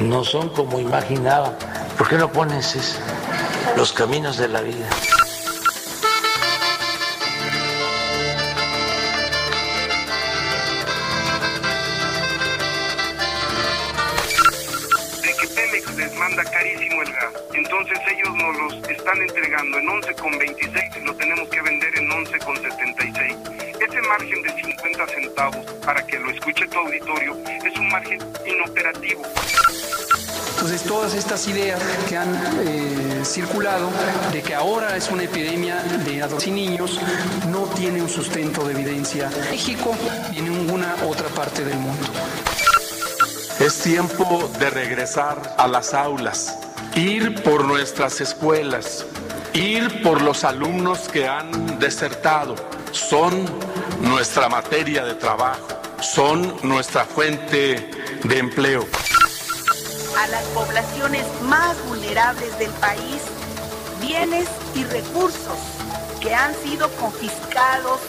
no son como imaginaba. ¿Por qué no pones eso? Los caminos de la vida. de que Pemex les manda carísimo el gas. Entonces ellos nos los están entregando en 11,26 y lo tenemos que vender en 11,76. Margen de 50 centavos, para que lo escuche tu auditorio, es un margen inoperativo. Entonces todas estas ideas que han eh, circulado de que ahora es una epidemia de adultos y niños no tiene un sustento de evidencia en México ni en ninguna otra parte del mundo. Es tiempo de regresar a las aulas, ir por nuestras escuelas, ir por los alumnos que han desertado. Son nuestra materia de trabajo, son nuestra fuente de empleo. a las poblaciones más vulnerables del país bienes y recursos que han sido confiscados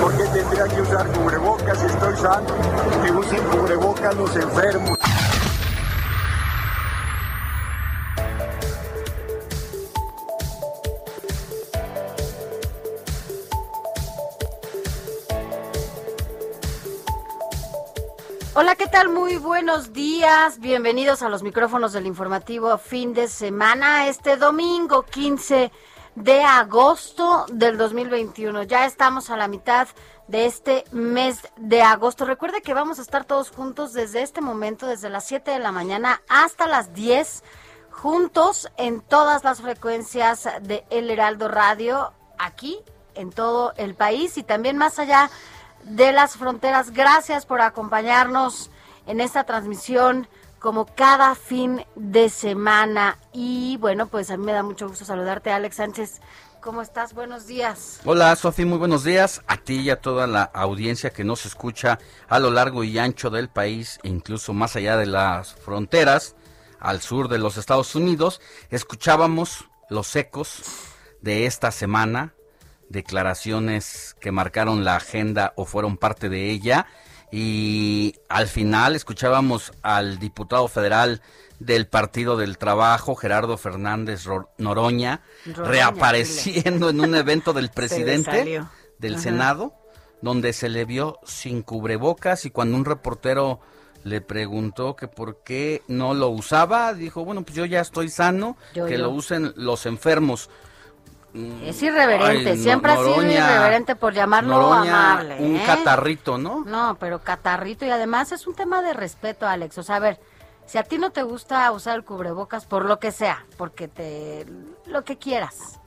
¿Por qué tendría que usar cubrebocas si estoy sano? Que usen cubrebocas los enfermos. Hola, ¿qué tal? Muy buenos días. Bienvenidos a los micrófonos del informativo fin de semana, este domingo 15 de agosto del 2021. Ya estamos a la mitad de este mes de agosto. Recuerde que vamos a estar todos juntos desde este momento, desde las 7 de la mañana hasta las 10, juntos en todas las frecuencias de El Heraldo Radio, aquí en todo el país y también más allá de las fronteras. Gracias por acompañarnos en esta transmisión como cada fin de semana. Y bueno, pues a mí me da mucho gusto saludarte, Alex Sánchez. ¿Cómo estás? Buenos días. Hola, Sofía, muy buenos días. A ti y a toda la audiencia que nos escucha a lo largo y ancho del país, e incluso más allá de las fronteras, al sur de los Estados Unidos. Escuchábamos los ecos de esta semana, declaraciones que marcaron la agenda o fueron parte de ella. Y al final escuchábamos al diputado federal del Partido del Trabajo, Gerardo Fernández Ro- Noroña, reapareciendo en un evento del presidente del Ajá. Senado, donde se le vio sin cubrebocas y cuando un reportero le preguntó que por qué no lo usaba, dijo, bueno, pues yo ya estoy sano, Yo, que yo. lo usen los enfermos. Es irreverente, Ay, siempre ha sido irreverente por llamarlo Noroña, amable. Un ¿eh? catarrito, ¿no? No, pero catarrito y además es un tema de respeto, Alex. O sea, a ver, si a ti no te gusta usar el cubrebocas por lo que sea, porque te lo que quieras,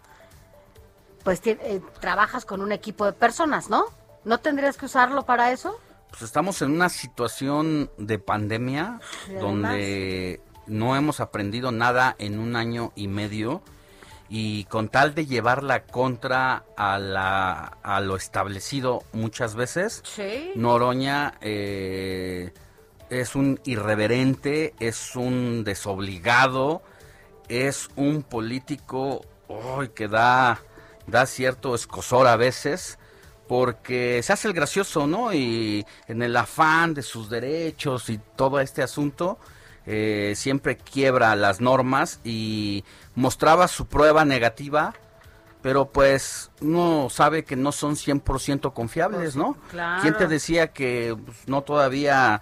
pues eh, trabajas con un equipo de personas, ¿no? ¿No tendrías que usarlo para eso? Pues estamos en una situación de pandemia donde no hemos aprendido nada en un año y medio y con tal de llevar la contra a, la, a lo establecido muchas veces, Sí. Noroña eh, es un irreverente, es un desobligado, es un político ay, que da, da cierto escosor a veces, porque se hace el gracioso, ¿no? Y en el afán de sus derechos y todo este asunto, eh, siempre quiebra las normas y mostraba su prueba negativa pero pues uno sabe que no son 100% confiables, ¿no? Claro. ¿Quién te decía que pues, no todavía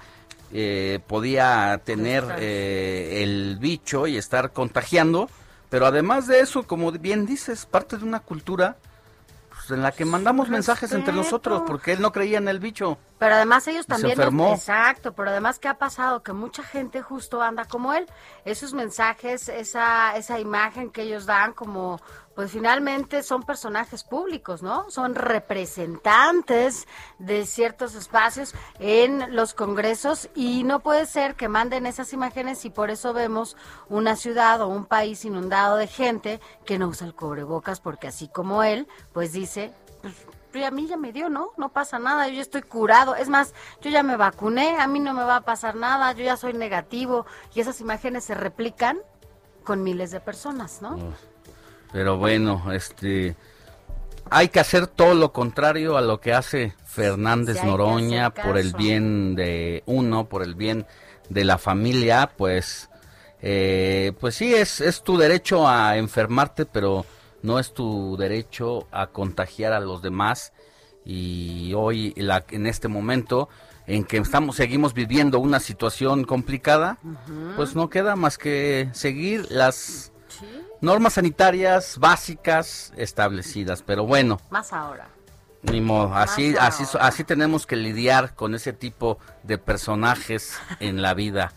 eh, podía tener eh, el bicho y estar contagiando? Pero además de eso, como bien dices, parte de una cultura pues, en la que mandamos mensajes entre nosotros, porque él no creía en el bicho. Pero además ellos Y se también... enfermó. exacto, pero además ¿qué ha pasado? Que mucha gente justo anda como él. Esos mensajes, esa, esa imagen que ellos dan como, pues finalmente son personajes públicos, ¿no? Son representantes de ciertos espacios en los congresos y no puede ser que manden esas imágenes y por eso vemos una ciudad o un país inundado de gente que no usa el cubrebocas porque así como él, pues dice, pues pues, a mí ya me dio, ¿no? No pasa nada, yo ya estoy curado. Es más, yo ya me vacuné, a mí no me va a pasar nada, yo ya soy negativo. Y esas imágenes se replican con miles de personas, ¿no? Pero bueno, este hay que hacer todo lo contrario a lo que hace Fernández Sí, Noroña por el bien de uno, por el bien de la familia, pues eh, pues sí es es tu derecho a enfermarte, pero no es tu derecho a contagiar a los demás. Y hoy la, en este momento en que estamos seguimos viviendo una situación complicada, pues no queda más que seguir las normas sanitarias básicas establecidas, pero bueno, Más ahora. ni modo, así, Más así, así tenemos que lidiar con ese tipo de personajes en la vida,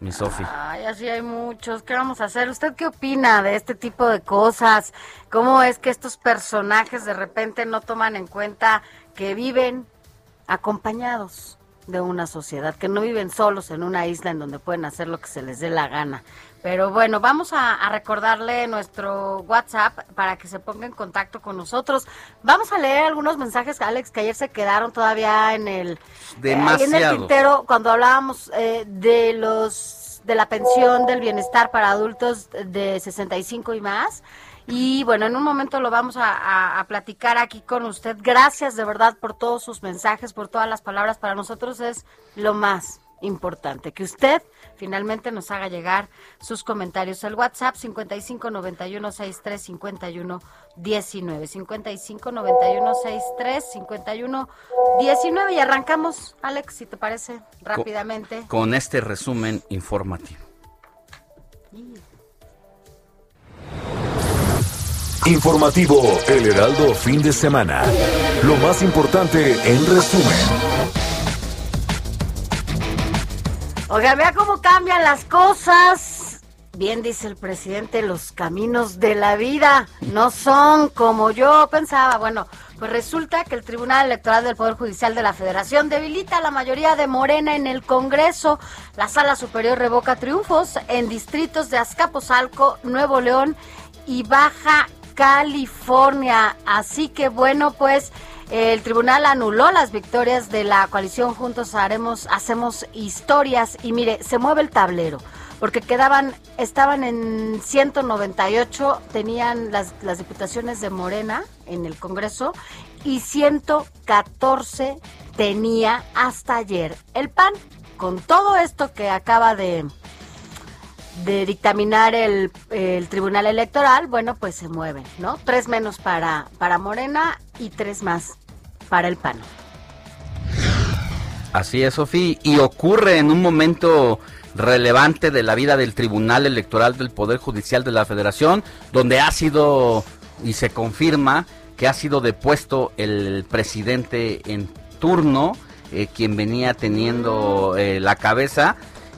mi Sofi. Ay, así hay muchos. ¿Qué vamos a hacer? ¿Usted qué opina de este tipo de cosas? ¿Cómo es que estos personajes de repente no toman en cuenta que viven acompañados de una sociedad, que no viven solos en una isla en donde pueden hacer lo que se les dé la gana? Pero bueno, vamos a, a recordarle nuestro WhatsApp para que se ponga en contacto con nosotros. Vamos a leer algunos mensajes, Alex, que ayer se quedaron todavía en el, eh, en el tintero cuando hablábamos eh, de los de la pensión del bienestar para adultos de 65 y más. Y bueno, en un momento lo vamos a, a- a platicar aquí con usted. Gracias de verdad por todos sus mensajes, por todas las palabras. Para nosotros es lo más importante, que usted finalmente nos haga llegar sus comentarios. El WhatsApp 55 91 63 51 19. 55 91 63 51 19. Y arrancamos, Alex, si te parece, rápidamente. Con este resumen informativo. Informativo El Heraldo fin de semana. Lo más importante en resumen. Oiga, vea cómo cambian las cosas. Bien dice el presidente, los caminos de la vida no son como yo pensaba. Bueno, pues resulta que el Tribunal Electoral del Poder Judicial de la Federación debilita la mayoría de Morena en el Congreso. La Sala Superior revoca triunfos en distritos de Azcapotzalco, Nuevo León y Baja California. Así que bueno, pues el tribunal anuló las victorias de la coalición Juntos Haremos, Hacemos Historias y mire, se mueve el tablero. Porque quedaban, estaban en 198, tenían las, las diputaciones de Morena en el Congreso y 114 tenía hasta ayer el PAN. Con todo esto que acaba de, de dictaminar el, Tribunal Electoral, bueno, pues se mueven, ¿no? Tres menos para, para Morena y tres más para el PAN. Así es, Sofía, y ocurre en un momento relevante de la vida del Tribunal Electoral del Poder Judicial de la Federación, donde ha sido y se confirma que ha sido depuesto el presidente en turno, eh, quien venía teniendo eh, la cabeza.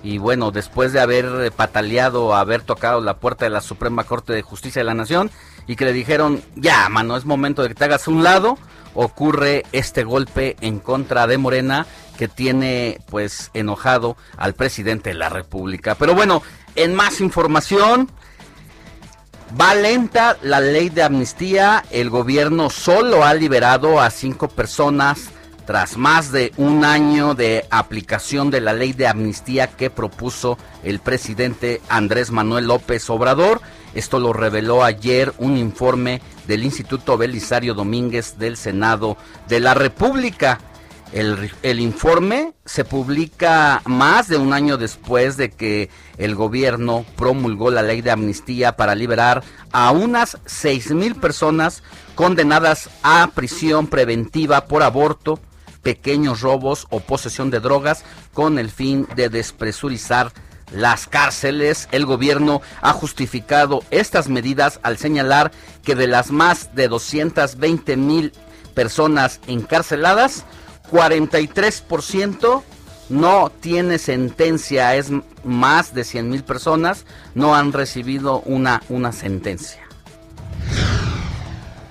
Y bueno, después de haber eh, pataleado, haber tocado la puerta de la Suprema Corte de Justicia de la Nación y que le dijeron, ya, mano, es momento de que te hagas un lado, ocurre este golpe en contra de Morena que tiene pues enojado al presidente de la República. Pero bueno, en más información, va lenta la ley de amnistía, el gobierno solo ha liberado a cinco personas tras más de un año de aplicación de la ley de amnistía que propuso el presidente Andrés Manuel López Obrador. Esto lo reveló ayer un informe del Instituto Belisario Domínguez del Senado de la República. El, informe se publica más de un año después de que el gobierno promulgó la ley de amnistía para liberar a unas seis mil personas condenadas a prisión preventiva por aborto, pequeños robos o posesión de drogas con el fin de despresurizar las cárceles. El gobierno ha justificado estas medidas al señalar que de las más de 220 mil personas encarceladas, 43% no tiene sentencia, es más de 100 mil personas no han recibido una, una sentencia.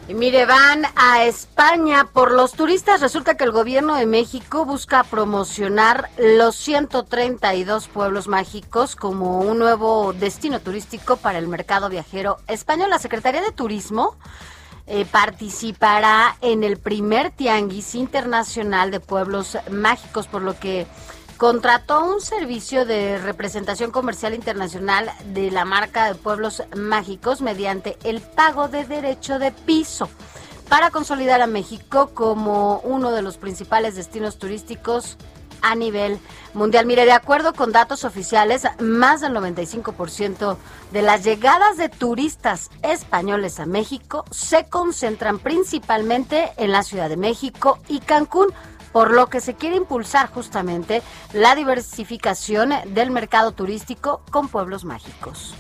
Mire, van a España por los turistas. Resulta que el gobierno de México busca promocionar los 132 pueblos mágicos como un nuevo destino turístico para el mercado viajero español. La Secretaría de Turismo eh, participará en el primer tianguis internacional de pueblos mágicos, por lo que contrató un servicio de representación comercial internacional de la marca de pueblos mágicos mediante el pago de derecho de piso para consolidar a México como uno de los principales destinos turísticos a nivel mundial. Mire, de acuerdo con datos oficiales, más del 95% de las llegadas de turistas españoles a México se concentran principalmente en la Ciudad de México y Cancún, por lo que se quiere impulsar justamente la diversificación del mercado turístico con pueblos mágicos.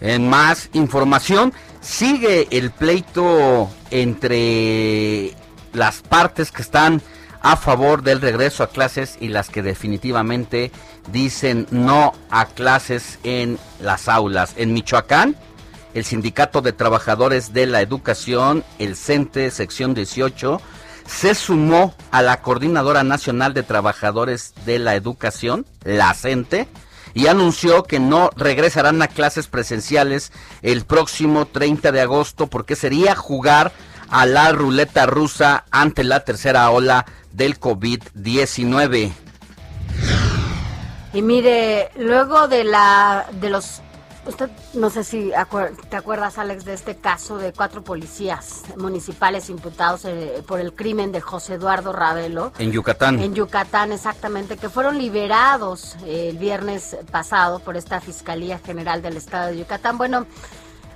En más información, sigue el pleito entre las partes que están a favor del regreso a clases y las que definitivamente dicen no a clases en las aulas. En Michoacán, el Sindicato de Trabajadores de la Educación, el CENTE, sección 18, se sumó a la Coordinadora Nacional de Trabajadores de la Educación, la CENTE, y anunció que no regresarán a clases presenciales el próximo 30 de agosto porque sería jugar a la ruleta rusa ante la tercera ola del COVID-19. Y mire, luego de la de los usted no sé si te acuerdas Alex de este caso de cuatro policías municipales imputados eh, por el crimen de José Eduardo Ravelo en Yucatán. En Yucatán exactamente, que fueron liberados eh, el viernes pasado por esta Fiscalía General del Estado de Yucatán. Bueno,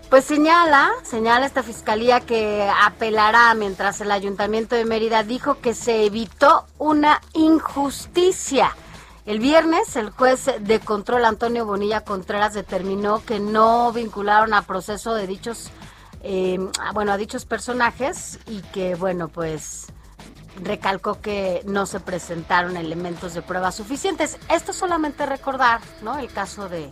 pues señala, señala esta fiscalía que apelará mientras el Ayuntamiento de Mérida dijo que se evitó una injusticia. El viernes, el juez de control Antonio Bonilla Contreras determinó que no vincularon a proceso de dichos, eh, bueno, a dichos personajes y que, bueno, pues recalcó que no se presentaron elementos de prueba suficientes. Esto solamente recordar, ¿no? El caso de,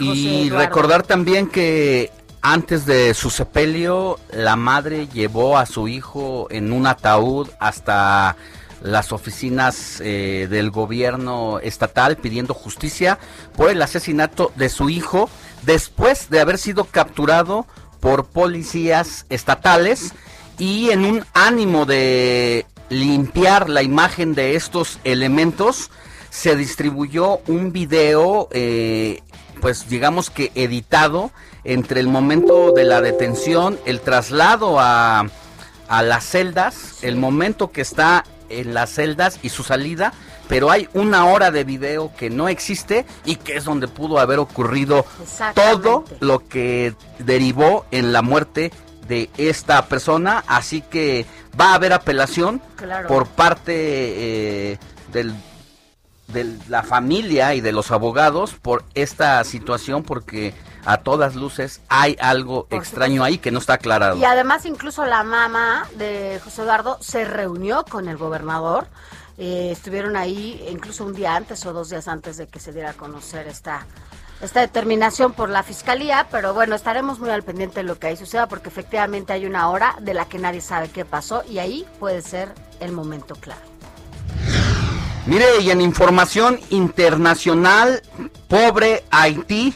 y recordar también que antes de su sepelio, la madre llevó a su hijo en un ataúd hasta las oficinas eh, del gobierno estatal pidiendo justicia por el asesinato de su hijo después de haber sido capturado por policías estatales y en un ánimo de limpiar la imagen de estos elementos se distribuyó un video eh, pues digamos que editado entre el momento de la detención, el traslado a, a las celdas, el momento que está en las celdas y su salida, pero hay una hora de video que no existe y que es donde pudo haber ocurrido todo lo que derivó en la muerte de esta persona, así que va a haber apelación por parte eh, del de la familia y de los abogados por esta situación porque a todas luces hay algo extraño ahí que no está aclarado. Y además incluso la mamá de José Eduardo se reunió con el gobernador. Eh, estuvieron ahí incluso un día antes o dos días antes de que se diera a conocer esta, esta determinación por la fiscalía, pero bueno, estaremos muy al pendiente de lo que ahí suceda porque efectivamente hay una hora de la que nadie sabe qué pasó y ahí puede ser el momento clave. Mire, y en información internacional, pobre Haití,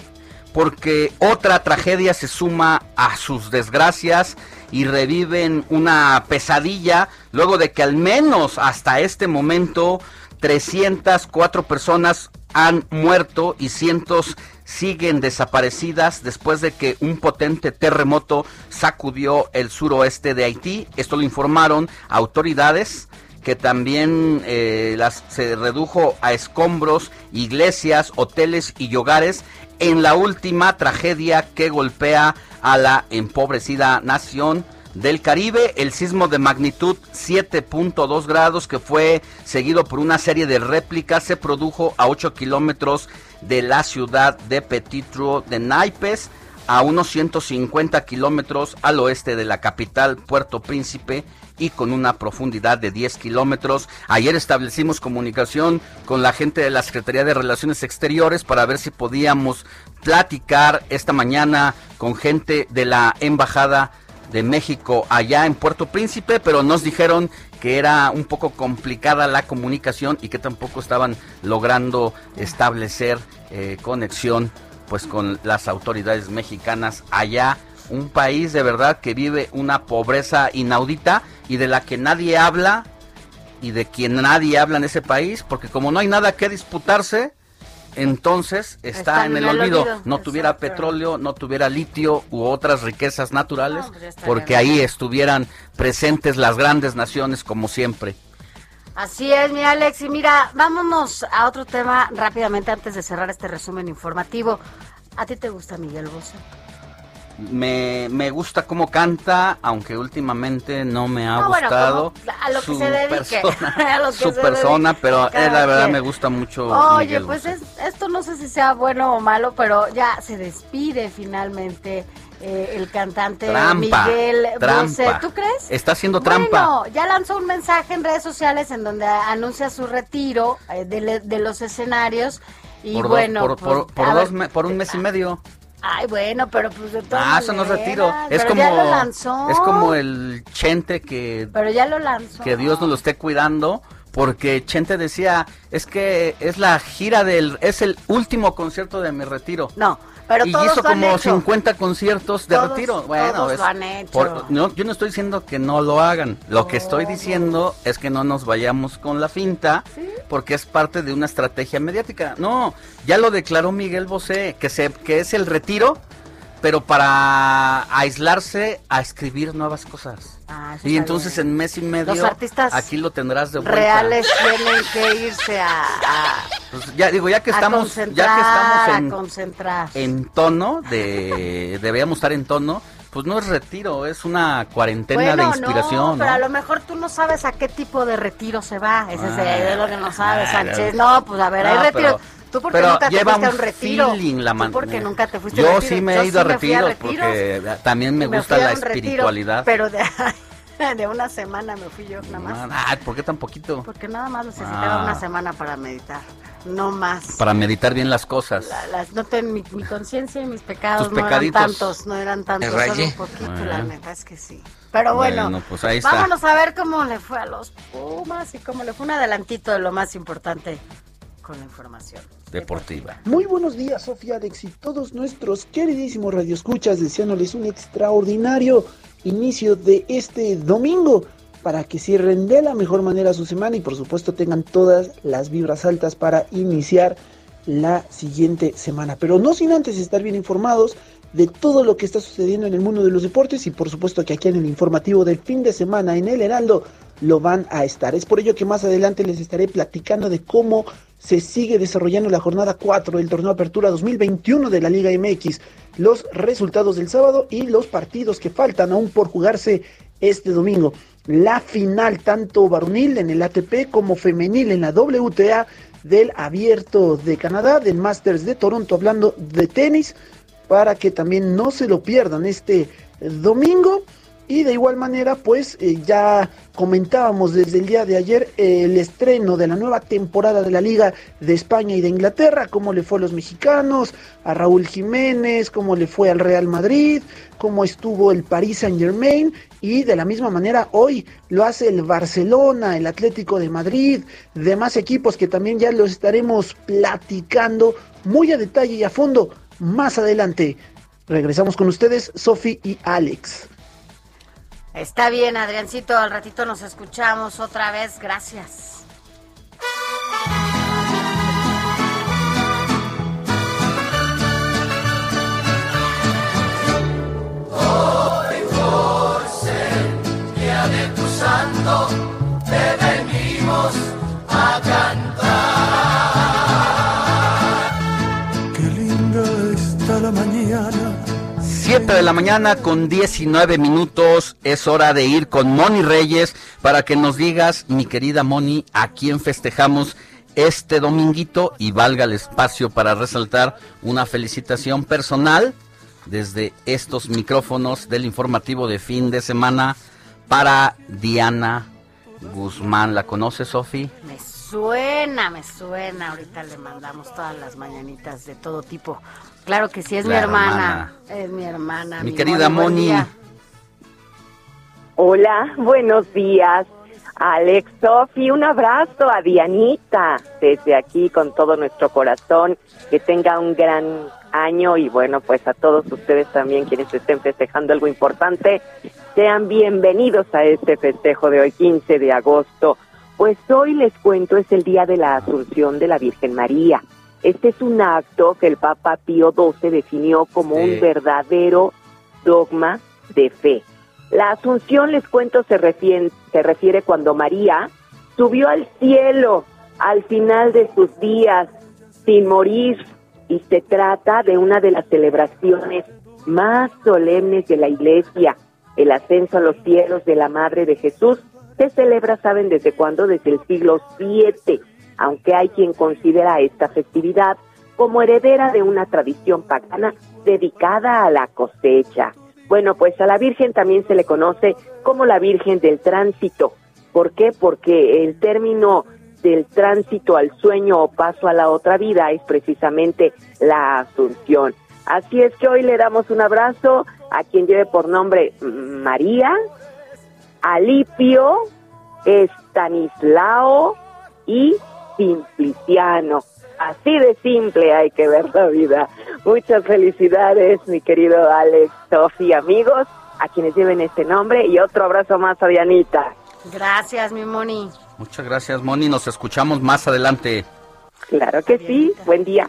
porque otra tragedia se suma a sus desgracias y reviven una pesadilla luego de que al menos hasta este momento 304 personas han muerto y cientos siguen desaparecidas después de que un potente terremoto sacudió el suroeste de Haití. Esto lo informaron autoridades que también eh, las, se redujo a escombros, iglesias, hoteles y hogares en la última tragedia que golpea a la empobrecida nación del Caribe, el sismo de magnitud 7.2 grados que fue seguido por una serie de réplicas se produjo a 8 kilómetros de la ciudad de Petitro de Naipes, a unos 150 kilómetros al oeste de la capital Puerto Príncipe y con una profundidad de 10 kilómetros. Ayer establecimos comunicación con la gente de la Secretaría de Relaciones Exteriores para ver si podíamos platicar esta mañana con gente de la Embajada de México allá en Puerto Príncipe, pero nos dijeron que era un poco complicada la comunicación y que tampoco estaban logrando establecer eh, conexión pues con las autoridades mexicanas allá un país de verdad que vive una pobreza inaudita y de la que nadie habla y de quien nadie habla en ese país, porque como no hay nada que disputarse, entonces está, en, el, olvido. No tuviera petróleo, no tuviera litio u otras riquezas naturales, pues porque ahí estuvieran presentes las grandes naciones como siempre. Así es, mi Alex. Y mira, vámonos a otro tema rápidamente antes de cerrar este resumen informativo. ¿A ti te gusta Miguel Bosé? Me, me gusta cómo canta, aunque últimamente no me ha gustado a lo que se dedique, persona, su persona, pero eh, la verdad me gusta mucho. Oye, pues esto no sé si sea bueno o malo, pero ya se despide finalmente eh, el cantante Miguel Bosé. ¿Tú crees? Está haciendo trampa. Bueno, ya lanzó un mensaje en redes sociales en donde anuncia su retiro eh, de, los escenarios. Y bueno, por, pues, por un mes y medio. Ay, bueno, pero pues de todas Ah, eso no retiro. Es como, ya lo lanzó. Es como el Chente que... Pero ya lo lanzó. Que Dios nos lo esté cuidando. Porque Chente decía, es que es la gira del... Es el último concierto de mi retiro. No, pero y hizo como 50 conciertos de retiro. Bueno, todos lo han hecho. no, yo no estoy diciendo que no lo hagan. Lo que estoy diciendo es que no nos vayamos con la finta, porque es parte de una estrategia mediática. No, ya lo declaró Miguel Bosé, que, se, que es el retiro pero para aislarse a escribir nuevas cosas. Ah, y entonces en mes y medio Los artistas aquí lo tendrás de vuelta. Reales tienen que irse a, pues ya digo, ya que estamos ya que estamos en concentrar. en tono de deberíamos estar en tono pues no es retiro, es una cuarentena de inspiración. No, pero a lo mejor tú no sabes a qué tipo de retiro se va. Ese es lo que no sabes, Sánchez. No, pues a ver, hay retiro. Tú porque pero nunca lleva te fuiste a un retiro. Feeling la ¿Tú porque nunca te fuiste Yo a un retiro? sí me he ido a, retiros porque también me, gusta la espiritualidad. pero de, de, una semana me fui yo nada más. Ah, ¿por qué tan poquito? Porque nada más necesitaba ah. una semana para meditar. No más. Para meditar bien las cosas. no mi, conciencia y mis pecados no eran tantos, no eran tantos, solo un poquito, la neta es que sí. Pero bueno, pues ahí vámonos a ver cómo le fue a los Pumas y cómo le fue un adelantito de lo más importante con la información deportiva. Muy buenos días, Sofía Alex y todos nuestros queridísimos radioescuchas, deseándoles un extraordinario inicio de este domingo para que cierren de la mejor manera su semana y por supuesto tengan todas las vibras altas para iniciar la siguiente semana. Pero no sin antes estar bien informados de todo lo que está sucediendo en el mundo de los deportes y por supuesto que aquí en el informativo del fin de semana en el Heraldo lo van a estar. Es por ello que más adelante les estaré platicando de cómo se sigue desarrollando la jornada 4 del torneo Apertura 2021 de la Liga MX, los resultados del sábado y los partidos que faltan aún por jugarse este domingo. La final tanto varonil en el ATP como femenil en la WTA del Abierto de Canadá, del Masters de Toronto, hablando de tenis, para que también no se lo pierdan este domingo. Y de igual manera, pues eh, ya comentábamos desde el día de ayer el estreno de la nueva temporada de la Liga de España y de Inglaterra, cómo le fue a los mexicanos, a Raúl Jiménez, cómo le fue al Real Madrid, cómo estuvo el Paris Saint Germain y de la misma manera hoy lo hace el Barcelona, el Atlético de Madrid, demás equipos que también ya los estaremos platicando muy a detalle y a fondo más adelante. Regresamos con ustedes, Sofi y Alex. Está bien, Adriancito, al ratito nos escuchamos otra vez. Gracias. Hoy por ser día de tu santo, te venimos a cantar. 7 de la mañana con 19 minutos. Es hora de ir con Moni Reyes para que nos digas, mi querida Moni, a quién festejamos este dominguito y valga el espacio para resaltar una felicitación personal desde estos micrófonos del informativo de fin de semana para Diana Guzmán. ¿La conoce, Sofi? Me suena, me suena. Ahorita le mandamos todas las mañanitas de todo tipo. Claro que sí, es mi hermana. Es mi hermana. Mi, querida Moni. Hola, buenos días. Alex, Sofi, un abrazo a Dianita desde aquí con todo nuestro corazón. Que tenga un gran año y bueno, pues a todos ustedes también quienes estén festejando algo importante, sean bienvenidos a este festejo de hoy, 15 de agosto. Pues hoy les cuento es el día de la Asunción de la Virgen María. Este es un acto que el Papa Pío XII definió como un verdadero dogma de fe. La Asunción, les cuento, se refiere, se refiere cuando María subió al cielo al final de sus días sin morir y se trata de una de las celebraciones más solemnes de la Iglesia. El ascenso a los cielos de la Madre de Jesús se celebra, ¿saben desde cuándo? Desde el siglo VII, aunque hay quien considera esta festividad como heredera de una tradición pagana dedicada a la cosecha. Bueno, pues a la Virgen también se le conoce como la Virgen del Tránsito. ¿Por qué? Porque el término del tránsito al sueño o paso a la otra vida es precisamente la asunción. Así es que hoy le damos un abrazo a quien lleve por nombre María, Alipio, Estanislao y Simpliciano. Así de simple hay que ver la vida. Muchas felicidades, mi querido Alex, Sofía, amigos, a quienes lleven este nombre y otro abrazo más a Dianita. Gracias, mi Moni. Muchas gracias, Moni. Nos escuchamos más adelante. Claro que sí. Buen día.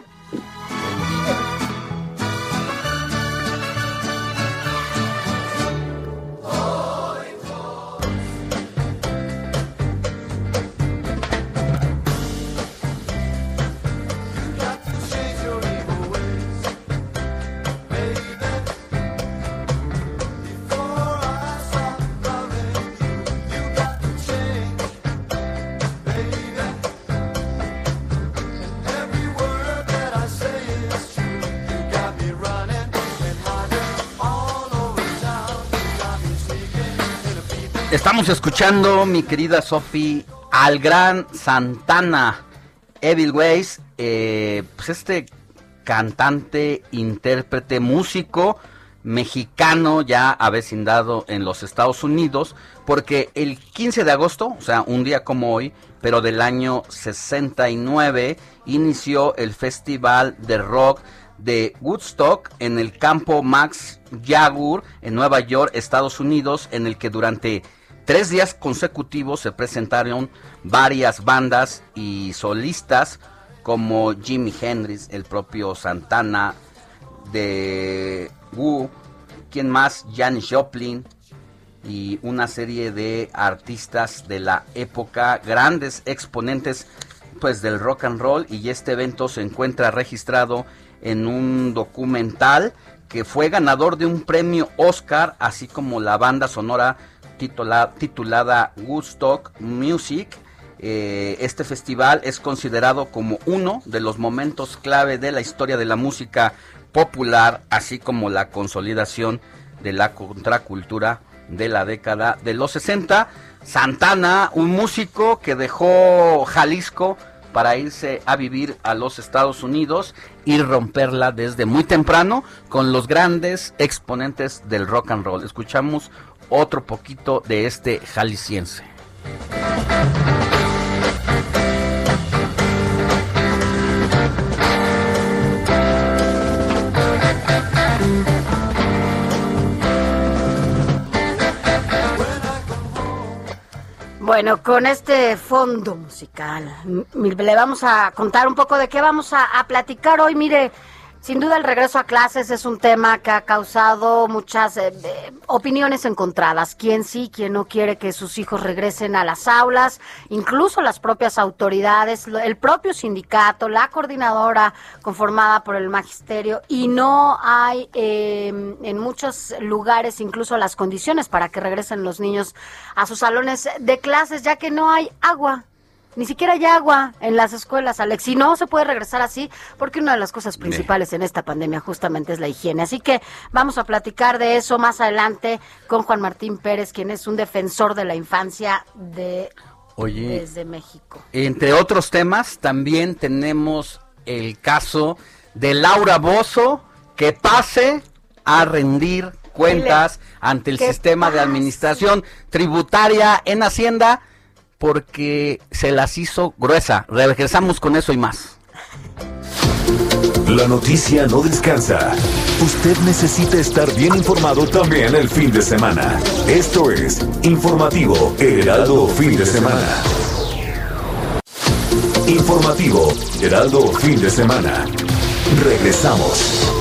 Estamos escuchando, mi querida Sofi, al gran Santana, Evil Ways, eh, pues este cantante, intérprete, músico mexicano ya avecindado en los Estados Unidos, porque el 15 de agosto, o sea, un día como hoy, pero del año 69, inició el Festival de Rock de Woodstock en el campo Max Jagur en Nueva York, Estados Unidos, en el que durante Tres días consecutivos se presentaron varias bandas y solistas como Jimi Hendrix, el propio Santana, de Wu, quien más, Janis Joplin y una serie de artistas de la época, grandes exponentes pues del rock and roll. Y este evento se encuentra registrado en un documental que fue ganador de un premio Oscar, así como la banda sonora titulada Woodstock Music. Eh, este festival es considerado como uno de los momentos clave de la historia de la música popular, así como la consolidación de la contracultura de la década de los 60. Santana, un músico que dejó Jalisco para irse a vivir a los Estados Unidos y romperla desde muy temprano con los grandes exponentes del rock and roll. Escuchamos otro poquito de este jalisciense. Bueno, con este fondo musical, le vamos a contar un poco de qué vamos a, a platicar hoy. Mire, Sin duda el regreso a clases es un tema que ha causado muchas eh, eh, opiniones encontradas. Quién sí, quién no quiere que sus hijos regresen a las aulas, incluso las propias autoridades, el propio sindicato, la coordinadora conformada por el magisterio y no hay em, en muchos lugares incluso las condiciones para que regresen los niños a sus salones de clases ya que no hay agua ni siquiera hay agua en las escuelas, Alex. Y no se puede regresar así porque una de las cosas principales en esta pandemia justamente es la higiene. Así que vamos a platicar de eso más adelante con Juan Martín Pérez, quien es un defensor de la infancia de desde México. Entre otros temas, también tenemos el caso de Laura Bozo que pase a rendir cuentas ante el sistema de administración tributaria en Hacienda porque se las hizo gruesa. Regresamos con eso y más. La noticia no descansa. Usted necesita estar bien informado también el fin de semana. Esto es Informativo Heraldo Fin de Semana. Informativo Heraldo Fin de Semana. Regresamos.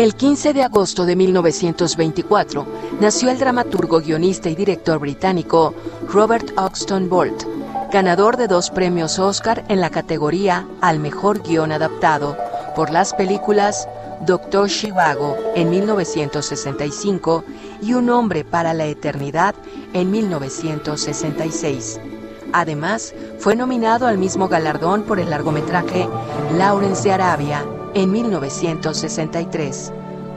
El 15 de agosto de 1924 nació el dramaturgo, guionista y director británico Robert Oxton Bolt, ganador de dos premios Oscar en la categoría al mejor guion adaptado por las películas Doctor Chivago en 1965 y Un hombre para la eternidad en 1966. Además, fue nominado al mismo galardón por el largometraje Lawrence de Arabia en 1963.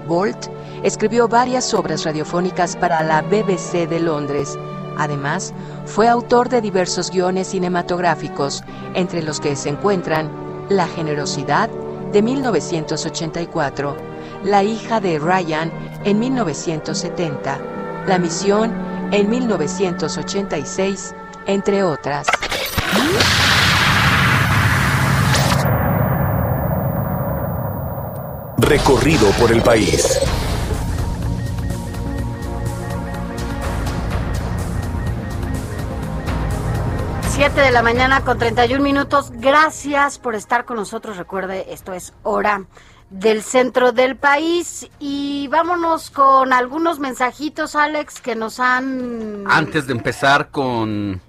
Bolt escribió varias obras radiofónicas para la BBC de Londres. Además, fue autor de diversos guiones cinematográficos, entre los que se encuentran La generosidad de 1984, La hija de Ryan en 1970, La misión en 1986, entre otras. Recorrido por el país. Siete de la mañana con 31 minutos. Gracias por estar con nosotros. Recuerde, esto es hora del centro del país y vámonos con algunos mensajitos, Alex, que nos han... Antes de empezar con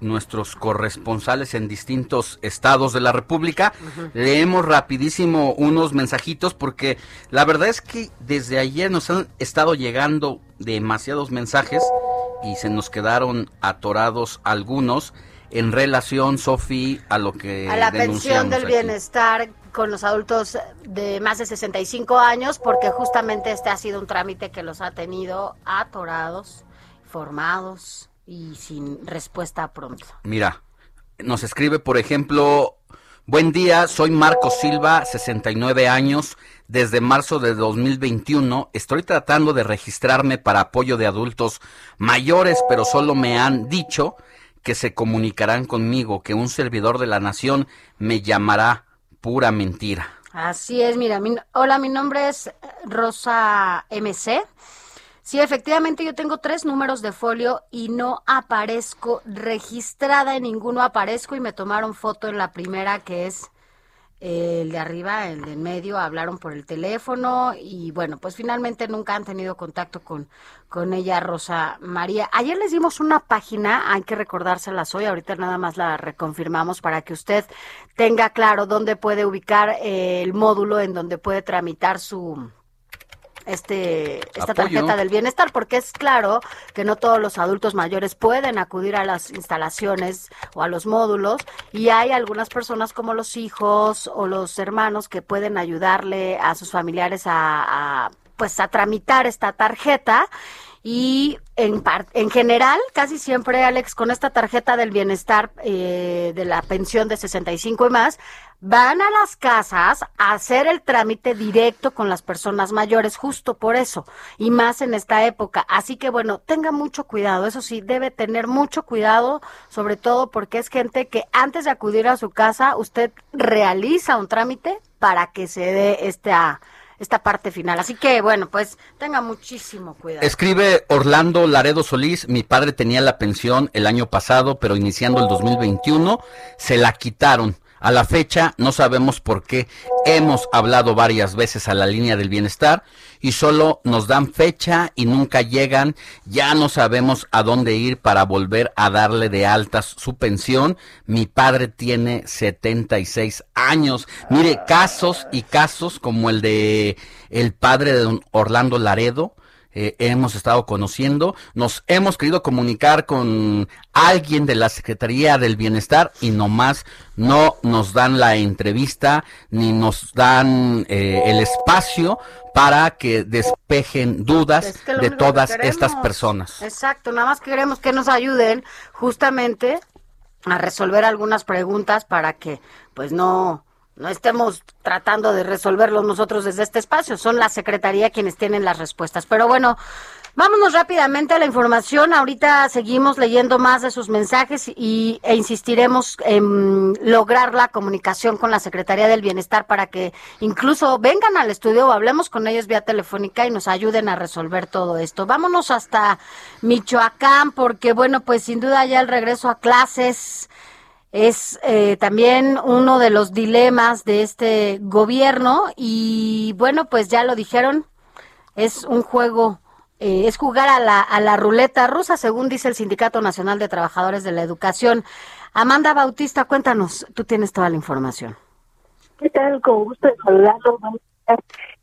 nuestros corresponsales en distintos estados de la República. Leemos rapidísimo unos mensajitos porque la verdad es que desde ayer nos han estado llegando demasiados mensajes y se nos quedaron atorados algunos en relación, Sofi, a lo que... A la pensión del bienestar con los adultos de más de 65 años, porque justamente este ha sido un trámite que los ha tenido atorados, formados y sin respuesta pronto. Mira, nos escribe, por ejemplo, buen día, soy Marco Silva, 69 años, desde marzo de 2021 estoy tratando de registrarme para apoyo de adultos mayores, pero solo me han dicho que se comunicarán conmigo, que un servidor de la nación me llamará pura mentira. Así es, mira, hola, mi nombre es Rosa MC. Sí, efectivamente yo tengo tres números de folio y no aparezco registrada en ninguno, aparezco y me tomaron foto en la primera que es el de arriba, el de en medio, hablaron por el teléfono y bueno, pues finalmente nunca han tenido contacto con, con ella, Rosa María. Ayer les dimos una página, hay que recordárselas hoy, ahorita nada más la reconfirmamos para que usted tenga claro dónde puede ubicar eh, el módulo en donde puede tramitar su este esta tarjeta del bienestar porque es claro que no todos los adultos mayores pueden acudir a las instalaciones o a los módulos y hay algunas personas como los hijos o los hermanos que pueden ayudarle a sus familiares a, a pues a tramitar esta tarjeta y en, en general, casi siempre, Alex, con esta tarjeta del bienestar eh, de la pensión de 65 y más, van a las casas a hacer el trámite directo con las personas mayores, justo por eso, y más en esta época. Así que bueno, tenga mucho cuidado, eso sí, debe tener mucho cuidado, sobre todo porque es gente que antes de acudir a su casa, usted realiza un trámite para que se dé esta esta parte final. Así que bueno, pues tenga muchísimo cuidado. Escribe Orlando Laredo Solís, mi padre tenía la pensión el año pasado, pero iniciando el 2021 se la quitaron. A la fecha no sabemos por qué. Hemos hablado varias veces a la línea del bienestar y solo nos dan fecha y nunca llegan. Ya no sabemos a dónde ir para volver a darle de altas su pensión. Mi padre tiene 76 años. Mire, casos y casos como el de el padre de don Orlando Laredo eh, hemos estado conociendo, nos hemos querido comunicar con alguien de la Secretaría del Bienestar y nomás no nos dan la entrevista ni nos dan eh, el espacio para que despejen dudas de todas estas personas. Exacto, nada más queremos que nos ayuden justamente a resolver algunas preguntas para que pues no no estemos tratando de resolverlo nosotros desde este espacio, son la Secretaría quienes tienen las respuestas. Pero bueno, vámonos rápidamente a la información. Ahorita seguimos leyendo más de sus mensajes y, e insistiremos en lograr la comunicación con la Secretaría del Bienestar para que incluso vengan al estudio o hablemos con ellos vía telefónica y nos ayuden a resolver todo esto. Vámonos hasta Michoacán porque bueno, pues sin duda ya el regreso a clases es eh, también uno de los dilemas de este gobierno y bueno, pues ya lo dijeron, es un juego, eh, es jugar a la, a la ruleta rusa, según dice el Sindicato Nacional de Trabajadores de la Educación. Amanda Bautista, cuéntanos, tú tienes toda la información. ¿Qué tal? Con gusto de saludarlos.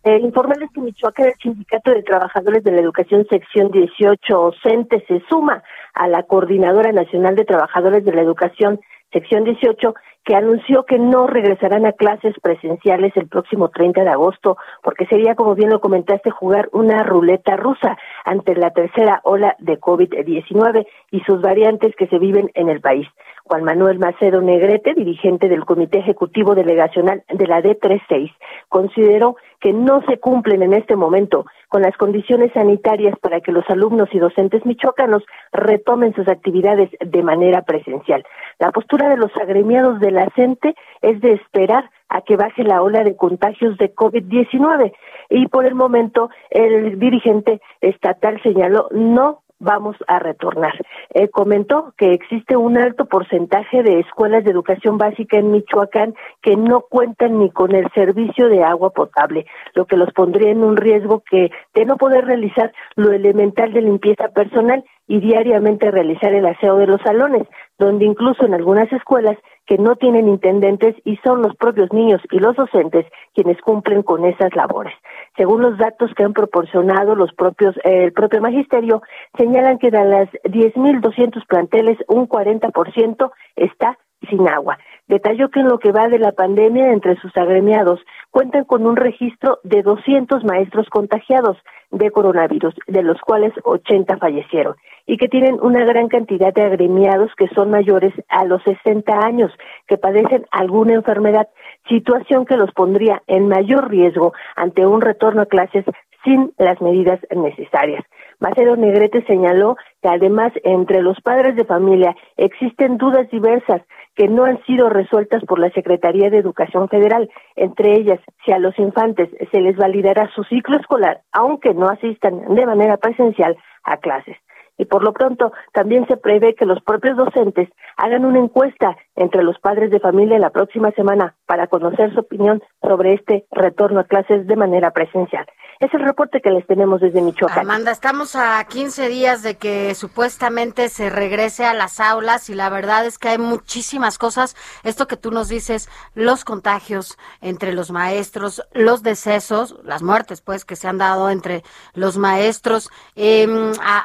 Eh, informarles que Michoacán, el Sindicato de Trabajadores de la Educación Sección 18, CENTE, se suma a la Coordinadora Nacional de Trabajadores de la Educación sección 18, que anunció que no regresarán a clases presenciales el próximo 30 de agosto, porque sería, como bien lo comentaste, jugar una ruleta rusa ante la tercera ola de COVID-19 y sus variantes que se viven en el país. Juan Manuel Macedo Negrete, dirigente del Comité Ejecutivo Delegacional de la D36, consideró que no se cumplen en este momento con las condiciones sanitarias para que los alumnos y docentes michoacanos retomen sus actividades de manera presencial. La postura de los agremiados de la CENTE es de esperar a que baje la ola de contagios de COVID-19 y por el momento el dirigente estatal señaló no vamos a retornar. Eh, comentó que existe un alto porcentaje de escuelas de educación básica en Michoacán que no cuentan ni con el servicio de agua potable, lo que los pondría en un riesgo que de no poder realizar lo elemental de limpieza personal y diariamente realizar el aseo de los salones, donde incluso en algunas escuelas que no tienen intendentes y son los propios niños y los docentes quienes cumplen con esas labores. Según los datos que han proporcionado los propios eh, el propio magisterio, señalan que de las 10.200 planteles un 40% está sin agua. Detalló que en lo que va de la pandemia entre sus agremiados cuentan con un registro de 200 maestros contagiados de coronavirus, de los cuales 80 fallecieron, y que tienen una gran cantidad de agremiados que son mayores a los 60 años, que padecen alguna enfermedad, situación que los pondría en mayor riesgo ante un retorno a clases sin las medidas necesarias. Macedo Negrete señaló que además entre los padres de familia existen dudas diversas que no han sido resueltas por la Secretaría de Educación Federal, entre ellas si a los infantes se les validará su ciclo escolar, aunque no asistan de manera presencial a clases. Y por lo pronto, también se prevé que los propios docentes hagan una encuesta entre los padres de familia la próxima semana para conocer su opinión sobre este retorno a clases de manera presencial. Es el reporte que les tenemos desde Michoacán. Amanda, estamos a 15 días de que supuestamente se regrese a las aulas y la verdad es que hay muchísimas cosas. Esto que tú nos dices, los contagios entre los maestros, los decesos, las muertes pues que se han dado entre los maestros. Eh,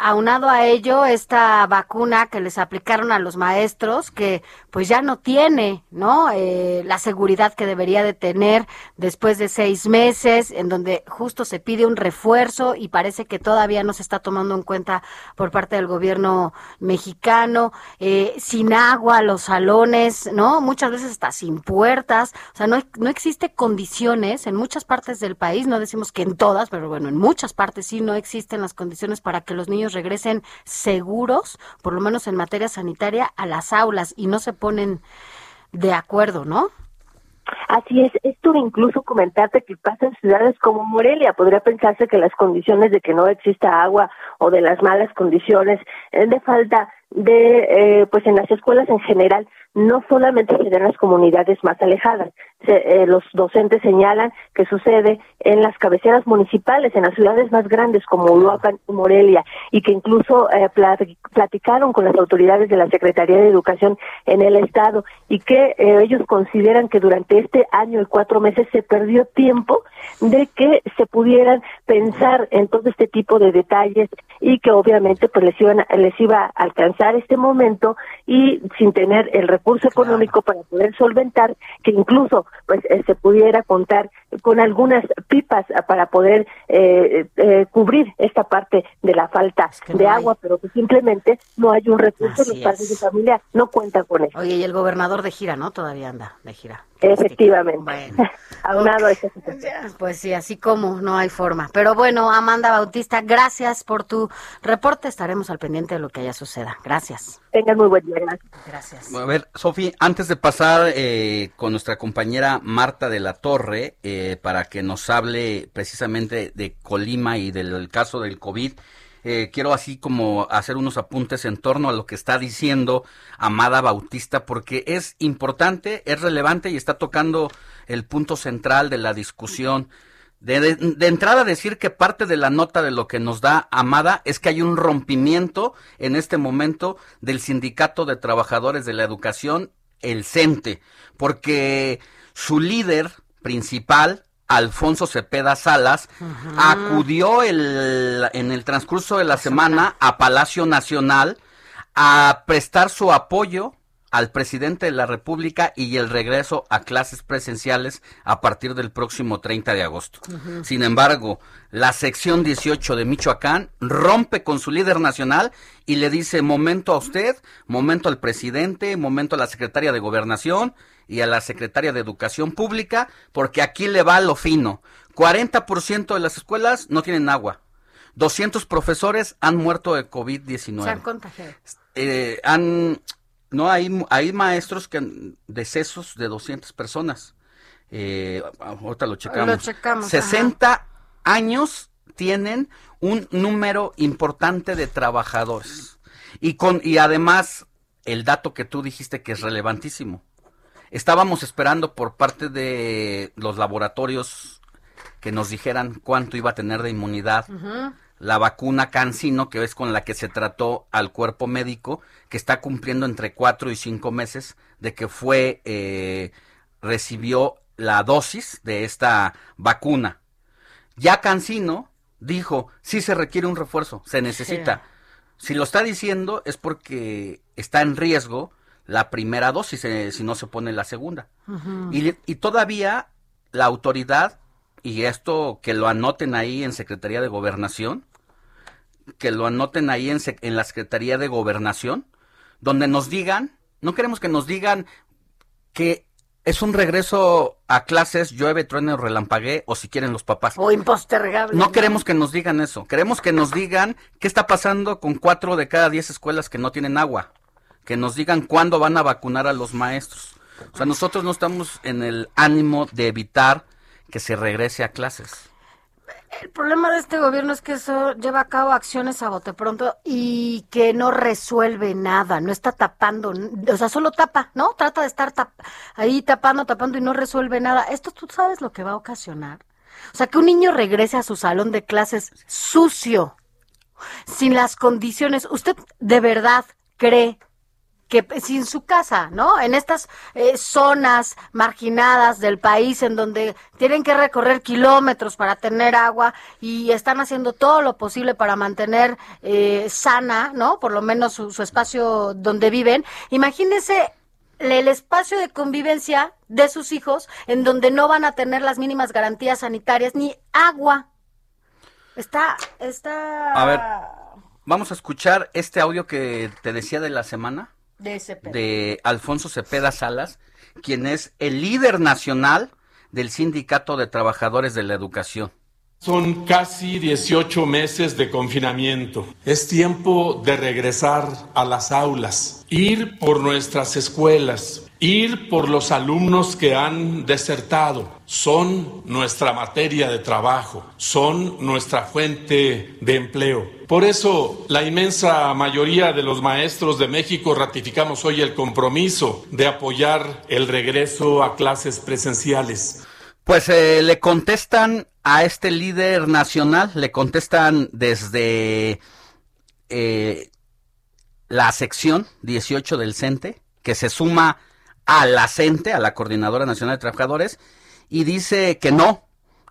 aunado a ello, esta vacuna que les aplicaron a los maestros, que pues ya no tiene, ¿no? Eh, la seguridad que debería de tener después de seis meses, en donde justo se pide un refuerzo y parece que todavía no se está tomando en cuenta por parte del gobierno mexicano, eh, sin agua, los salones, ¿no? Muchas veces está sin puertas, o sea, no, no existe condiciones en muchas partes del país, no decimos que en todas, pero bueno, en muchas partes sí no existen las condiciones para que los niños regresen seguros, por lo menos en materia sanitaria, a las aulas y no se ponen de acuerdo, ¿no? Así es, esto incluso comentarte que pasa en ciudades como Morelia. Podría pensarse que las condiciones de que no exista agua o de las malas condiciones eh, de falta de, eh, pues en las escuelas en general, no solamente se dan en las comunidades más alejadas. Eh, los docentes señalan que sucede en las cabeceras municipales, en las ciudades más grandes como Uruapan y Morelia, y que incluso eh, platicaron con las autoridades de la Secretaría de Educación en el Estado y que ellos consideran que durante este año y cuatro meses se perdió tiempo de que se pudieran pensar en todo este tipo de detalles y que obviamente pues les iban les iba a alcanzar este momento y sin tener el recurso económico para poder solventar que incluso pues eh, se pudiera contar con algunas pipas para poder eh, eh, cubrir esta parte de la falta de agua, pero que simplemente no hay un recurso, los padres de familia no cuentan con eso. Oye, y el gobernador de gira, ¿no? Todavía anda de gira. Efectivamente. Bueno. Aunado a Pues sí, así como no hay forma. Pero bueno, Amanda Bautista, gracias por tu reporte. Estaremos al pendiente de lo que haya suceda. Gracias. Tengan muy buen día. Gracias. A ver, Sofi, antes de pasar eh, con nuestra compañera Marta de la Torre, eh, para que nos hable precisamente de Colima y del caso del COVID, eh, quiero así como hacer unos apuntes en torno a lo que está diciendo Amada Bautista, porque es importante, es relevante y está tocando el punto central de la discusión. De, de, entrada decir que parte de la nota de lo que nos da Amada es que hay un rompimiento en este momento del Sindicato de Trabajadores de la Educación, el CENTE, porque su líder principal, Alfonso Cepeda Salas, acudió el, en el transcurso de la semana a Palacio Nacional a prestar su apoyo al presidente de la República y el regreso a clases presenciales a partir del próximo 30 de agosto. Sin embargo, la sección 18 de Michoacán rompe con su líder nacional y le dice momento a usted, momento al presidente, momento a la secretaria de Gobernación y a la secretaria de Educación Pública, porque aquí le va lo fino. 40% de las escuelas no tienen agua. 200 profesores han muerto de COVID-19. Se han contagiado. Eh, han no, hay, hay maestros que decesos de 200 personas. Eh, ahorita lo checamos. Lo checamos 60 años tienen un número importante de trabajadores. Y, con, y además, el dato que tú dijiste que es relevantísimo. Estábamos esperando por parte de los laboratorios que nos dijeran cuánto iba a tener de inmunidad la vacuna Cancino, que es con la que se trató al cuerpo médico, que está cumpliendo entre cuatro y cinco meses de que fue, eh, recibió la dosis de esta vacuna. Ya Cancino dijo, sí se requiere un refuerzo, se necesita. Si lo está diciendo es porque está en riesgo la primera dosis, eh, si no se pone la segunda. y, y todavía la autoridad, y esto que lo anoten ahí en Secretaría de Gobernación, que lo anoten ahí en, en la Secretaría de Gobernación, donde nos digan, no queremos que nos digan que es un regreso a clases, llueve, truene o relampaguee, o si quieren los papás. O impostergable. No, queremos que nos digan eso. Queremos que nos digan qué está pasando con cuatro de cada diez escuelas que no tienen agua. Que nos digan cuándo van a vacunar a los maestros. O sea, nosotros no estamos en el ánimo de evitar que se regrese a clases. El problema de este gobierno es que eso lleva a cabo acciones a bote pronto y que no resuelve nada, no está tapando, o sea, solo tapa, ¿no? Trata de estar ahí tapando, tapando y no resuelve nada. Esto tú sabes lo que va a ocasionar. O sea, que un niño regrese a su salón de clases sucio, sin las condiciones. ¿Usted de verdad cree que sin su casa, ¿no? En estas eh, zonas marginadas del país en donde tienen que recorrer kilómetros para tener agua y están haciendo todo lo posible para mantener eh, sana, ¿no? Por lo menos su, espacio donde viven. Imagínense el espacio de convivencia de sus hijos en donde no van a tener las mínimas garantías sanitarias ni agua. Está, está. A ver, vamos a escuchar este audio que te decía de la semana de, Alfonso Cepeda Salas, quien es el líder nacional del Sindicato de Trabajadores de la Educación. Son casi 18 meses de confinamiento. Es tiempo de regresar a las aulas, ir por nuestras escuelas, ir por los alumnos que han desertado. Son nuestra materia de trabajo, son nuestra fuente de empleo. Por eso, la inmensa mayoría de los maestros de México ratificamos hoy el compromiso de apoyar el regreso a clases presenciales. Pues eh, le contestan a este líder nacional, le contestan desde eh, la sección 18 del CENTE, que se suma a la CENTE, a la Coordinadora Nacional de Trabajadores, y dice que no,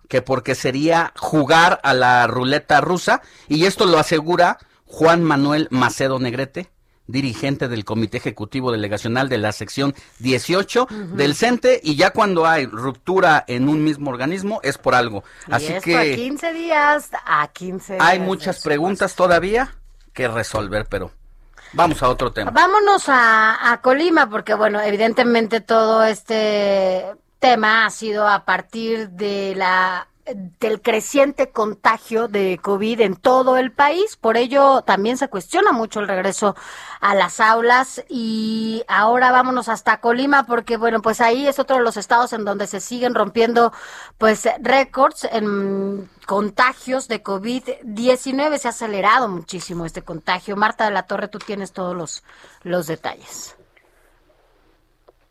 que porque sería jugar a la ruleta rusa, y esto lo asegura Juan Manuel Macedo Negrete, dirigente del Comité Ejecutivo Delegacional de la sección 18 del CENTE y ya cuando hay ruptura en un mismo organismo es por algo. Así que a 15 días, a 15 Hay muchas preguntas todavía que resolver, pero vamos a otro tema. Vámonos a, a Colima porque bueno, evidentemente todo este tema ha sido a partir de la del creciente contagio de COVID en todo el país. Por ello, también se cuestiona mucho el regreso a las aulas. Y ahora vámonos hasta Colima, porque, bueno, pues ahí es otro de los estados en donde se siguen rompiendo, pues, récords en contagios de COVID-19. Se ha acelerado muchísimo este contagio. Marta de la Torre, tú tienes todos los, los detalles.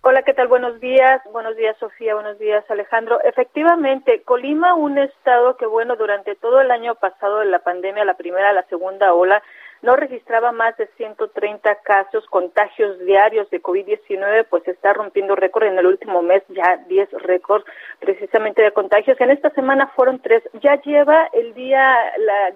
Hola, ¿qué tal? Buenos días. Buenos días, Sofía. Buenos días, Alejandro. Efectivamente, Colima, un estado que, bueno, durante todo el año pasado de la pandemia, la primera, la segunda ola, no registraba más de 130 casos, contagios diarios de COVID-19, pues está rompiendo récord en el último mes, ya 10 récords precisamente de contagios. En esta semana fueron tres. Ya lleva el día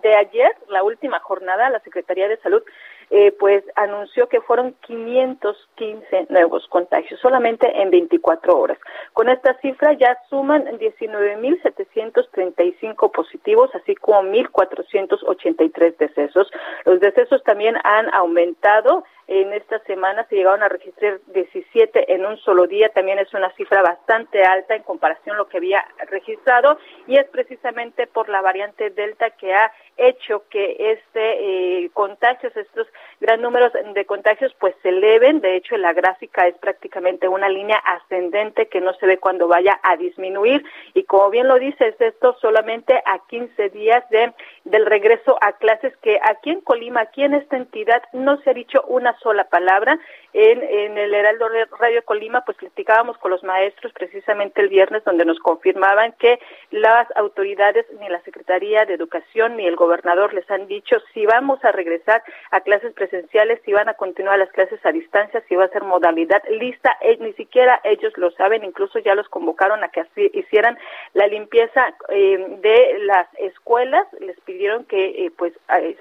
de ayer, la última jornada, la Secretaría de Salud eh, pues anunció que fueron 515 nuevos contagios solamente en 24 horas. Con esta cifra ya suman 19.735 positivos, así como 1.483 decesos. Los decesos también han aumentado en esta semana se llegaron a registrar 17 en un solo día, también es una cifra bastante alta en comparación a lo que había registrado y es precisamente por la variante Delta que ha hecho que este eh, contagios, estos gran números de contagios, pues se eleven. De hecho, la gráfica es prácticamente una línea ascendente que no se ve cuando vaya a disminuir. Y como bien lo dices, esto solamente a 15 días de del regreso a clases que aquí en Colima, aquí en esta entidad, no se ha dicho una sola palabra. En, en el Heraldo Radio Colima, pues platicábamos con los maestros precisamente el viernes, donde nos confirmaban que las autoridades, ni la Secretaría de Educación, ni el gobernador les han dicho si vamos a regresar a clases presenciales, si van a continuar las clases a distancia, si va a ser modalidad lista. Eh, ni siquiera ellos lo saben, incluso ya los convocaron a que así hicieran la limpieza eh, de las escuelas. Les pidieron que eh, pues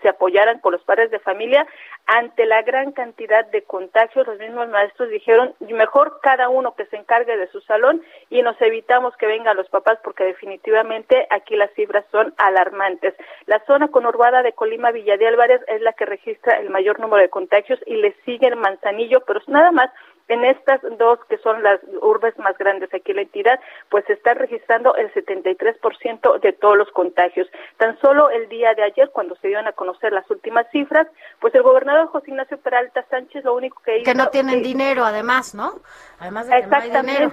se apoyaran con los padres de familia ante la gran de contagios, los mismos maestros dijeron, mejor cada uno que se encargue de su salón y nos evitamos que vengan los papás porque definitivamente aquí las cifras son alarmantes. La zona conurbada de Colima Villa de Álvarez es la que registra el mayor número de contagios y le sigue el Manzanillo, pero nada más en estas dos, que son las urbes más grandes aquí en la entidad, pues se está registrando el 73% de todos los contagios. Tan solo el día de ayer, cuando se dieron a conocer las últimas cifras, pues el gobernador José Ignacio Peralta Sánchez lo único que hizo... Que no tienen dinero, además, ¿no? Además de que no hay dinero.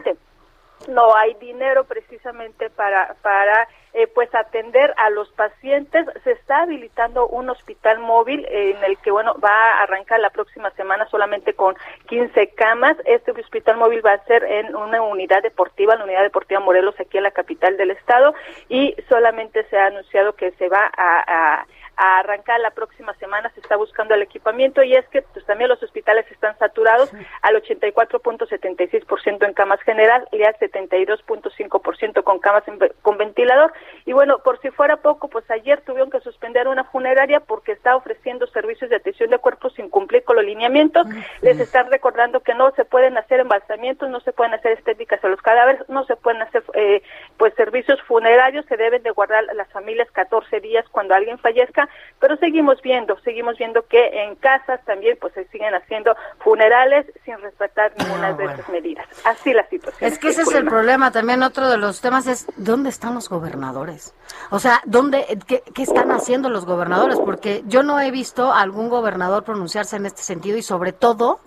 No hay dinero precisamente para, para eh, pues atender a los pacientes. Se está habilitando un hospital móvil en el que, bueno, va a arrancar la próxima semana solamente con 15 camas. Este hospital móvil va a ser en una unidad deportiva, la unidad deportiva Morelos, aquí en la capital del estado, y solamente se ha anunciado que se va a a arrancar la próxima semana se está buscando el equipamiento y es que pues también los hospitales están saturados al 84.76% en camas general y al 72.5% con camas con ventilador. Y bueno, por si fuera poco, pues ayer tuvieron que suspender una funeraria porque está ofreciendo servicios de atención de cuerpos sin cumplir con los lineamientos. Les están recordando que no se pueden hacer embalsamientos, no se pueden hacer estéticas a los cadáveres, no se pueden hacer eh, pues servicios funerarios, se deben de guardar las familias 14 días cuando alguien fallezca pero seguimos viendo, seguimos viendo que en casas también pues se siguen haciendo funerales sin respetar ninguna Ah, de esas medidas. Así la situación. Es que ese es el problema. También otro de los temas es dónde están los gobernadores. O sea, dónde, qué, qué están haciendo los gobernadores, porque yo no he visto a algún gobernador pronunciarse en este sentido y sobre todo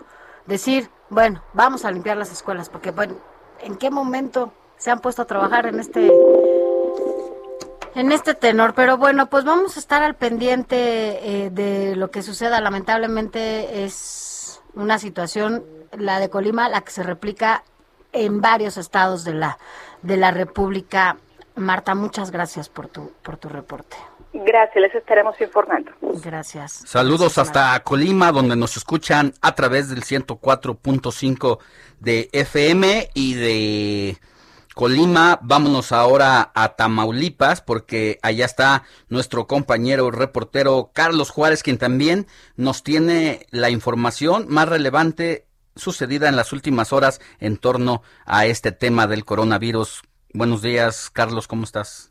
decir, bueno, vamos a limpiar las escuelas, porque bueno, ¿en qué momento se han puesto a trabajar en este en este tenor? Pero bueno, pues vamos a estar al pendiente eh, de lo que suceda. Lamentablemente es una situación, la de Colima, la que se replica en varios estados de la de la República. Marta, muchas gracias por tu por tu reporte. Gracias, les estaremos informando. Gracias. Saludos hasta Colima, donde nos escuchan a través del 104.5 de FM y de Colima. Vámonos ahora a Tamaulipas, porque allá está nuestro compañero reportero Carlos Juárez, quien también nos tiene la información más relevante sucedida en las últimas horas en torno a este tema del coronavirus. Buenos días, Carlos, ¿cómo estás?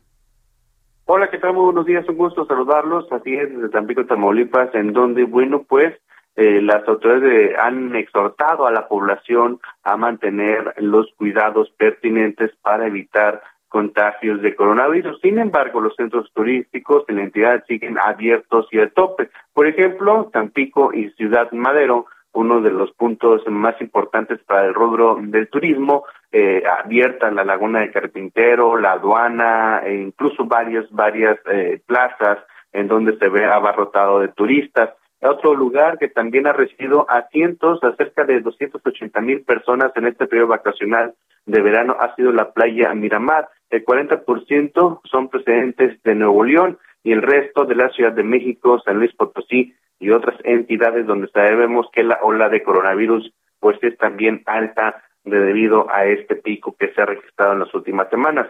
Hola, ¿qué tal? Muy buenos días, un gusto saludarlos. Así es, desde Tampico, Tamaulipas, en donde, bueno, pues eh, las autoridades han exhortado a la población a mantener los cuidados pertinentes para evitar contagios de coronavirus. Sin embargo, los centros turísticos en la entidad siguen abiertos y a tope. Por ejemplo, Tampico y Ciudad Madero uno de los puntos más importantes para el rubro del turismo, eh, abierta la laguna de Carpintero, la aduana, e incluso varias, varias eh, plazas en donde se ve abarrotado de turistas. Otro lugar que también ha recibido a cientos, a cerca de 280 mil personas en este periodo vacacional de verano ha sido la playa Miramar. El 40% son procedentes de Nuevo León y el resto de la Ciudad de México, San Luis Potosí y otras entidades donde sabemos que la ola de coronavirus pues es también alta debido a este pico que se ha registrado en las últimas semanas.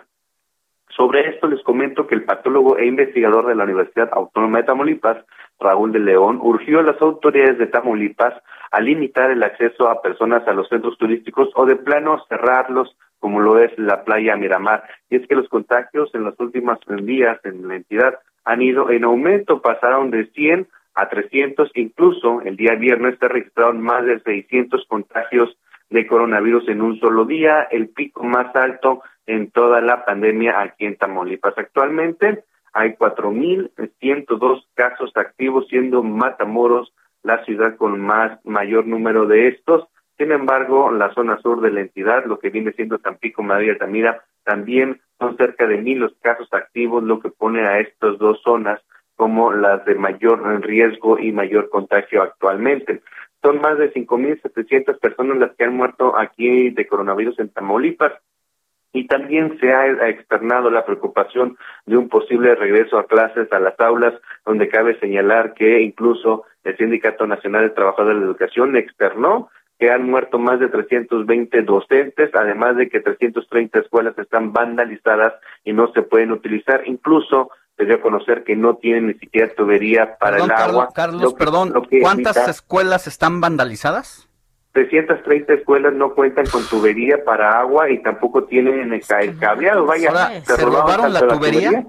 Sobre esto les comento que el patólogo e investigador de la Universidad Autónoma de Tamaulipas, Raúl de León, urgió a las autoridades de Tamaulipas a limitar el acceso a personas a los centros turísticos o de plano cerrarlos como lo es la playa Miramar. Y es que los contagios en los últimos días en la entidad han ido en aumento, pasaron de 100 a 300, incluso el día viernes se registraron más de 600 contagios de coronavirus en un solo día, el pico más alto en toda la pandemia aquí en Tamaulipas. Actualmente hay 4.102 casos activos, siendo Matamoros la ciudad con más mayor número de estos. Sin embargo, la zona sur de la entidad, lo que viene siendo Tampico, Madrid y Altamira, también son cerca de mil los casos activos, lo que pone a estas dos zonas como las de mayor riesgo y mayor contagio actualmente. Son más de 5.700 personas las que han muerto aquí de coronavirus en Tamaulipas y también se ha externado la preocupación de un posible regreso a clases a las aulas, donde cabe señalar que incluso el Sindicato Nacional de Trabajadores de la Educación externó que han muerto más de 320 docentes, además de que 330 escuelas están vandalizadas y no se pueden utilizar. Incluso se dio a conocer que no tienen ni siquiera tubería para perdón, el agua. Carlos, Carlos perdón, ¿cuántas evita... escuelas están vandalizadas? 330 escuelas no cuentan con tubería para agua y tampoco tienen el, el cableado. Vaya, Ahora, ¿se, ¿se robaron la tubería? la tubería?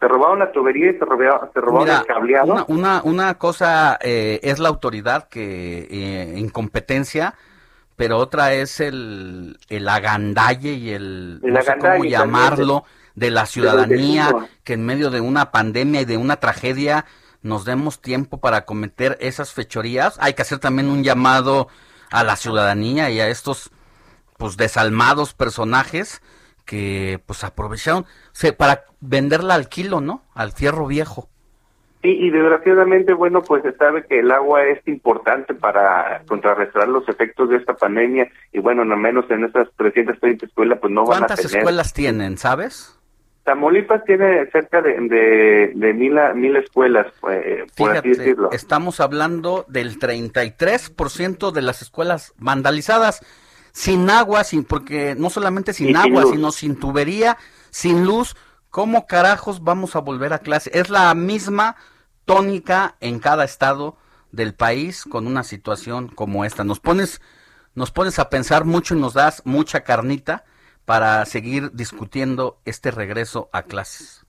Se robaron la tubería y se robaron, se robaron Mira, el cableado. Una, una, una cosa eh, es la autoridad que eh, incompetencia, pero otra es el, el agandalle y el, el no sé cómo llamarlo, de la ciudadanía, que en medio de una pandemia y de una tragedia nos demos tiempo para cometer esas fechorías. Hay que hacer también un llamado a la ciudadanía y a estos pues desalmados personajes que pues aprovecharon se, para venderla al kilo, ¿no? Al fierro viejo. Sí, y desgraciadamente, bueno, pues se sabe que el agua es importante para contrarrestar los efectos de esta pandemia y bueno, al menos en esas 330 escuelas pues no van a tener. ¿Cuántas escuelas tienen, sabes? Tamaulipas tiene cerca de, de, de mil, mil escuelas, eh, por Fíjate, así decirlo. Estamos hablando del 33% de las escuelas vandalizadas sin agua, sin porque no solamente sin Y agua, sino sin tubería, sin luz. ¿Cómo carajos vamos a volver a clase? Es la misma tónica en cada estado del país con una situación como esta. Nos pones nos pones a pensar mucho y nos das mucha carnita para seguir discutiendo este regreso a clases.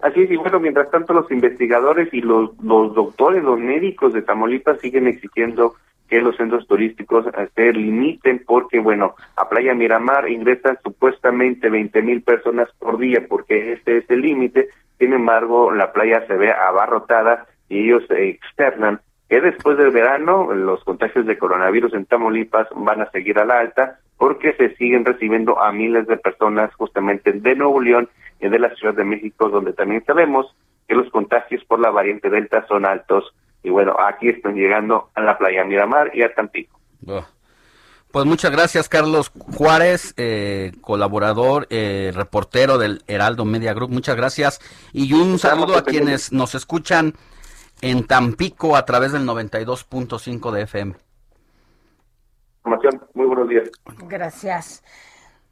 Así es, y bueno, mientras tanto los investigadores y los, los doctores, los médicos de Tamaulipas siguen exigiendo que los centros turísticos eh, se limiten porque, bueno, a Playa Miramar ingresan supuestamente 20 mil personas por día porque este es el límite, sin embargo, la playa se ve abarrotada y ellos externan que después del verano los contagios de coronavirus en Tamaulipas van a seguir a la alta porque se siguen recibiendo a miles de personas justamente de Nuevo León y de la Ciudad de México, donde también sabemos que los contagios por la variante Delta son altos. Y bueno, aquí están llegando a la playa Miramar y a Tampico. Pues muchas gracias, Carlos Juárez, eh, colaborador, eh, reportero del Heraldo Media Group. Muchas gracias. Y un saludo a quienes nos escuchan en Tampico a través del 92.5 de FM. Muy buenos días. Gracias.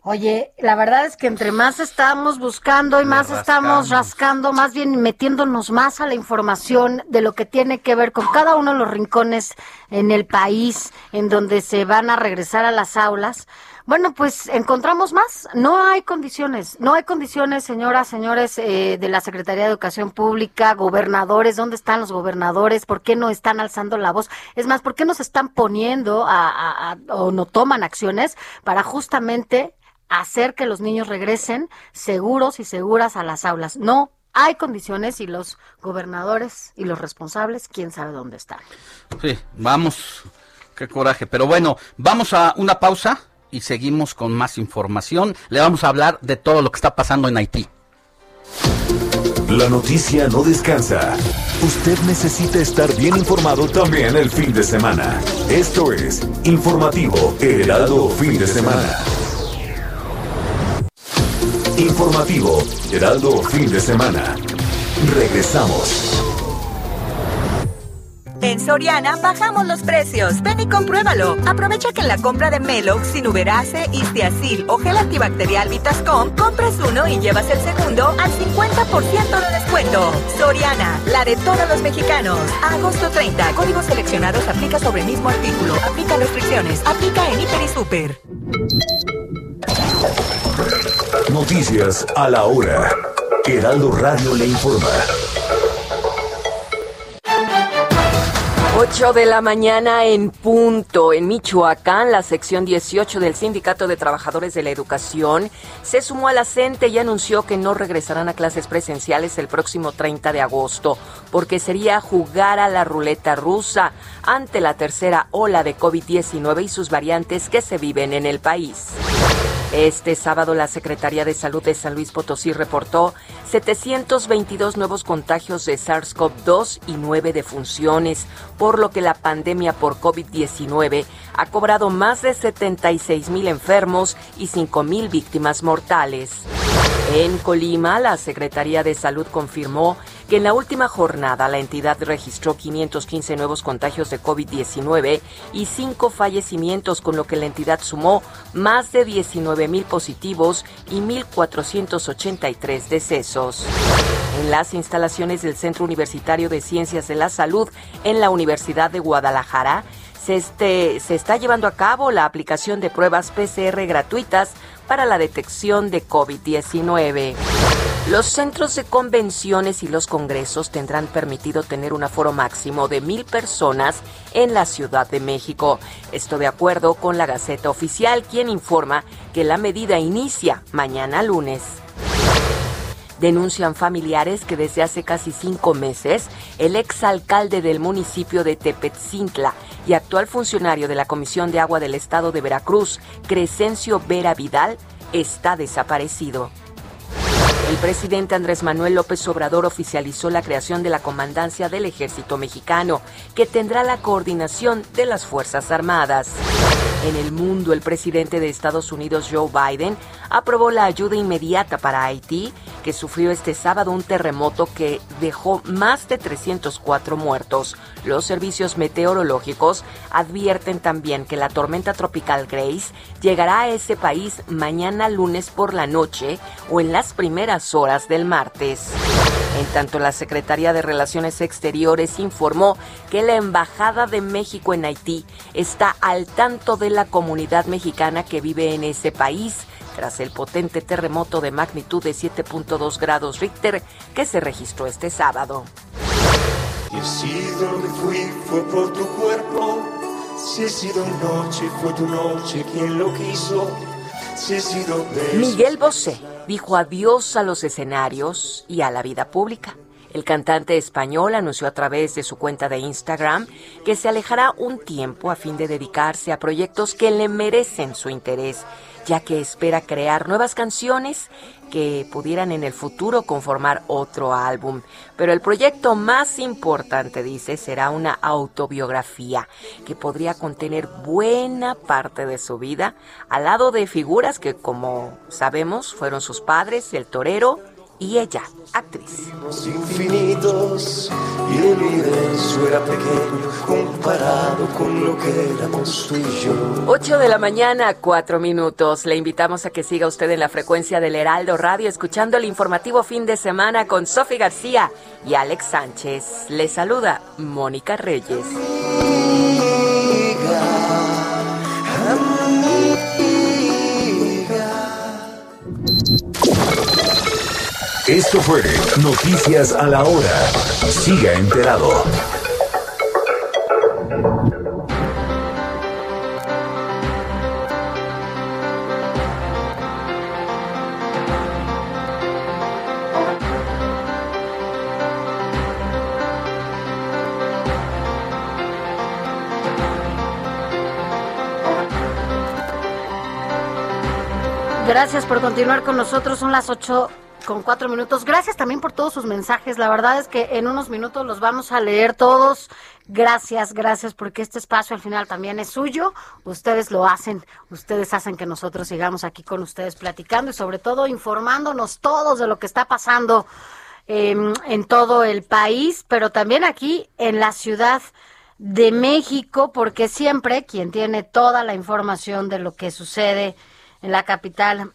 Oye, la verdad es que entre más estamos buscando y más estamos rascando, más bien metiéndonos más a la información de lo que tiene que ver con cada uno de los rincones en el país en donde se van a regresar a las aulas, bueno, pues encontramos más. No hay condiciones, no hay condiciones, señoras, señores eh, de la Secretaría de Educación Pública, gobernadores, ¿dónde están los gobernadores? ¿Por qué no están alzando la voz? Es más, ¿por qué no se están poniendo a, o no toman acciones para justamente hacer que los niños regresen seguros y seguras a las aulas? No hay condiciones y los gobernadores y los responsables, quién sabe dónde están. Sí, vamos, qué coraje. Pero bueno, vamos a una pausa y seguimos con más información. Le vamos a hablar de todo lo que está pasando en Haití. La noticia no descansa. Usted necesita estar bien informado también el fin de semana. Esto es Informativo Heraldo Fin de Semana. Informativo Heraldo Fin de Semana. Regresamos. En Soriana bajamos los precios. Ven y compruébalo. Aprovecha que en la compra de Melox, Sinuberase, Istiazil o gel antibacterial Vitascom, compras uno y llevas el segundo al 50% de descuento. Soriana, la de todos los mexicanos. agosto 30. Códigos seleccionados aplica sobre el mismo artículo. Aplica restricciones. Aplica en Hiper y Super. Noticias a la hora. Heraldo Radio le informa. 8 de la mañana en punto. En Michoacán, la sección 18 del Sindicato de Trabajadores de la Educación se sumó a la y anunció que no regresarán a clases presenciales el próximo 30 de agosto, porque sería jugar a la ruleta rusa ante la tercera ola de COVID-19 y sus variantes que se viven en el país. Este sábado la Secretaría de Salud de San Luis Potosí reportó 722 nuevos contagios de SARS-CoV-2 y 9 defunciones, por lo que la pandemia por COVID-19 ha cobrado más de 76 mil enfermos y 5 mil víctimas mortales. En Colima, la Secretaría de Salud confirmó que en la última jornada la entidad registró 515 nuevos contagios de COVID-19 y 5 fallecimientos, con lo que la entidad sumó más de 19 mil positivos y 1.483 decesos. En las instalaciones del Centro Universitario de Ciencias de la Salud en la Universidad de Guadalajara, se, este, se está llevando a cabo la aplicación de pruebas PCR gratuitas para la detección de COVID-19. Los centros de convenciones y los congresos tendrán permitido tener un aforo máximo de mil personas en la Ciudad de México. Esto de acuerdo con la Gaceta Oficial, quien informa que la medida inicia mañana lunes. Denuncian familiares que desde hace casi cinco meses el exalcalde del municipio de Tepetzintla y actual funcionario de la Comisión de Agua del Estado de Veracruz, Crescencio Vera Vidal, está desaparecido. El presidente Andrés Manuel López Obrador oficializó la creación de la Comandancia del Ejército Mexicano, que tendrá la coordinación de las Fuerzas Armadas. En el mundo, el presidente de Estados Unidos, Joe Biden, aprobó la ayuda inmediata para Haití, que sufrió este sábado un terremoto que dejó más de 304 muertos. Los servicios meteorológicos advierten también que la tormenta tropical Grace llegará a ese país mañana lunes por la noche o en las primeras horas del martes. En tanto, la Secretaría de Relaciones Exteriores informó que la Embajada de México en Haití está al tanto de la comunidad mexicana que vive en ese país tras el potente terremoto de magnitud de 7.2 grados Richter que se registró este sábado. Y si donde fui fue por tu cuerpo, si he sido noche fue tu noche quien lo quiso, si he sido beso. Miguel Bosé dijo adiós a los escenarios y a la vida pública. El cantante español anunció a través de su cuenta de Instagram que se alejará un tiempo a fin de dedicarse a proyectos que le merecen su interés, ya que espera crear nuevas canciones que pudieran en el futuro conformar otro álbum. Pero el proyecto más importante, dice, será una autobiografía que podría contener buena parte de su vida al lado de figuras que, como sabemos, fueron sus padres, el torero, y ella, actriz. infinitos y el universo era pequeño comparado con lo que éramos tú y yo. 8 de la mañana, 4 minutos. Le invitamos a que siga usted en la frecuencia del Heraldo Radio escuchando el informativo fin de semana con Sofi García y Alex Sánchez. Le saluda Mónica Reyes. Esto fue Noticias a la Hora. Siga enterado. Gracias por continuar con nosotros. Son las 8 con 4 minutos. Gracias también por todos sus mensajes. La verdad es que en unos minutos los vamos a leer todos. Gracias, gracias, porque este espacio al final también es suyo. Ustedes lo hacen, ustedes hacen que nosotros sigamos aquí con ustedes platicando y sobre todo informándonos todos de lo que está pasando eh, en todo el país, pero también aquí en la ciudad de México, porque siempre quien tiene toda la información de lo que sucede en la capital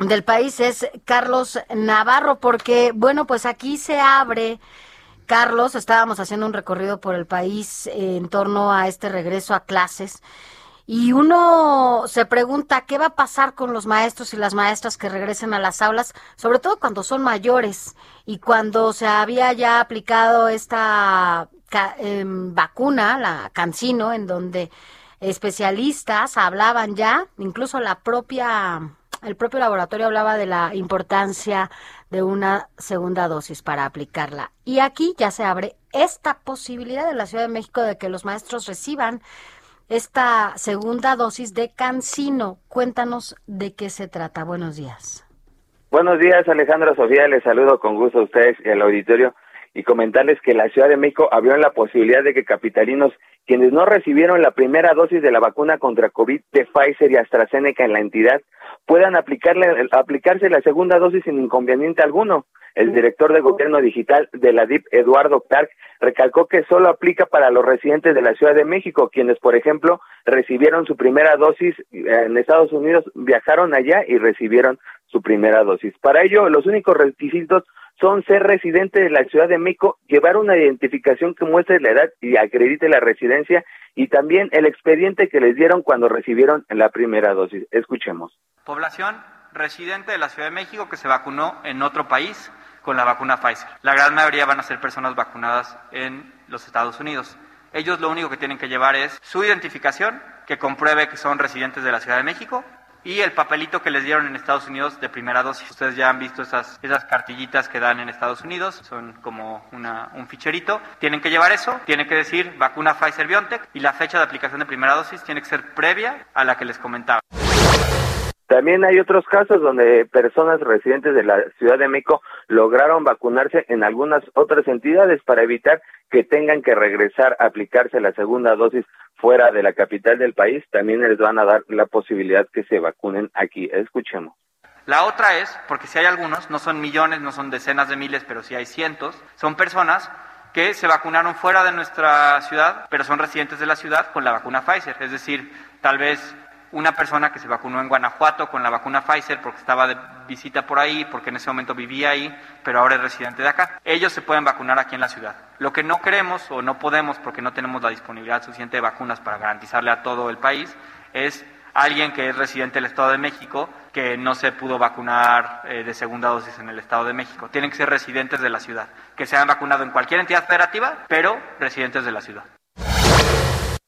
del país es Carlos Navarro, porque, bueno, pues aquí se abre. Carlos, estábamos haciendo un recorrido por el país en torno a este regreso a clases y uno se pregunta qué va a pasar con los maestros y las maestras que regresen a las aulas, sobre todo cuando son mayores y cuando se había ya aplicado esta em, vacuna, la Cancino, en donde especialistas hablaban ya, incluso la propia el propio laboratorio hablaba de la importancia de una segunda dosis para aplicarla. Y aquí ya se abre esta posibilidad en la Ciudad de México de que los maestros reciban esta segunda dosis de Cancino. Cuéntanos de qué se trata. Buenos días. Buenos días, Alejandra Sofía. Les saludo con gusto a ustedes y al auditorio y comentarles que la Ciudad de México abrió la posibilidad de que capitalinos quienes no recibieron la primera dosis de la vacuna contra COVID de Pfizer y AstraZeneca en la entidad puedan aplicarle, aplicarse la segunda dosis sin inconveniente alguno. El director de Gobierno Digital de la DIP, Eduardo Clark, recalcó que solo aplica para los residentes de la Ciudad de México, quienes, por ejemplo, recibieron su primera dosis en Estados Unidos, viajaron allá y recibieron su primera dosis. Para ello, los únicos requisitos son ser residente de la Ciudad de México, llevar una identificación que muestre la edad y acredite la residencia y también el expediente que les dieron cuando recibieron la primera dosis. Escuchemos. Población residente de la Ciudad de México que se vacunó en otro país con la vacuna Pfizer. La gran mayoría van a ser personas vacunadas en los Estados Unidos. Ellos lo único que tienen que llevar es su identificación, que compruebe que son residentes de la Ciudad de México, y el papelito que les dieron en Estados Unidos de primera dosis. Ustedes ya han visto esas, esas cartillitas que dan en Estados Unidos, son como una, un ficherito. Tienen que llevar eso, tiene que decir vacuna Pfizer BioNTech y la fecha de aplicación de primera dosis tiene que ser previa a la que les comentaba. También hay otros casos donde personas residentes de la Ciudad de México lograron vacunarse en algunas otras entidades para evitar que tengan que regresar a aplicarse la segunda dosis fuera de la capital del país. También les van a dar la posibilidad que se vacunen aquí. Escuchemos. La otra es, porque si hay algunos, no son millones, no son decenas de miles, pero sí hay cientos, son personas que se vacunaron fuera de nuestra ciudad, pero son residentes de la ciudad con la vacuna Pfizer. Es decir, tal vez una persona que se vacunó en Guanajuato con la vacuna Pfizer porque estaba de visita por ahí, porque en ese momento vivía ahí, pero ahora es residente de acá. Ellos se pueden vacunar aquí en la ciudad. Lo que no queremos o no podemos porque no tenemos la disponibilidad suficiente de vacunas para garantizarle a todo el país es alguien que es residente del Estado de México que no se pudo vacunar eh, de segunda dosis en el Estado de México. Tienen que ser residentes de la ciudad, que se han vacunado en cualquier entidad federativa, pero residentes de la ciudad.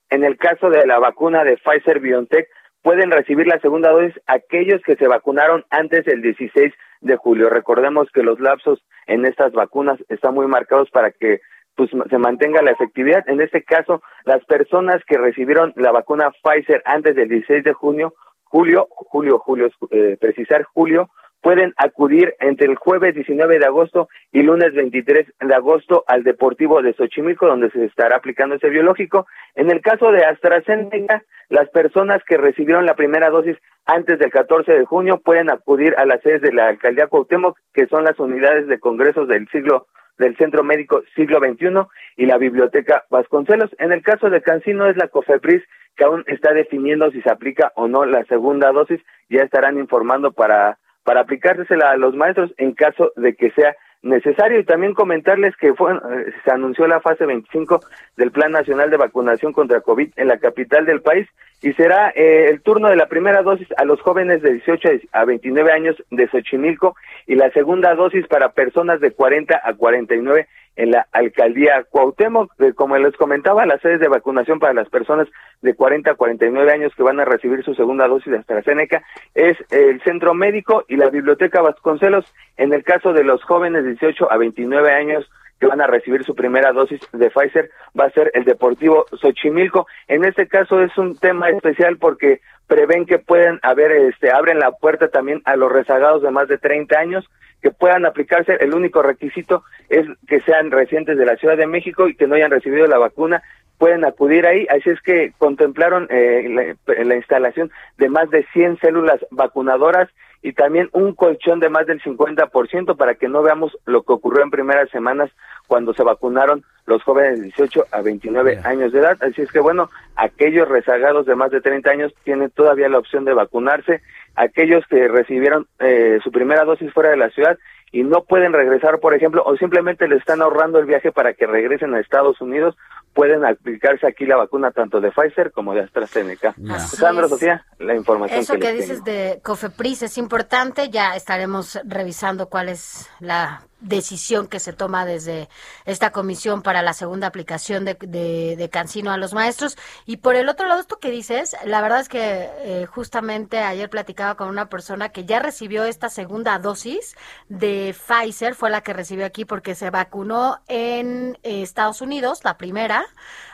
En el caso de la vacuna de Pfizer BioNTech, pueden recibir la segunda dosis aquellos que se vacunaron antes del 16 de julio. Recordemos que los lapsos en estas vacunas están muy marcados para que pues se mantenga la efectividad. En este caso, las personas que recibieron la vacuna Pfizer antes del 16 de junio, julio, julio, julio, eh, precisar julio, pueden acudir entre el jueves 19 de agosto y lunes 23 de agosto al Deportivo de Xochimilco, donde se estará aplicando ese biológico. En el caso de AstraZeneca, las personas que recibieron la primera dosis antes del 14 de junio pueden acudir a las sedes de la alcaldía Cuauhtémoc, que son las unidades de congresos del siglo del Centro Médico Siglo XXI y la Biblioteca Vasconcelos. En el caso de Cancino es la COFEPRIS que aún está definiendo si se aplica o no la segunda dosis. Ya estarán informando para para aplicársela a los maestros en caso de que sea necesario. Y también comentarles que fue, eh, se anunció la fase 25 del Plan Nacional de Vacunación contra COVID en la capital del país y será eh, el turno de la primera dosis a los jóvenes de 18 a 29 años de Xochimilco y la segunda dosis para personas de 40 a 49 en la alcaldía Cuauhtémoc. Como les comentaba, las sedes de vacunación para las personas de 40 a 49 años que van a recibir su segunda dosis de AstraZeneca es el centro médico y la biblioteca Vasconcelos. En el caso de los jóvenes de 18 a 29 años que van a recibir su primera dosis de Pfizer va a ser el Deportivo Xochimilco. En este caso es un tema especial porque prevén que pueden haber, este, abren la puerta también a los rezagados de más de 30 años que puedan aplicarse. El único requisito es que sean residentes de la Ciudad de México y que no hayan recibido la vacuna pueden acudir ahí. Así es que contemplaron eh, la, instalación de más de 100 células vacunadoras y también un colchón de más del 50% para que no veamos lo que ocurrió en primeras semanas cuando se vacunaron los jóvenes de 18 a 29 años de edad. Así es que bueno, aquellos rezagados de más de 30 años tienen todavía la opción de vacunarse. Aquellos que recibieron eh, su primera dosis fuera de la ciudad y no pueden regresar, por ejemplo, o simplemente le están ahorrando el viaje para que regresen a Estados Unidos, pueden aplicarse aquí la vacuna tanto de Pfizer como de AstraZeneca. Sandra, Sofía, la información Eso que, que dices de COFEPRIS es importante, ya estaremos revisando cuál es la decisión que se toma desde esta comisión para la segunda aplicación de, de, Cancino a los maestros. Y por el otro lado, esto que dices, la verdad es que eh, justamente ayer platicaba con una persona que ya recibió esta segunda dosis de Pfizer, fue la que recibió aquí porque se vacunó en eh, Estados Unidos, la primera,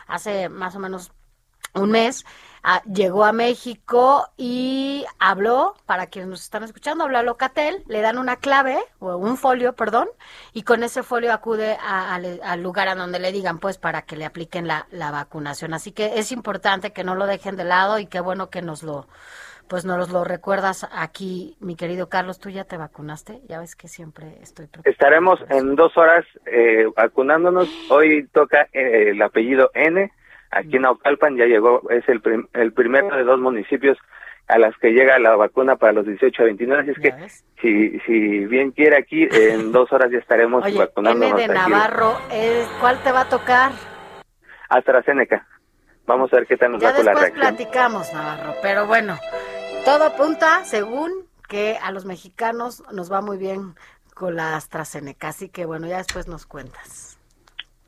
hace más o menos un mes llegó a México y habló, para quienes nos están escuchando, habló a Locatel, le dan una clave, o un folio, perdón, y con ese folio acude al lugar a donde le digan, pues, para que le apliquen la, la vacunación. Así que es importante que no lo dejen de lado y qué bueno que nos lo pues nos lo recuerdas aquí, mi querido Carlos, ¿tú ya te vacunaste? Ya ves que siempre estoy Estaremos en dos horas eh, vacunándonos. Hoy toca eh, el apellido N Aquí en Naucalpan ya llegó, es el, el primero de dos municipios a las que llega la vacuna para los 18 a 29, así es que si, si bien quiere aquí, en dos horas ya estaremos Oye, vacunándonos. de Navarro, eh, ¿cuál te va a tocar? AstraZeneca. Vamos a ver qué tal nos ya va con la reacción. platicamos, Navarro, pero bueno, todo apunta, según que a los mexicanos nos va muy bien con la AstraZeneca, así que bueno, ya después nos cuentas.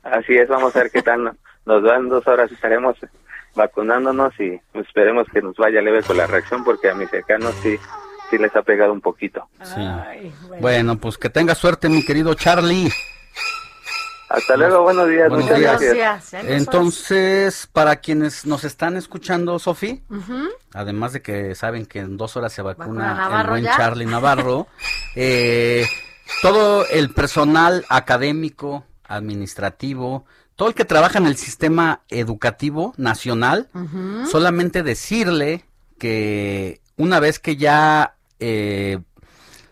Así es, vamos a ver qué tal nos dan dos horas y estaremos vacunándonos y esperemos que nos vaya leve con la reacción porque a mis cercanos sí sí les ha pegado un poquito. bueno. pues que tenga suerte mi querido Charlie. Hasta luego, buenos días. Buenos días. gracias. Entonces, para quienes nos están escuchando, Sofi, además de que saben que en dos horas se vacuna, el buen Charlie Navarro, eh, todo el personal académico, administrativo, todo el que trabaja en el sistema educativo nacional, solamente decirle que una vez que ya eh,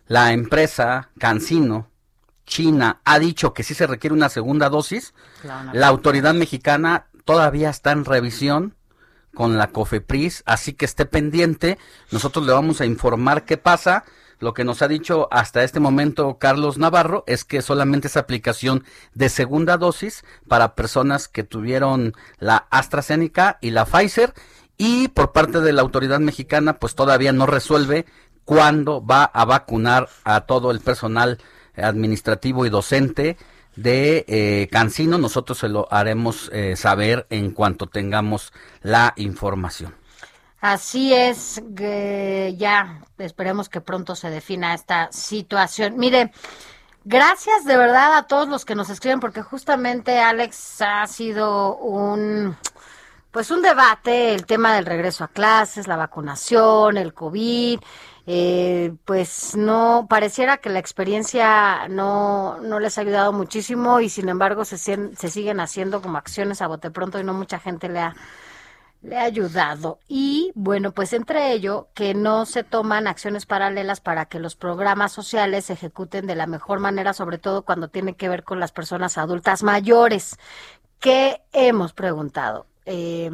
la empresa Cancino, China, ha dicho que sí se requiere una segunda dosis, la autoridad mexicana todavía está en revisión con la COFEPRIS, así que esté pendiente, nosotros le vamos a informar qué pasa lo que nos ha dicho hasta este momento Carlos Navarro es que solamente es aplicación de segunda dosis para personas que tuvieron la AstraZeneca y la Pfizer y por parte de la autoridad mexicana pues todavía no resuelve cuándo va a vacunar a todo el personal administrativo y docente de eh, Cancino. Nosotros se lo haremos eh, saber en cuanto tengamos la información. Así es, que ya esperemos que pronto se defina esta situación. Mire, gracias de verdad a todos los que nos escriben, porque justamente Alex ha sido un pues un debate, el tema del regreso a clases, la vacunación, el COVID, eh, pues no, pareciera que la experiencia no, no les ha ayudado muchísimo y sin embargo se, se siguen haciendo como acciones a bote pronto y no mucha gente le ha, le ha ayudado. Y bueno, pues entre ello, que no se toman acciones paralelas para que los programas sociales se ejecuten de la mejor manera, sobre todo cuando tiene que ver con las personas adultas mayores. ¿Qué hemos preguntado? eh,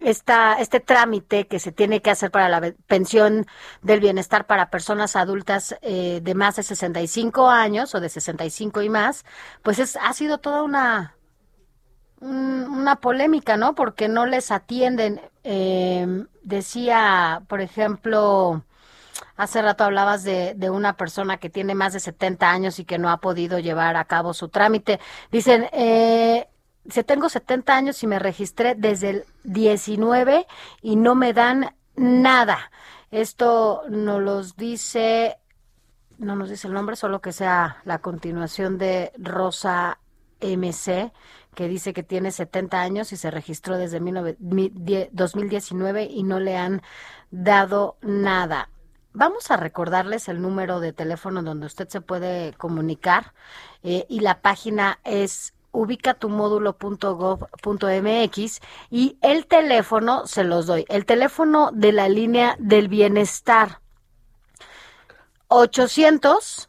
esta, este trámite que se tiene que hacer para la pensión del bienestar para personas adultas eh, de más de 65 años o de 65 y más, pues es, ha sido toda una, una polémica, ¿no? Porque no les atienden. Eh, decía, por ejemplo, hace rato hablabas de, de, una persona que tiene más de 70 años y que no ha podido llevar a cabo su trámite. Dicen, eh, si tengo 70 años y me registré desde el 19 y no me dan nada. Esto nos los dice, no nos dice el nombre, solo que sea la continuación de Rosa MC, que dice que tiene 70 años y se registró desde 2019 y no le han dado nada. Vamos a recordarles el número de teléfono donde usted se puede comunicar eh, y la página es ubicatumódulo.gov.mx y el teléfono se los doy. El teléfono de la línea del bienestar 800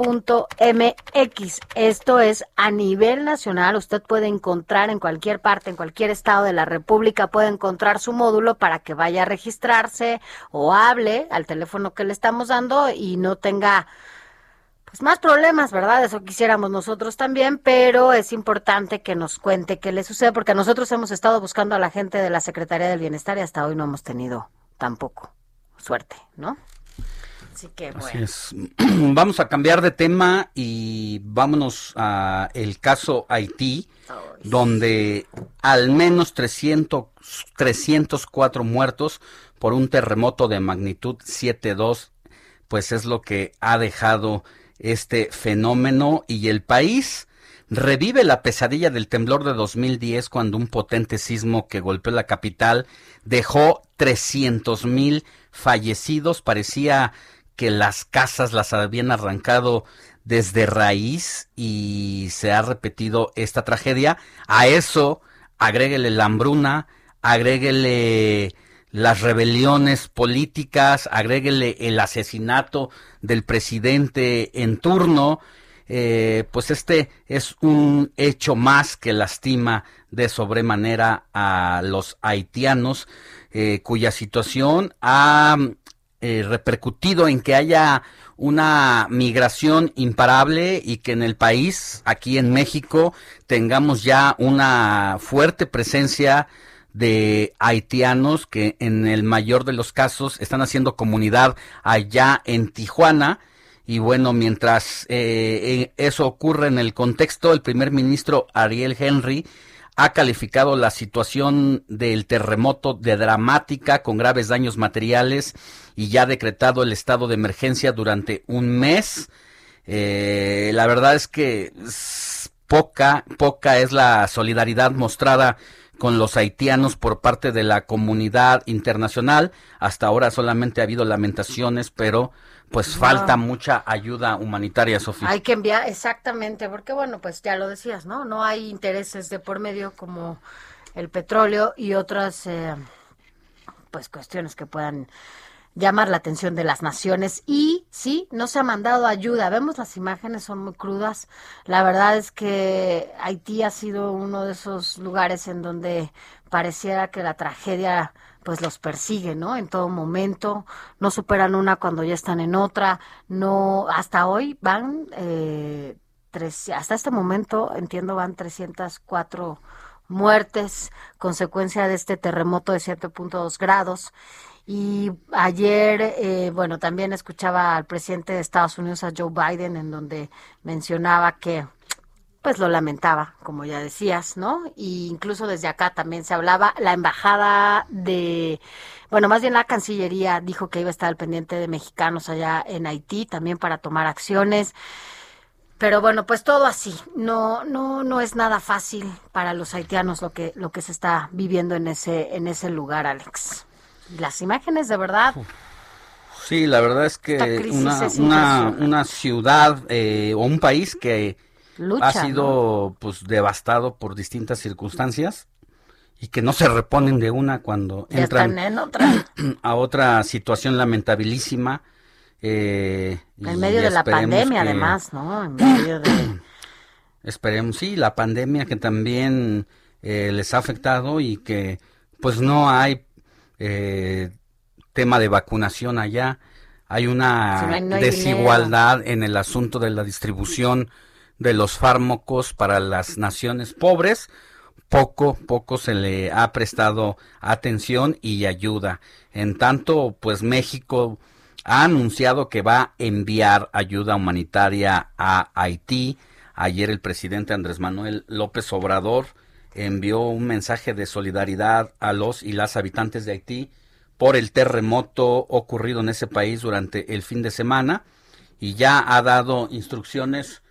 módulo.bienestar.gov.mx. Esto es a nivel nacional. Usted puede encontrar en cualquier parte, en cualquier estado de la República, puede encontrar su módulo para que vaya a registrarse o hable al teléfono que le estamos dando y no tenga pues más problemas, ¿verdad? Eso quisiéramos nosotros también, pero es importante que nos cuente qué le sucede, porque nosotros hemos estado buscando a la gente de la Secretaría del Bienestar y hasta hoy no hemos tenido tampoco suerte, ¿no? Así que bueno. Vamos a cambiar de tema y vámonos a el caso Haití, donde al menos 300, 304 muertos por un terremoto de magnitud 7.2, pues es lo que ha dejado este fenómeno y el país revive la pesadilla del temblor de 2010 cuando un potente sismo que golpeó la capital dejó 300 mil fallecidos. Parecía que las casas las habían arrancado desde raíz y se ha repetido esta tragedia. A eso agréguele la hambruna, agréguele las rebeliones políticas, agréguele el asesinato del presidente en turno, eh, pues este es un hecho más que lastima de sobremanera a los haitianos, eh, cuya situación ha eh, repercutido en que haya una migración imparable y que en el país, aquí en México, tengamos ya una fuerte presencia de haitianos que en el mayor de los casos están haciendo comunidad allá en Tijuana. Y bueno, mientras eh, eso ocurre en el contexto, el primer ministro Ariel Henry ha calificado la situación del terremoto de dramática con graves daños materiales y ya ha decretado el estado de emergencia durante un mes. Eh, la verdad es que poca, poca es la solidaridad mostrada con los haitianos por parte de la comunidad internacional. Hasta ahora solamente ha habido lamentaciones, pero pues falta mucha ayuda humanitaria, Sofía. Hay que enviar, exactamente, porque bueno, pues ya lo decías, ¿no? No hay intereses de por medio como el petróleo y otras, eh, pues cuestiones que puedan llamar la atención de las naciones y sí, no se ha mandado ayuda. Vemos las imágenes, son muy crudas. La verdad es que Haití ha sido uno de esos lugares en donde pareciera que la tragedia pues los persigue, ¿no? En todo momento, no superan una cuando ya están en otra, no, hasta hoy van, eh, tres, hasta este momento, entiendo, van 304 muertes, consecuencia de este terremoto de 7.2 grados. Y ayer, eh, bueno, también escuchaba al presidente de Estados Unidos, a Joe Biden, en donde mencionaba que pues lo lamentaba, como ya decías, ¿no? Y incluso desde acá también se hablaba, la embajada de, bueno, más bien la Cancillería dijo que iba a estar al pendiente de mexicanos allá en Haití también para tomar acciones. Pero bueno, pues todo así. No, no, no es nada fácil para los haitianos lo que, lo que se está viviendo en ese, en ese lugar, Alex. Las imágenes de verdad. Sí, la verdad es que una, una, una, ciudad eh, o un país que ha sido pues devastado por distintas circunstancias y que no se reponen de una cuando entran a otra situación lamentabilísima. Eh, en medio de la pandemia, además, ¿no? En medio de... esperemos, sí, la pandemia que también eh, les ha afectado y que pues no hay eh, tema de vacunación allá. Hay una desigualdad en el asunto de la distribución de los fármacos para las naciones pobres, poco, poco se le ha prestado atención y ayuda. En tanto, pues México ha anunciado que va a enviar ayuda humanitaria a Haití. Ayer el presidente Andrés Manuel López Obrador envió un mensaje de solidaridad a los y las habitantes de Haití por el terremoto ocurrido en ese país durante el fin de semana y ya ha dado instrucciones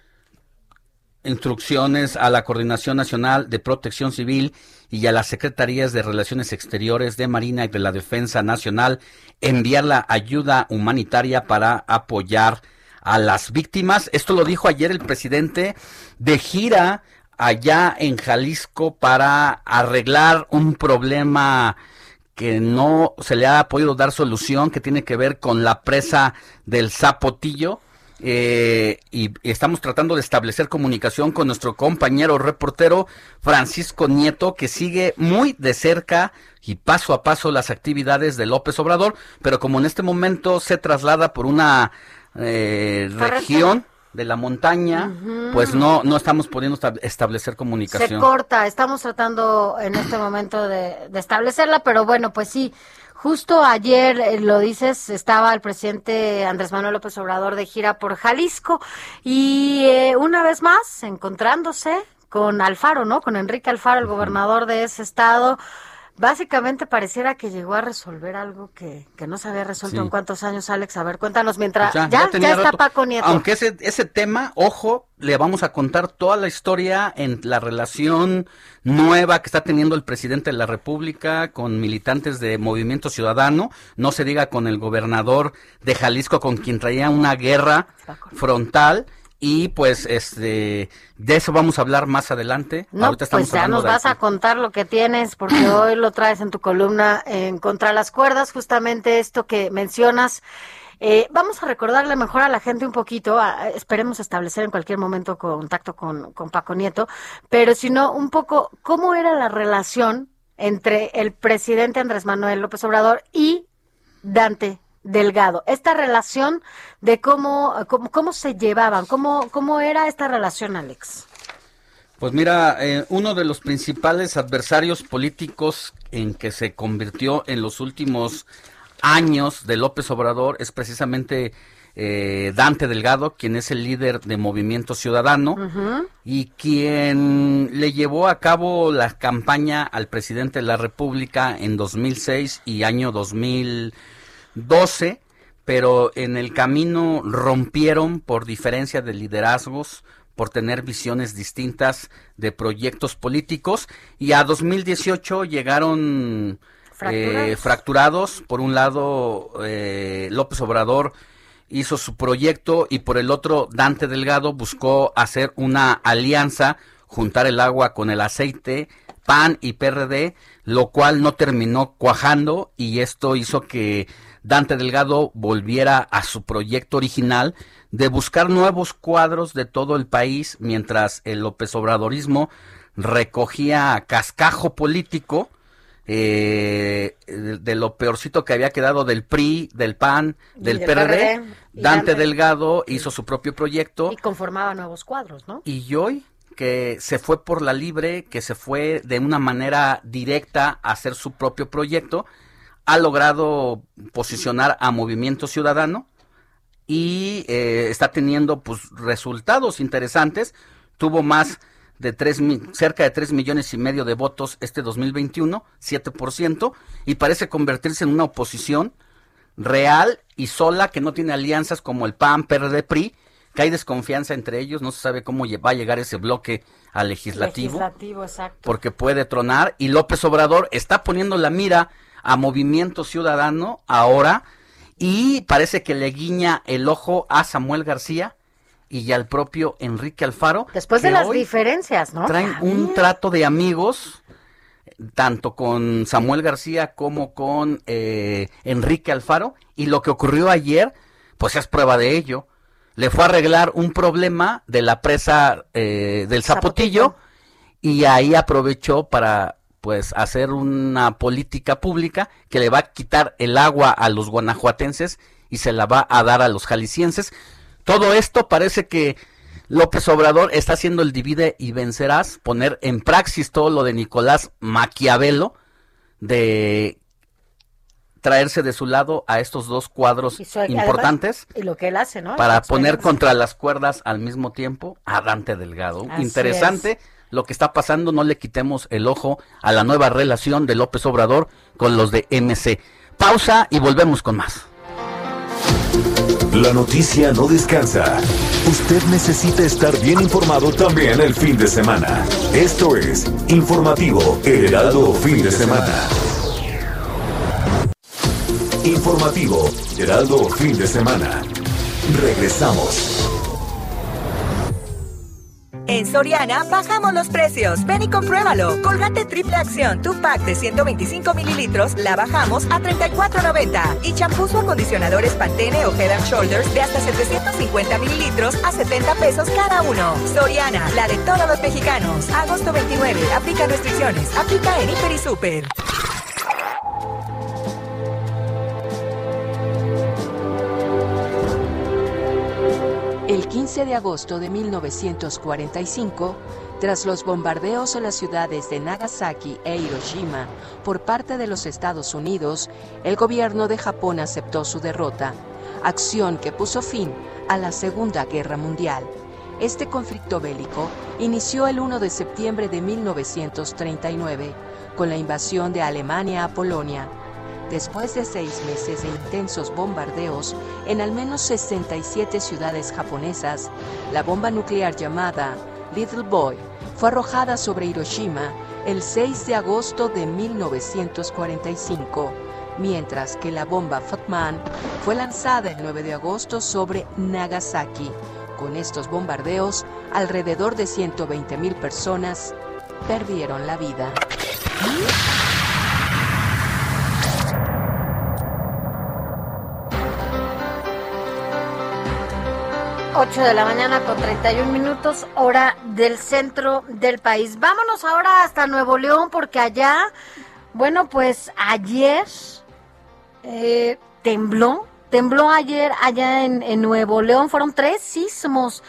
instrucciones a la Coordinación Nacional de Protección Civil y a las Secretarías de Relaciones Exteriores de Marina y de la Defensa Nacional enviar la ayuda humanitaria para apoyar a las víctimas. Esto lo dijo ayer el presidente de gira allá en Jalisco para arreglar un problema que no se le ha podido dar solución, que tiene que ver con la presa del Zapotillo. Eh, y estamos tratando de establecer comunicación con nuestro compañero reportero Francisco Nieto, que sigue muy de cerca y paso a paso las actividades de López Obrador, pero como en este momento se traslada por una eh, región de la montaña, pues no no estamos pudiendo establecer comunicación. Se corta, estamos tratando en este momento de, de establecerla, pero bueno, pues sí, Justo ayer, eh, lo dices, estaba el presidente Andrés Manuel López Obrador de gira por Jalisco y eh, una vez más encontrándose con Alfaro, ¿no? Con Enrique Alfaro, el gobernador de ese estado Básicamente pareciera que llegó a resolver algo que, que no se había resuelto en cuántos años, Alex. A ver, cuéntanos mientras pues ya, ya, está Paco Nieto. Aunque ese, ese tema, ojo, le vamos a contar toda la historia en la relación nueva que está teniendo el presidente de la República con militantes de Movimiento Ciudadano, no se diga con el gobernador de Jalisco con quien traía una guerra frontal y pues este de eso vamos a hablar más adelante. No, pues ya nos vas a contar lo que tienes porque hoy lo traes en tu columna en Contra las Cuerdas, justamente esto que mencionas. Eh, vamos a recordarle mejor a la gente un poquito, esperemos establecer en cualquier momento contacto con, con Paco Nieto, pero si no, un poco cómo era la relación entre el presidente Andrés Manuel López Obrador y Dante Delgado, esta relación de cómo, cómo, cómo se llevaban, cómo, cómo era esta relación, Alex. Pues mira, eh, uno de los principales adversarios políticos en que se convirtió en los últimos años de López Obrador es precisamente eh, Dante Delgado, quien es el líder de Movimiento Ciudadano y quien le llevó a cabo la campaña al presidente de la República en 2006 y año 2000. 12, pero en el camino rompieron por diferencia de liderazgos, por tener visiones distintas de proyectos políticos y a 2018 llegaron eh, fracturados. Por un lado, eh, López Obrador hizo su proyecto y por el otro, Dante Delgado buscó hacer una alianza, juntar el agua con el aceite PAN y PRD, lo cual no terminó cuajando y esto hizo que Dante Delgado volviera a su proyecto original de buscar nuevos cuadros de todo el país mientras el López Obradorismo recogía cascajo político eh, de, lo peorcito que había quedado del PRI, del PAN, del, PRD. Dante, Delgado hizo su propio proyecto. Y conformaba nuevos cuadros, ¿no? Y hoy que se fue por la libre, que se fue de una manera directa a hacer su propio proyecto, ha logrado posicionar a Movimiento Ciudadano y eh, está teniendo pues resultados interesantes. Tuvo más de tres, cerca de 3 millones y medio de votos este 2021, 7%, y parece convertirse en una oposición real y sola que no tiene alianzas como el PAN, PRD, PRI, que hay desconfianza entre ellos, no se sabe cómo va a llegar ese bloque al legislativo, legislativo exacto. porque puede tronar, y López Obrador está poniendo la mira a Movimiento Ciudadano ahora, y parece que le guiña el ojo a Samuel García, y al propio Enrique Alfaro. Después de las diferencias, ¿no? Traen un trato de amigos, tanto con Samuel García como con eh, Enrique Alfaro, y lo que ocurrió ayer, pues es prueba de ello. Le fue a arreglar un problema de la presa eh, del Zapotillo, y ahí aprovechó para pues hacer una política pública que le va a quitar el agua a los guanajuatenses y se la va a dar a los jaliscienses todo esto parece que López Obrador está haciendo el divide y vencerás, poner en praxis todo lo de Nicolás Maquiavelo, de traerse de su lado a estos dos cuadros importantes y lo que él hace, ¿no? Para poner contra las cuerdas al mismo tiempo a Dante Delgado. Interesante lo que está pasando, no le quitemos el ojo a la nueva relación de López Obrador con los de MC. Pausa y volvemos con más. La noticia no descansa. Usted necesita estar bien informado también el fin de semana. Esto es Informativo Heraldo Fin de Semana. Informativo Heraldo Fin de Semana. Regresamos. En Soriana bajamos los precios. Ven y compruébalo. Colgate triple acción, tu pack de 125 mililitros, la bajamos a 34.90. Y champús o acondicionadores Pantene o Head Shoulders de hasta 750 mililitros a 70 pesos cada uno. Soriana, la de todos los mexicanos. Agosto 29. Aplica restricciones. Aplica en Hiper y Super. 15 de agosto de 1945, tras los bombardeos a las ciudades de Nagasaki e Hiroshima por parte de los Estados Unidos, el gobierno de Japón aceptó su derrota, acción que puso fin a la Segunda Guerra Mundial. Este conflicto bélico inició el 1 de septiembre de 1939 con la invasión de Alemania a Polonia Después de seis meses de intensos bombardeos en al menos 67 ciudades japonesas, la bomba nuclear llamada Little Boy fue arrojada sobre Hiroshima el 6 de agosto de 1945, mientras que la bomba Fatman fue lanzada el 9 de agosto sobre Nagasaki. Con estos bombardeos, alrededor de 120.000 personas perdieron la vida. 8 de la mañana con 31 minutos, hora del centro del país. Vámonos ahora hasta Nuevo León porque allá, bueno, pues ayer eh, tembló, tembló ayer allá en, Nuevo León, fueron tres sismos.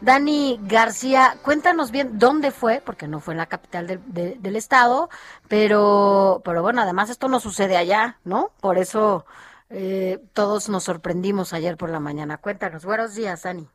Dani García, cuéntanos bien dónde fue, porque no fue en la capital del estado, pero, pero bueno, además esto no sucede allá, ¿no? Por eso eh, todos nos sorprendimos ayer por la mañana. Cuéntanos. Buenos días, Dani.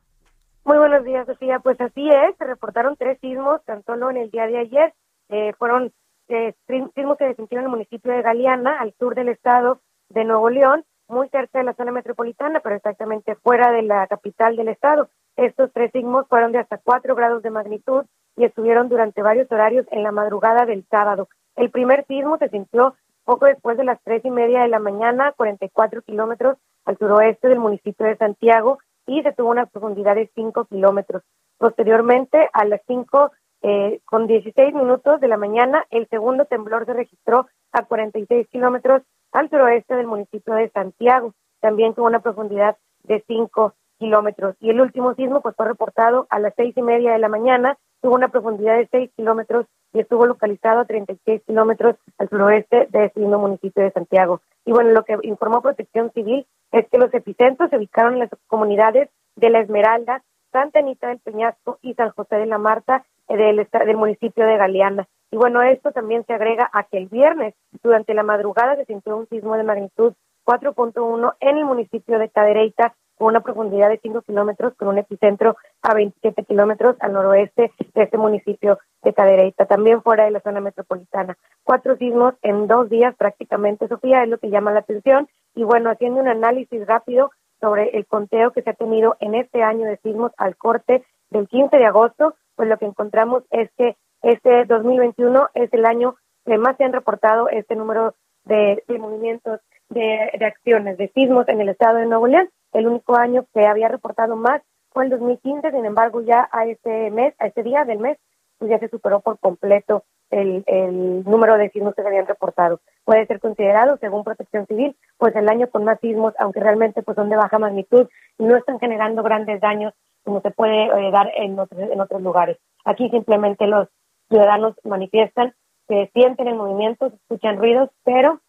Muy buenos días, Sofía. Pues así es, se reportaron tres sismos tan solo en el día de ayer. Eh, fueron eh, sismos que se en el municipio de Galeana, al sur del estado de Nuevo León, muy cerca de la zona metropolitana, pero exactamente fuera de la capital del estado. Estos tres sismos fueron de hasta cuatro grados de magnitud y estuvieron durante varios horarios en la madrugada del sábado. El primer sismo se sintió poco después de las tres y media de la mañana, 44 kilómetros al suroeste del municipio de Santiago, y se tuvo una profundidad de 5 kilómetros. Posteriormente, a las 5 eh, con 16 minutos de la mañana, el segundo temblor se registró a 46 kilómetros al suroeste del municipio de Santiago, también con una profundidad de 5 kilómetros. Y el último sismo pues fue reportado a las seis y media de la mañana, tuvo una profundidad de 6 kilómetros y estuvo localizado a 36 kilómetros al suroeste de ese mismo municipio de Santiago. Y bueno, lo que informó Protección Civil es que los epicentros se ubicaron en las comunidades de La Esmeralda, Santa Anita del Peñasco y San José de la Marta eh, del, del municipio de Galeana. Y bueno, esto también se agrega a que el viernes, durante la madrugada, se sintió un sismo de magnitud 4.1 en el municipio de Cadereyta, con una profundidad de 5 kilómetros, con un epicentro a 27 kilómetros al noroeste de este municipio de Cadereyta, también fuera de la zona metropolitana. Cuatro sismos en dos días prácticamente, Sofía, es lo que llama la atención. Y bueno, haciendo un análisis rápido sobre el conteo que se ha tenido en este año de sismos al corte del 15 de agosto, pues lo que encontramos es que este 2021 es el año que más se han reportado este número de, movimientos, de, de acciones, de sismos en el estado de Nuevo León el único año que había reportado más fue el 2015, sin embargo ya a este mes, a este día del mes, pues ya se superó por completo el, el número de sismos que se habían reportado. Puede ser considerado, según Protección Civil, pues el año con más sismos, aunque realmente pues son de baja magnitud y no están generando grandes daños como se puede eh, dar en otros, en otros lugares. Aquí simplemente los ciudadanos manifiestan que sienten el movimiento, escuchan ruidos, pero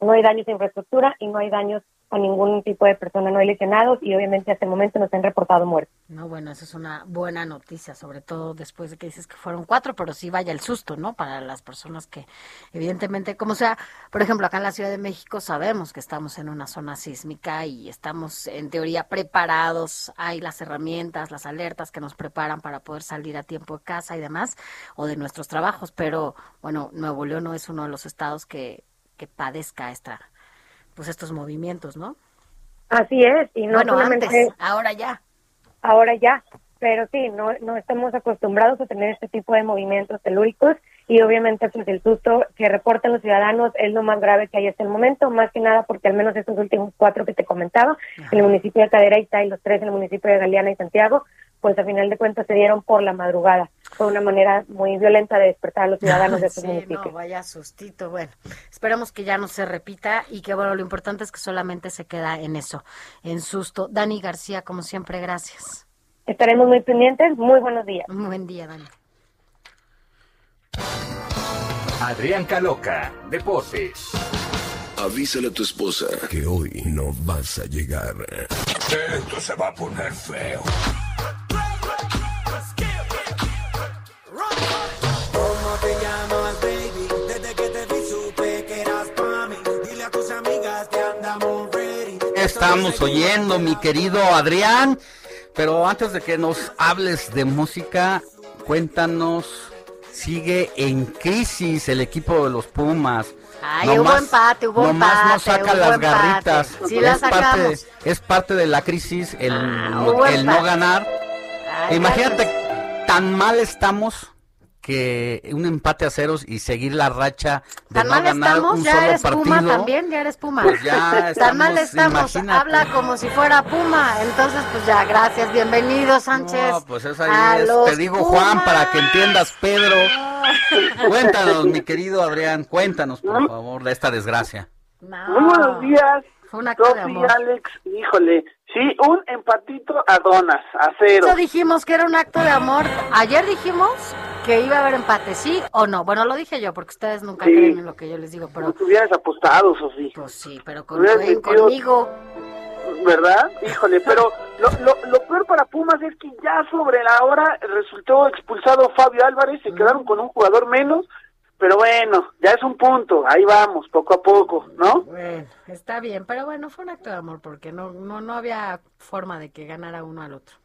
no hay daños de infraestructura y no hay daños a ningún tipo de persona no hay lesionados y obviamente hasta el momento no se han reportado muertos. No, bueno, eso es una buena noticia, sobre todo después de que dices que fueron cuatro, pero sí vaya el susto, ¿no? Para las personas que evidentemente, como sea, por ejemplo, acá en la Ciudad de México sabemos que estamos en una zona sísmica y estamos en teoría preparados, hay las herramientas, las alertas que nos preparan para poder salir a tiempo de casa y demás, o de nuestros trabajos, pero bueno, Nuevo León no es uno de los estados que, que padezca esta pues estos movimientos, ¿no? Así es, y no bueno, solamente antes, ahora ya. Ahora ya, pero sí, no, no estamos acostumbrados a tener este tipo de movimientos telúricos y obviamente pues el susto que reportan los ciudadanos es lo más grave que hay hasta el momento, más que nada porque al menos estos últimos cuatro que te comentaba, en el municipio de Cadereyta y los tres en el municipio de Galeana y Santiago, pues a final de cuentas se dieron por la madrugada. Fue una manera muy violenta de despertar a los ciudadanos de estos sí, municipios. No, vaya sustito. Bueno, esperamos que ya no se repita y que, bueno, lo importante es que solamente se queda en eso, en susto. Dani García, como siempre, gracias. Estaremos muy pendientes. Muy buenos días. Muy buen día, Dani. Adrián Caloca, Deportes. Avísale a tu esposa que hoy no vas a llegar. Esto se va a poner feo. Estamos oyendo, mi querido Adrián. Pero antes de que nos hables de música, cuéntanos, sigue en crisis el equipo de los Pumas. Ay, hubo empate, hubo nomás empate. no saca las empate. garritas. Sí, es, parte, sacamos. es parte de la crisis el, hubo el no ganar. Ay, Imagínate, tan mal estamos que un empate a ceros y seguir la racha de Tan no mal ganar estamos, un ya solo eres partido. Puma también, ya eres Puma. Pues ya Tan mal estamos, imagínate. habla como si fuera Puma. Entonces, pues ya, gracias, bienvenido Sánchez. No, pues es a ahí, es, te digo Juan para que entiendas Pedro. Cuéntanos, mi querido Adrián, cuéntanos por favor de esta desgracia. No, Muy buenos días. Fue un acto de Sofi, amor. Alex, híjole, sí, un empatito a donas, a cero. Eso dijimos que era un acto de amor. Ayer dijimos que iba a haber empate, ¿sí o no? Bueno, lo dije yo porque ustedes nunca Sí. creen en lo que yo les digo, pero No te hubieras apostado, Sofía. Pues sí, pero con, conmigo. ¿Verdad? Híjole, pero lo, lo, lo peor para Pumas es que ya sobre la hora resultó expulsado Fabio Álvarez, se quedaron con un jugador menos, pero bueno, ya es un punto, ahí vamos, poco a poco, ¿no? Bueno, está bien, pero bueno, fue un acto de amor porque no, no, no había forma de que ganara uno al otro.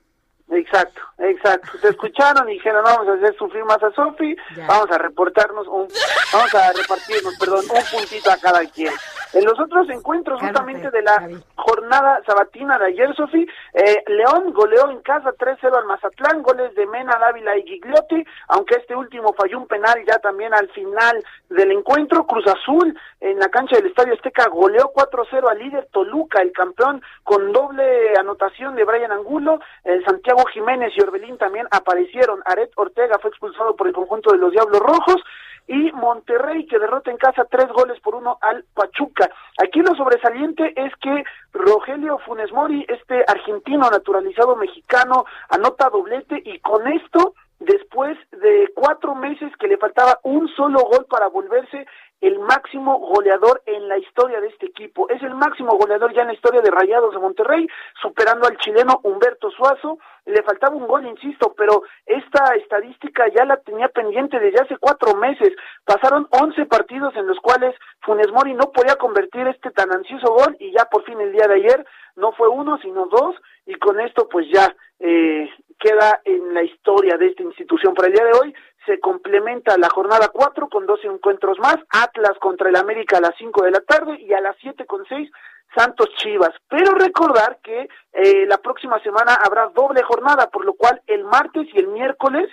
Exacto, exacto. Se escucharon y dijeron, vamos a hacer sufrir más a Sofi, vamos a reportarnos un, vamos a repartirnos, perdón, un puntito a cada quien. En los otros encuentros justamente de la jornada sabatina de ayer, Sofi, eh, León goleó en casa 3-0 al Mazatlán, goles de Mena, Dávila y Gigliotti, aunque este último falló un penal ya también al final del encuentro. Cruz Azul en la cancha del Estadio Azteca goleó 4-0 al líder Toluca, el campeón, con doble anotación de Brian Angulo. El Santiago Jiménez y Orbelín también aparecieron. Aret Ortega fue expulsado por el conjunto de los Diablos Rojos y Monterrey que derrota en casa tres goles por uno al Pachuca. Aquí lo sobresaliente es que Rogelio Funes Mori, este argentino naturalizado mexicano, anota doblete y con esto después de cuatro meses que le faltaba un solo gol para volverse el máximo goleador en la historia de este equipo. Es el máximo goleador ya en la historia de Rayados de Monterrey, superando al chileno Humberto Suazo. Le faltaba un gol, insisto, pero esta estadística ya la tenía pendiente desde hace cuatro meses. Pasaron once partidos en los cuales Funes Mori no podía convertir este tan ansioso gol y ya por fin el día de ayer no fue uno, sino dos, y con esto pues ya eh, queda en la historia de esta institución. Para el día de hoy se complementa la jornada 4 con 12 encuentros más, Atlas contra el América a las 5 de la tarde y a las siete con seis Santos Chivas. Pero recordar que eh, la próxima semana habrá doble jornada, por lo cual el martes y el miércoles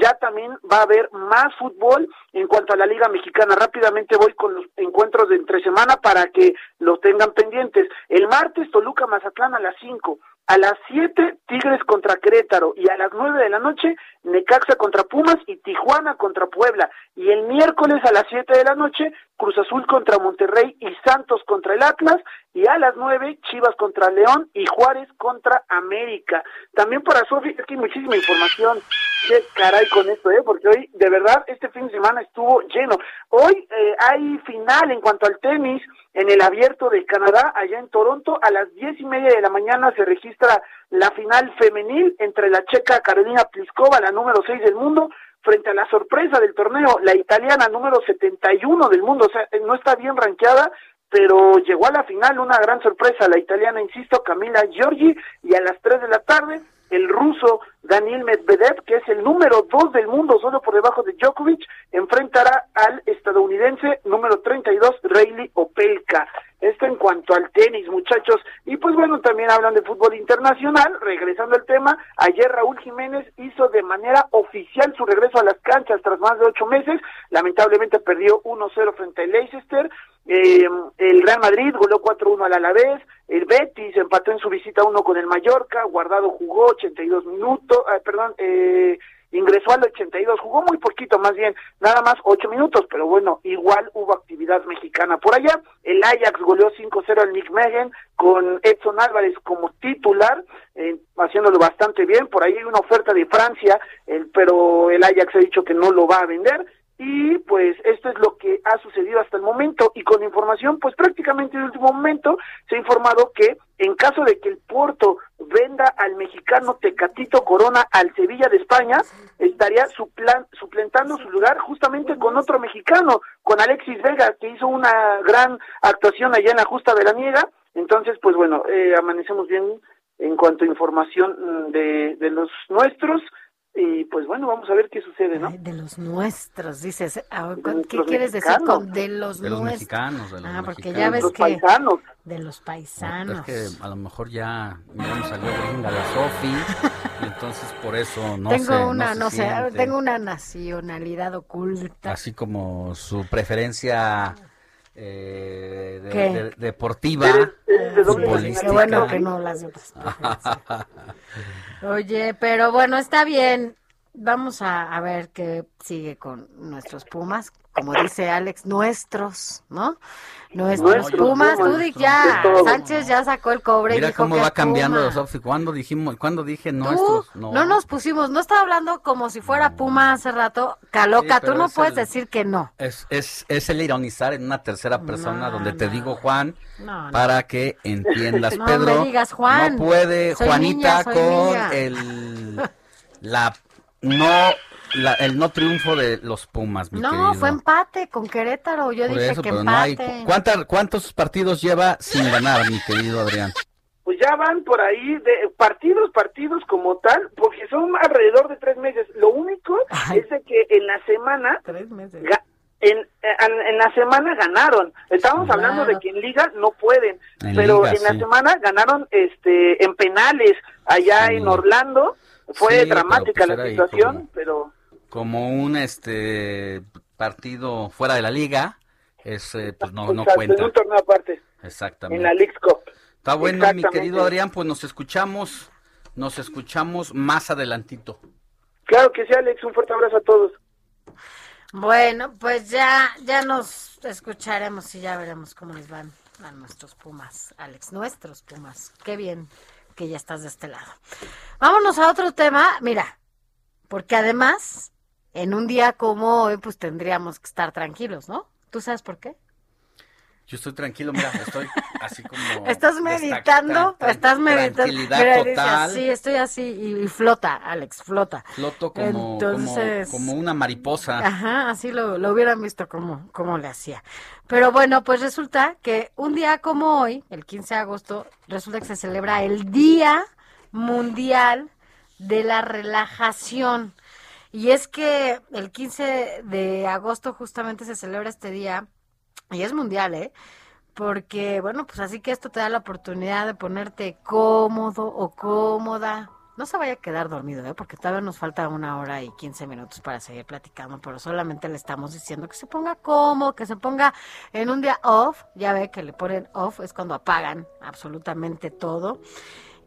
ya también va a haber más fútbol en cuanto a la Liga Mexicana. Rápidamente voy con los encuentros de entre semana para que los tengan pendientes. El martes Toluca Mazatlán a las 5, a las 7 Tigres contra Querétaro y a las 9 de la noche Necaxa contra Pumas y Tijuana contra Puebla. Y el miércoles a las 7 de la noche Cruz Azul contra Monterrey y Santos contra el Atlas y a las 9 Chivas contra León y Juárez contra América. También para Sofi, es que hay muchísima información. Qué caray con esto, ¿eh? Porque hoy, de verdad, este fin de semana estuvo lleno. Hoy eh, hay final en cuanto al tenis en el abierto de Canadá, allá en Toronto. A las diez y media de la mañana se registra la final femenil entre la checa Carolina Pliskova, la número 6 del mundo, frente a la sorpresa del torneo, la italiana número 71 del mundo. O sea, no está bien rankeada, pero llegó a la final una gran sorpresa, la italiana, insisto, Camila Giorgi, y a las 3 de la tarde el ruso Daniel Medvedev, que es el número 2 del mundo, solo por debajo de Djokovic, enfrentará al estadounidense número 32, Rayleigh Opelka. Esto en cuanto al tenis, muchachos. Y pues bueno, también hablan de fútbol internacional. Regresando al tema, ayer Raúl Jiménez hizo de manera oficial su regreso a las canchas tras más de ocho meses. Lamentablemente perdió 1-0 frente al Leicester. Eh, el Real Madrid goleó 4-1 al Alavés. El Betis empató en su visita 1 con el Mallorca. Guardado jugó 82 minutos. Ah, perdón, eh, ingresó al 82, jugó muy poquito más bien, nada más 8 minutos, pero bueno, igual hubo actividad mexicana por allá. El Ajax goleó 5-0 al Nick Megan con Edson Álvarez como titular, eh, haciéndolo bastante bien. Por ahí hay una oferta de Francia, el, pero el Ajax ha dicho que no lo va a vender y pues esto es lo que ha sucedido hasta el momento. Y con información pues prácticamente de último momento se ha informado que en caso de que el Porto venda al mexicano Tecatito Corona al Sevilla de España estaría suplan, suplentando su lugar justamente con otro mexicano con Alexis Vega que hizo una gran actuación allá en la justa de la niega entonces pues bueno eh, amanecemos bien en cuanto a información mm, de, de los nuestros y pues bueno, vamos a ver qué sucede, ¿no? de los nuestros, dices. Ah, ¿Qué quieres decir con de los, de los mexicanos? De los ah, porque mexicanos. ya ves los que... paisanos. De los paisanos. Es que a lo mejor ya, ya nos salió gringa la Sofi, entonces por eso no tengo sé, una, no, no se sé, siente. tengo una nacionalidad oculta. Así como su preferencia eh, de- ¿Qué? de- deportiva, de futbolística. Qué bueno que no las otras. Oye, pero bueno, está bien. Vamos a, a ver qué sigue con nuestros Pumas. Como dice Alex, nuestros, ¿no? Nuestros Nuestros Pumas. Pumas. Tú di ya. Sánchez ya sacó el cobre y Mira dijo cómo que va cambiando Pumas. Sofi. ¿Cuándo dijimos, cuándo dije nuestros? no. nos pusimos, no estaba hablando como si fuera Puma hace rato. Caloca, Sí, tú no es puedes el- decir que no. Es, es, es el ironizar en una tercera persona No, donde te no. digo Juan No, no. para que entiendas, No Pedro. me digas Juan. No puede Soy Juanita niña, con niña. el la no la- el no triunfo de los Pumas, mi No, querido. fue empate con Querétaro. Yo Por dije eso, que no hay empate. ¿cuánta- ¿Cuántos partidos lleva sin ganar, mi querido Adrián? Pues ya van por ahí de partidos, partidos como tal, porque son alrededor de tres meses. Lo único es de que en la semana Tres meses. ga- en, en, en la semana ganaron. Estábamos Claro. hablando de que en liga no pueden, En pero liga, en la sí. semana ganaron este en penales allá Sí. en Orlando. Fue Sí, dramática pues la situación, como- pero Como un este partido fuera de la liga, es eh, pues no, no cuenta. en un torneo aparte, Exactamente. en la League Cup. Está bueno, mi querido Adrián, pues nos escuchamos nos escuchamos más adelantito. Claro que sí, Alex, un fuerte abrazo a todos. Bueno, pues ya, ya nos escucharemos y ya veremos cómo les van a nuestros Pumas, Alex, nuestros Pumas. Qué bien que ya estás de este lado. Vámonos a otro tema, mira, porque además, en un día como hoy, pues tendríamos que estar tranquilos, ¿no? ¿Tú sabes por qué? Yo estoy tranquilo, mira, estoy así como... ¿Estás meditando? ¿Estás meditando? Mira, total. así, estoy así y, y flota, Alex, flota. Floto como, Entonces- como, como una mariposa. Ajá, así lo, lo hubieran visto como, como le hacía. Pero bueno, pues resulta que un día como hoy, el 15 de agosto, resulta que se celebra el Día Mundial de la Relajación. Y es que el 15 de agosto justamente se celebra este día, y es mundial, ¿eh? Porque, bueno, pues así que esto te da la oportunidad de ponerte cómodo o cómoda. No se vaya a quedar dormido, ¿eh? Porque todavía nos falta una hora y 15 minutos para seguir platicando, pero solamente le estamos diciendo que se ponga cómodo, que se ponga en un día off. Ya ve que le ponen off, es cuando apagan absolutamente todo.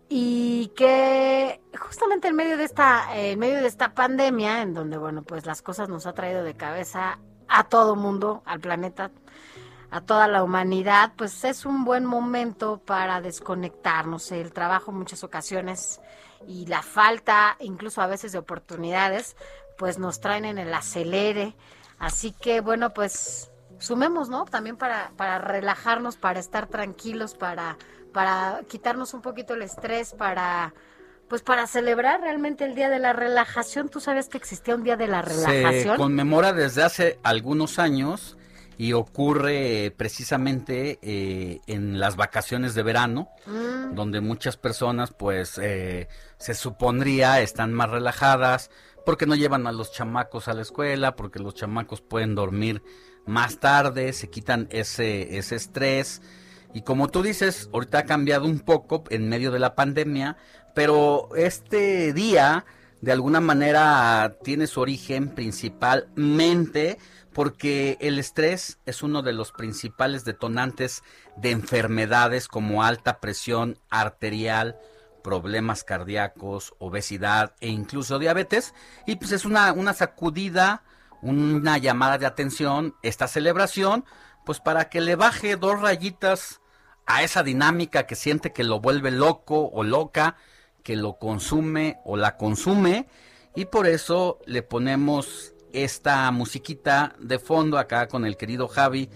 Y que justamente en medio de esta, en medio de esta pandemia, en donde, bueno, pues las cosas nos ha traído de cabeza a todo mundo, al planeta, a toda la humanidad, pues es un buen momento para desconectarnos. El trabajo en muchas ocasiones y la falta incluso a veces de oportunidades, pues nos traen en el acelere. Así que bueno, pues sumemos, ¿no? También para, para relajarnos, para estar tranquilos, para, para quitarnos un poquito el estrés, para pues para celebrar realmente el Día de la Relajación. ¿Tú sabes que existía un Día de la Se Relajación? conmemora desde hace algunos años y ocurre eh, precisamente eh, en las vacaciones de verano, Mm. donde muchas personas pues eh, se supondría están más relajadas porque no llevan a los chamacos a la escuela, porque los chamacos pueden dormir más tarde, se quitan ese, ese estrés. Y como tú dices, ahorita ha cambiado un poco en medio de la pandemia, pero este día de alguna manera tiene su origen principalmente porque el estrés es uno de los principales detonantes de enfermedades como alta presión arterial, problemas cardíacos, obesidad e incluso diabetes. Y pues es una, una sacudida, una llamada de atención, esta celebración, pues para que le baje dos rayitas a esa dinámica que siente que lo vuelve loco o loca, que lo consume o la consume. Y por eso le ponemos esta musiquita de fondo acá con el querido Javi,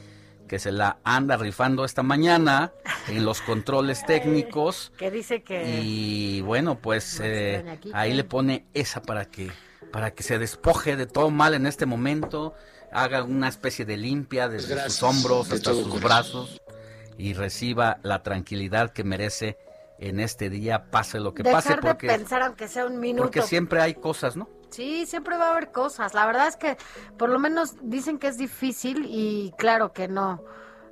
que se la anda rifando esta mañana en los controles técnicos. Que dice que... Y bueno, pues eh, aquí, ahí le pone esa para que para que se despoje de todo mal en este momento, haga una especie de limpia desde Gracias, sus hombros de hasta sus corazón. brazos y reciba la tranquilidad que merece en este día, pase lo que Dejar pase, de porque, pensar aunque sea un minuto. porque siempre hay cosas, ¿no? Sí, siempre va a haber cosas. La verdad es que por lo menos dicen que es difícil y claro que no,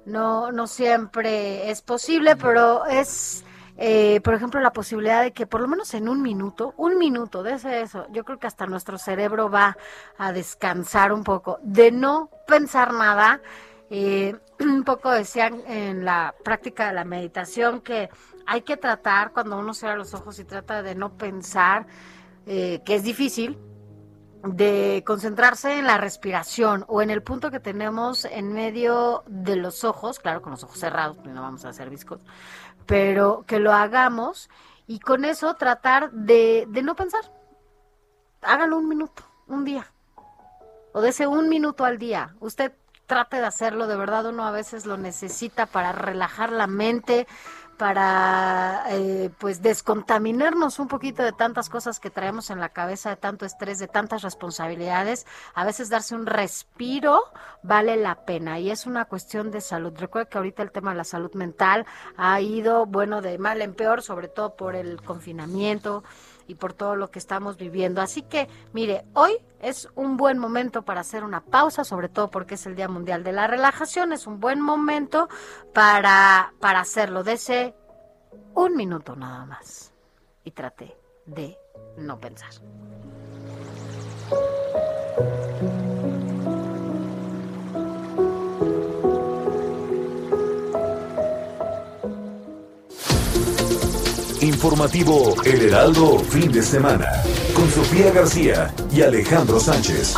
no, no siempre es posible, pero es, eh, por ejemplo, la posibilidad de que por lo menos en un minuto, un minuto de ese eso, yo creo que hasta nuestro cerebro va a descansar un poco, de no pensar nada. Eh, un poco decían en la práctica de la meditación que hay que tratar cuando uno cierra los ojos y trata de no pensar, eh, que es difícil, de concentrarse en la respiración o en el punto que tenemos en medio de los ojos, claro, con los ojos cerrados, porque no vamos a hacer viscos, pero que lo hagamos y con eso tratar de, de no pensar. Hágalo un minuto, un día, o de ese un minuto al día. Usted trate de hacerlo, de verdad uno a veces lo necesita para relajar la mente, para eh, pues descontaminarnos un poquito de tantas cosas que traemos en la cabeza, de tanto estrés, de tantas responsabilidades. A veces darse un respiro vale la pena y es una cuestión de salud. Recuerda que ahorita el tema de la salud mental ha ido, bueno, de mal en peor, sobre todo por el confinamiento y por todo lo que estamos viviendo. Así que, mire, hoy es un buen momento para hacer una pausa, sobre todo porque es el Día Mundial de la Relajación, es un buen momento para, para hacerlo. Dese un minuto nada más y trate de no pensar. Informativo El Heraldo Fin de Semana con Sofía García y Alejandro Sánchez.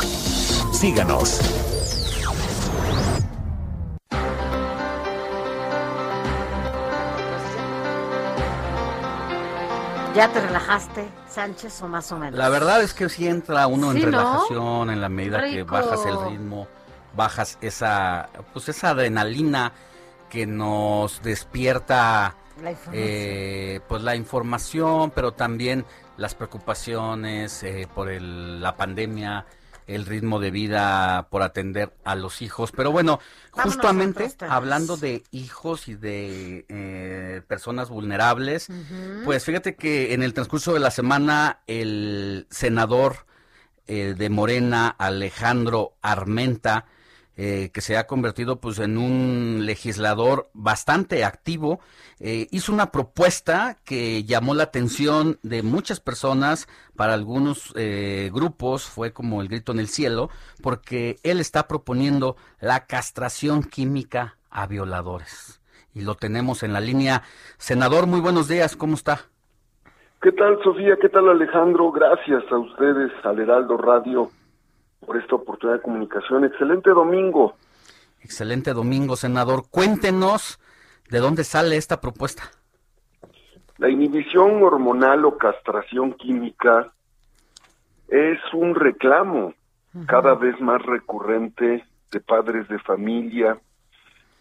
Síganos. ¿Ya te relajaste, Sánchez, o más o menos? La verdad es que sí entra uno Sí, en ¿no? relajación en la medida que bajas el ritmo, bajas esa, pues esa adrenalina que nos despierta La eh, pues la información, pero también las preocupaciones eh, por el- la pandemia, el ritmo de vida por atender a los hijos. Pero bueno, Vámonos justamente hablando de hijos y de eh, personas vulnerables, pues fíjate que en el transcurso de la semana el senador eh, de Morena, Alejandro Armenta, eh, que se ha convertido pues en un legislador bastante activo, eh, hizo una propuesta que llamó la atención de muchas personas, para algunos eh, grupos fue como el grito en el cielo, porque él está proponiendo la castración química a violadores. Y lo tenemos en la línea. Senador, muy buenos días, ¿cómo está? ¿Qué tal, Sofía? ¿Qué tal, Alejandro? Gracias a ustedes, al Heraldo Radio, por esta oportunidad de comunicación. Excelente domingo. Excelente domingo, senador. Cuéntenos de dónde sale esta propuesta. La inhibición hormonal o castración química es un reclamo cada vez más recurrente de padres de familia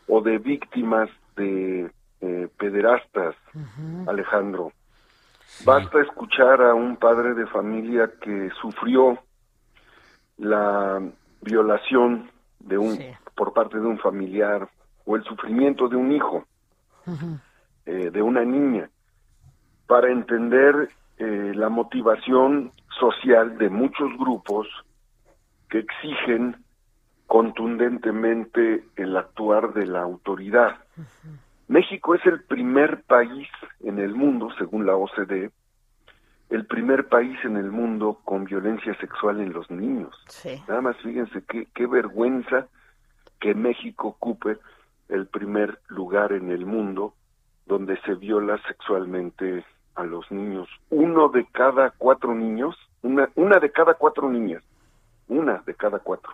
o de víctimas de eh, pederastas, Alejandro. Basta escuchar a un padre de familia que sufrió la violación de un por parte de un familiar o el sufrimiento de un hijo, eh, de una niña, para entender eh, la motivación social de muchos grupos que exigen contundentemente el actuar de la autoridad. México es el primer país en el mundo, según la OCDE, el primer país en el mundo con violencia sexual en los niños. Nada más fíjense qué, qué vergüenza que México ocupe el primer lugar en el mundo donde se viola sexualmente a los niños. Uno de cada cuatro niños, una, una de cada cuatro niñas, una de cada cuatro.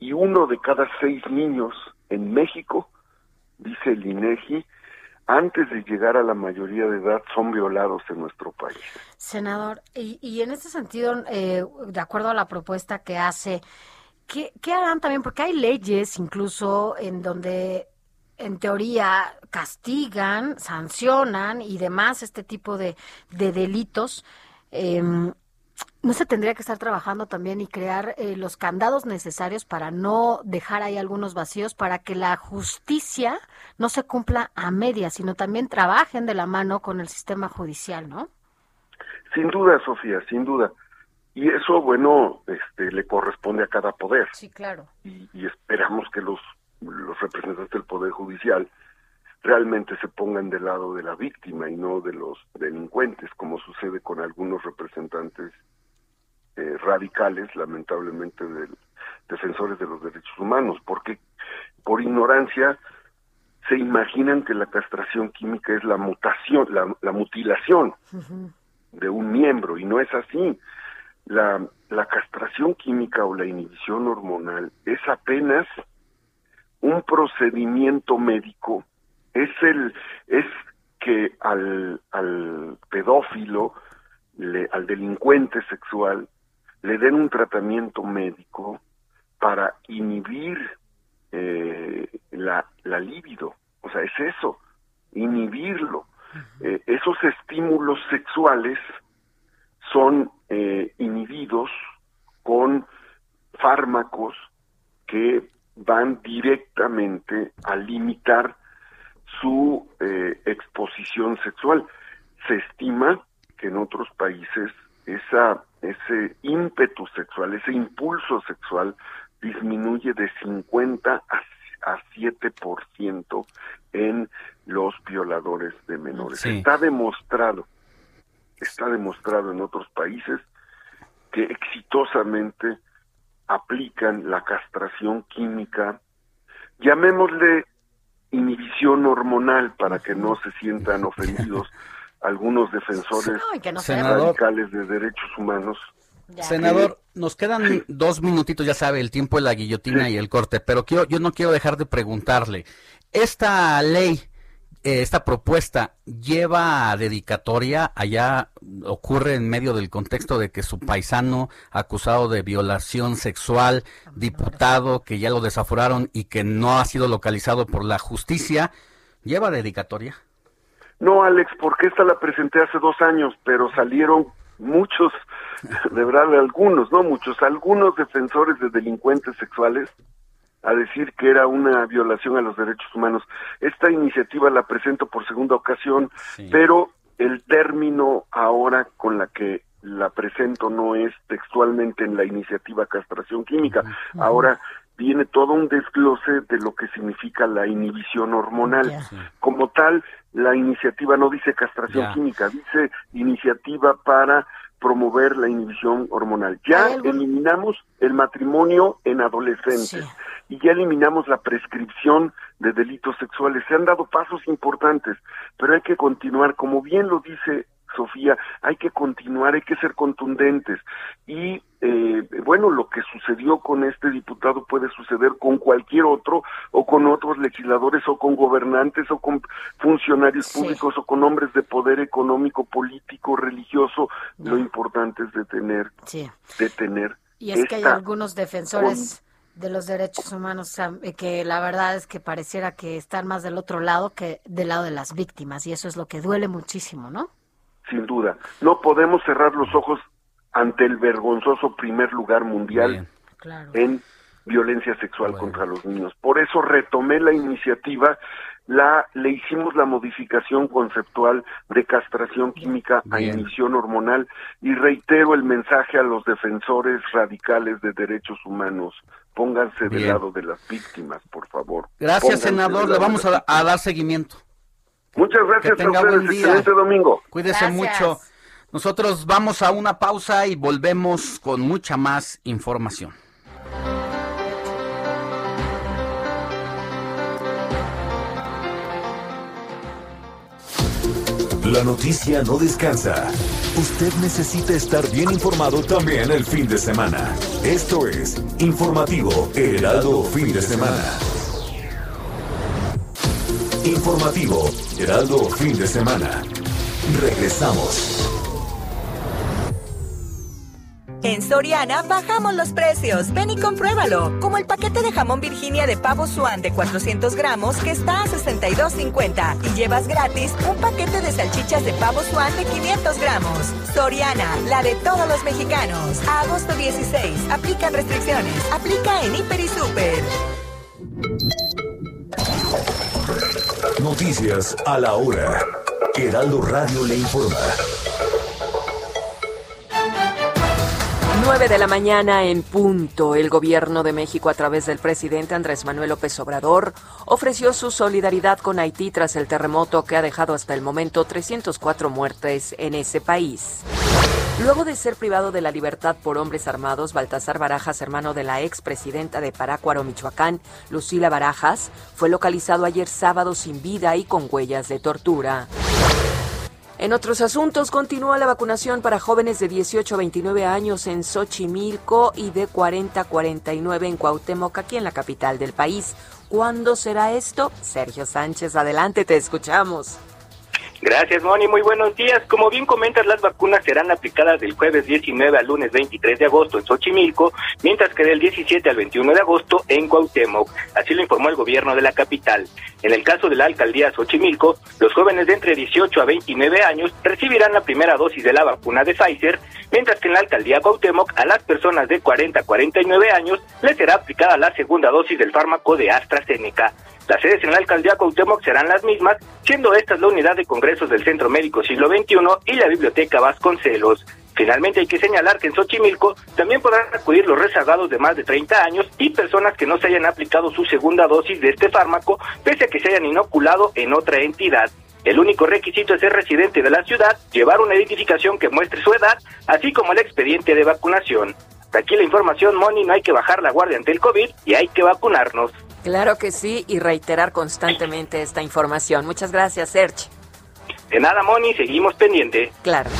Y uno de cada seis niños en México, dice el INEGI, antes de llegar a la mayoría de edad son violados en nuestro país. Senador, y, y en este sentido, eh, de acuerdo a la propuesta que hace, ¿qué, ¿qué harán también? Porque hay leyes incluso en donde, en teoría, castigan, sancionan y demás este tipo de, de delitos. Em, ¿No se tendría que estar trabajando también y crear eh, los candados necesarios para no dejar ahí algunos vacíos, para que la justicia no se cumpla a medias, sino también trabajen de la mano con el sistema judicial, ¿no? Sin duda, Sofía, sin duda. Y eso, bueno, este, le corresponde a cada poder. Sí, claro. Y, y esperamos que los, los representantes del Poder Judicial realmente se pongan del lado de la víctima y no de los delincuentes, como sucede con algunos representantes eh, radicales, lamentablemente, del, defensores de los derechos humanos, porque por ignorancia se imaginan que la castración química es la mutación, la, la mutilación de un miembro, y no es así. La, la castración química o la inhibición hormonal es apenas un procedimiento médico, es el, es que al, al pedófilo, le- al delincuente sexual, le den un tratamiento médico para inhibir eh, la, la libido. O sea, es eso, inhibirlo. Eh, esos estímulos sexuales son eh, inhibidos con fármacos que van directamente a limitar su eh, exposición sexual. Se estima que en otros países esa, ese ímpetu sexual, ese impulso sexual disminuye de 50 a, a 7% en los violadores de menores. Sí. Está demostrado, está demostrado en otros países que exitosamente aplican la castración química, llamémosle inhibición hormonal para que no se sientan ofendidos algunos defensores No, Senador. radicales de derechos humanos. Senador, nos quedan dos minutitos, ya sabe, el tiempo de la guillotina y el corte, pero quiero, yo no quiero dejar de preguntarle, ¿esta ley, eh, esta propuesta, lleva dedicatoria? Allá ocurre en medio del contexto de que su paisano acusado de violación sexual, diputado, que ya lo desaforaron y que no ha sido localizado por la justicia, ¿lleva dedicatoria? No, Alex, porque esta la presenté hace dos años, pero salieron muchos, de verdad, algunos, no muchos, algunos defensores de delincuentes sexuales a decir que era una violación a los derechos humanos. Esta iniciativa la presento por segunda ocasión, pero el término ahora con la que la presento no es textualmente en la iniciativa castración química. Ahora viene todo un desglose de lo que significa la inhibición hormonal. Como tal, la iniciativa no dice castración química, dice iniciativa para promover la inhibición hormonal. Ya eliminamos el matrimonio en adolescentes y ya eliminamos la prescripción de delitos sexuales. Se han dado pasos importantes, pero hay que continuar, como bien lo dice Sofía, hay que continuar, hay que ser contundentes. Y eh, bueno, lo que sucedió con este diputado puede suceder con cualquier otro, o con otros legisladores, o con gobernantes, o con funcionarios públicos, o con hombres de poder económico, político, religioso. Lo importante es detener, Sí. detener. Y es que hay algunos defensores de los derechos humanos eh, que la verdad es que pareciera que están más del otro lado que del lado de las víctimas y eso es lo que duele muchísimo, ¿no? Sin duda. No podemos cerrar los ojos ante el vergonzoso primer lugar mundial en violencia sexual contra los niños. Por eso retomé la iniciativa, la le hicimos la modificación conceptual de castración química a inhibición hormonal y reitero el mensaje a los defensores radicales de derechos humanos. Pónganse del lado de las víctimas, por favor. Gracias, Pónganse senador, le vamos a dar seguimiento. Muchas gracias Que tenga a ustedes. buen día. Excelente domingo. Cuídese Gracias. mucho. Nosotros vamos a una pausa y volvemos con mucha más información. La noticia no descansa. Usted necesita estar bien informado también el fin de semana. Esto es Informativo Heraldo Fin de Semana. Informativo Heraldo Fin de Semana. Regresamos. En Soriana bajamos los precios. Ven y compruébalo. Como el paquete de jamón Virginia de pavo Swan de 400 gramos que está a 62.50 y llevas gratis un paquete de salchichas de pavo Swan de 500 gramos. Soriana, la de todos los mexicanos. Agosto 16. Aplican restricciones. Aplica en Hiper y Super. Noticias a la hora. Heraldo Radio le informa. 9 de la mañana en punto. El gobierno de México, a través del presidente Andrés Manuel López Obrador, ofreció su solidaridad con Haití tras el terremoto que ha dejado hasta el momento 304 muertes en ese país. Luego de ser privado de la libertad por hombres armados, Baltasar Barajas, hermano de la expresidenta de Parácuaro, Michoacán, Lucila Barajas, fue localizado ayer sábado sin vida y con huellas de tortura. En otros asuntos, continúa la vacunación para jóvenes de 18 a 29 años en Xochimilco y de 40 a 49 en Cuauhtémoc, aquí en la capital del país. ¿Cuándo será esto? Sergio Sánchez, adelante, te escuchamos. Gracias, Moni. Muy buenos días. Como bien comentas, las vacunas serán aplicadas del jueves 19 al lunes 23 de agosto en Xochimilco, mientras que del 17 al 21 de agosto en Cuauhtémoc. Así lo informó el gobierno de la capital. En el caso de la alcaldía Xochimilco, los jóvenes de entre 18 a 29 años recibirán la primera dosis de la vacuna de Pfizer, mientras que en la alcaldía Cuauhtémoc a las personas de 40 a 49 años les será aplicada la segunda dosis del fármaco de AstraZeneca. Las sedes en la alcaldía Cuauhtémoc serán las mismas, siendo estas la unidad de congresos del Centro Médico Siglo XXI y la Biblioteca Vasconcelos. Finalmente hay que señalar que en Xochimilco también podrán acudir los rezagados de más de 30 años y personas que no se hayan aplicado su segunda dosis de este fármaco, pese a que se hayan inoculado en otra entidad. El único requisito es ser residente de la ciudad, llevar una identificación que muestre su edad, así como el expediente de vacunación. Aquí la información, Moni, no hay que bajar la guardia ante el COVID y hay que vacunarnos. Claro que sí, y reiterar constantemente esta información. Muchas gracias, Serge. De nada, Moni, seguimos pendiente. Claro.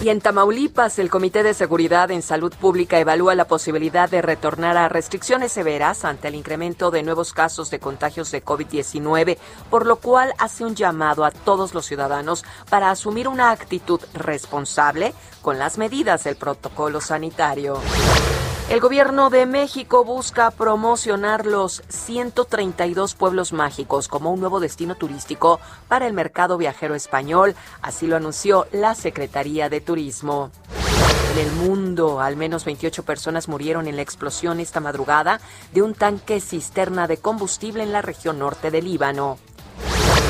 Y en Tamaulipas, el Comité de Seguridad en Salud Pública evalúa la posibilidad de retornar a restricciones severas ante el incremento de nuevos casos de contagios de COVID-19, por lo cual hace un llamado a todos los ciudadanos para asumir una actitud responsable con las medidas del protocolo sanitario. El gobierno de México busca promocionar los 132 pueblos mágicos como un nuevo destino turístico para el mercado viajero español, así lo anunció la Secretaría de Turismo. En el mundo, al menos 28 personas murieron en la explosión esta madrugada de un tanque cisterna de combustible en la región norte del Líbano.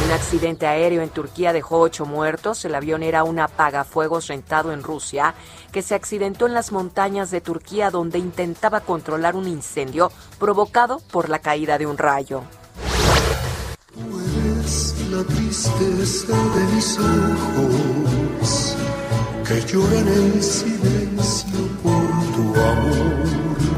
Un accidente aéreo en Turquía dejó ocho muertos. El avión era un apagafuegos rentado en Rusia que se accidentó en las montañas de Turquía donde intentaba controlar un incendio provocado por la caída de un rayo. la tristeza de mis ojos que lloran en silencio por tu amor.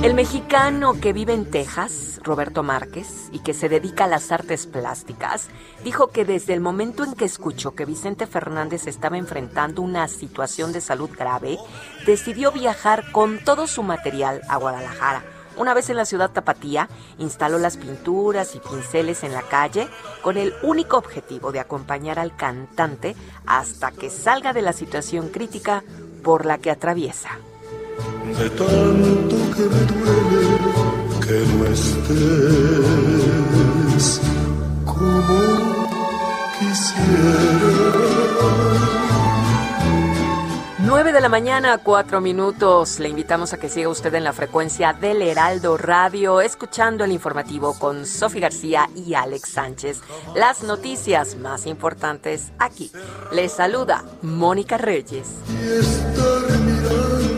El mexicano que vive en Texas, Roberto Márquez, y que se dedica a las artes plásticas, dijo que desde el momento en que escuchó que Vicente Fernández estaba enfrentando una situación de salud grave, decidió viajar con todo su material a Guadalajara. Una vez en la ciudad tapatía, instaló las pinturas y pinceles en la calle con el único objetivo de acompañar al cantante hasta que salga de la situación crítica por la que atraviesa. De tanto que me duele que no estés como quisiera. 9 de la mañana, 4 minutos. Le invitamos a que siga usted en la frecuencia del Heraldo Radio, escuchando el informativo con Sofi García y Alex Sánchez. Las noticias más importantes aquí. Le saluda Mónica Reyes. Y estar mirándonos,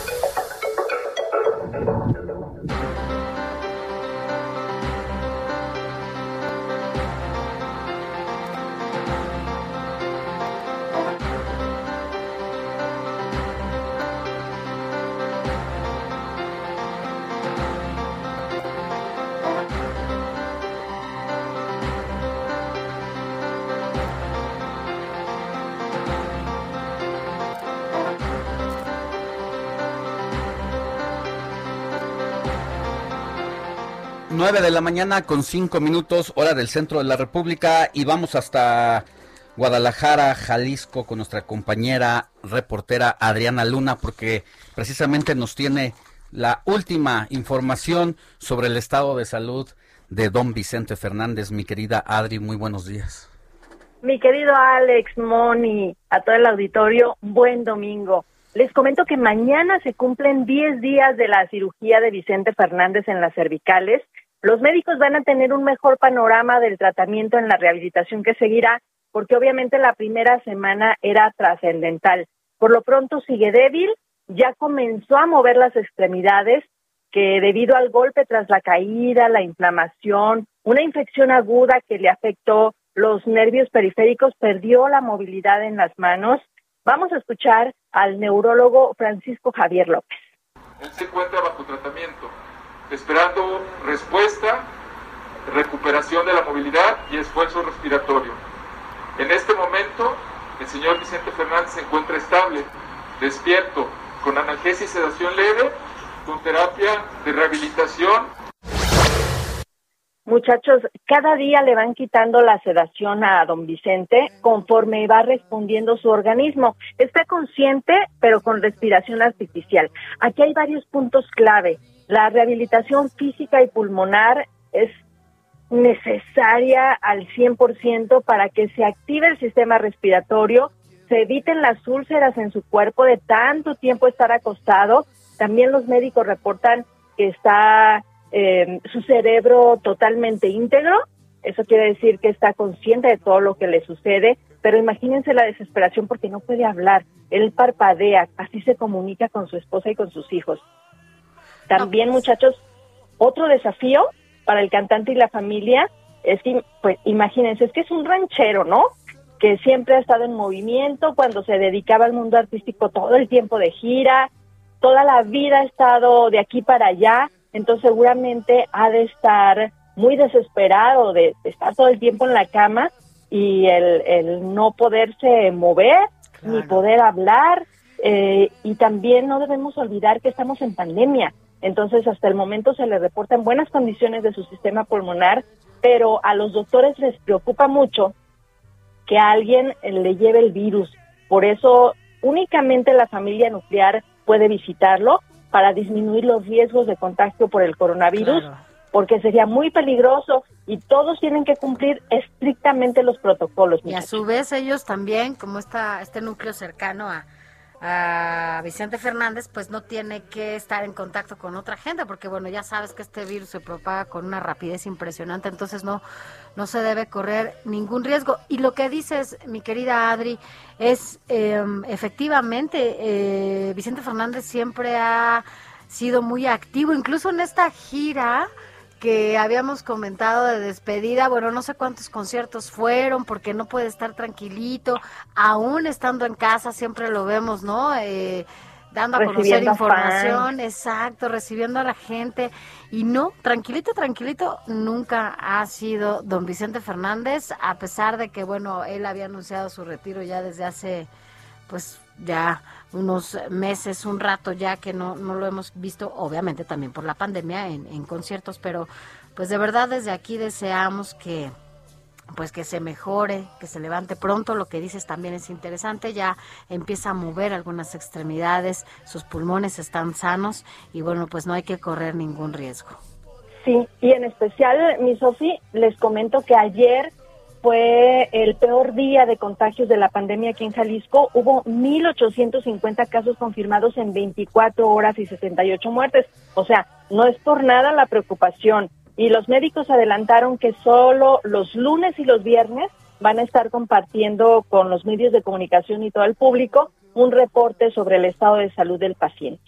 Nueve de la mañana con cinco minutos, hora del centro de la República, y vamos hasta Guadalajara, Jalisco, con nuestra compañera reportera Adriana Luna, porque precisamente nos tiene la última información sobre el estado de salud de don Vicente Fernández. Mi querida Adri, muy buenos días. Mi querido Alex, Moni, a todo el auditorio, buen domingo. Les comento que mañana se cumplen 10 días de la cirugía de Vicente Fernández en las cervicales. Los médicos van a tener un mejor panorama del tratamiento en la rehabilitación que seguirá, porque obviamente la primera semana era trascendental. Por lo pronto sigue débil, ya comenzó a mover las extremidades, que debido al golpe tras la caída, la inflamación, una infección aguda que le afectó los nervios periféricos, perdió la movilidad en las manos. Vamos a escuchar al neurólogo Francisco Javier López. Él se bajo tratamiento, esperando respuesta, recuperación de la movilidad y esfuerzo respiratorio. En este momento, el señor Vicente Fernández se encuentra estable, despierto, con analgesia y sedación leve, con terapia de rehabilitación Muchachos, cada día le van quitando la sedación a don Vicente conforme va respondiendo su organismo. Está consciente, pero con respiración artificial. Aquí hay varios puntos clave. La rehabilitación física y pulmonar es necesaria al 100% para que se active el sistema respiratorio, se eviten las úlceras en su cuerpo de tanto tiempo estar acostado. También los médicos reportan que está eh, su cerebro totalmente íntegro. Eso quiere decir que está consciente de todo lo que le sucede, pero imagínense la desesperación porque no puede hablar. Él parpadea, así se comunica con su esposa y con sus hijos. También, muchachos, otro desafío para el cantante y la familia es que, pues, imagínense, es que es un ranchero, ¿no? que siempre ha estado en movimiento, cuando se dedicaba al mundo artístico todo el tiempo de gira, toda la vida ha estado de aquí para allá, entonces seguramente ha de estar muy desesperado de, estar todo el tiempo en la cama y el, no poderse mover ni poder hablar. Eh, y también no debemos olvidar que estamos en pandemia. Entonces, hasta el momento se le reportan buenas condiciones de su sistema pulmonar, pero a los doctores les preocupa mucho que alguien le lleve el virus. Por eso, únicamente la familia nuclear puede visitarlo para disminuir los riesgos de contagio por el coronavirus, porque sería muy peligroso y todos tienen que cumplir estrictamente los protocolos. Y a su vez ellos también, como está este núcleo cercano a, a Vicente Fernández, pues no tiene que estar en contacto con otra gente, porque bueno, ya sabes que este virus se propaga con una rapidez impresionante, entonces no, no se debe correr ningún riesgo. Y lo que dices, mi querida Adri, es em, efectivamente, eh, Vicente Fernández siempre ha sido muy activo, incluso en esta gira que habíamos comentado de despedida, bueno, no sé cuántos conciertos fueron, porque no puede estar tranquilito, aún estando en casa, siempre lo vemos, ¿no? Eh, dando a conocer información, exacto, recibiendo a la gente. Y no, tranquilito, tranquilito, nunca ha sido don Vicente Fernández, a pesar de que, bueno, él había anunciado su retiro ya desde hace, pues, ya unos meses, un rato ya que no, no lo hemos visto, obviamente también por la pandemia en, conciertos, pero pues de verdad desde aquí deseamos que pues que se mejore, que se levante pronto, lo que dices también es interesante, ya empieza a mover algunas extremidades, sus pulmones están sanos y bueno, pues no hay que correr ningún riesgo. Sí, y en especial, mi Sofi, les comento que ayer fue el peor día de contagios de la pandemia aquí en Jalisco. Hubo 1.850 casos confirmados en 24 horas y 68 muertes. O sea, no es por nada la preocupación. Y los médicos adelantaron que solo los lunes y los viernes van a estar compartiendo con los medios de comunicación y todo el público un reporte sobre el estado de salud del paciente.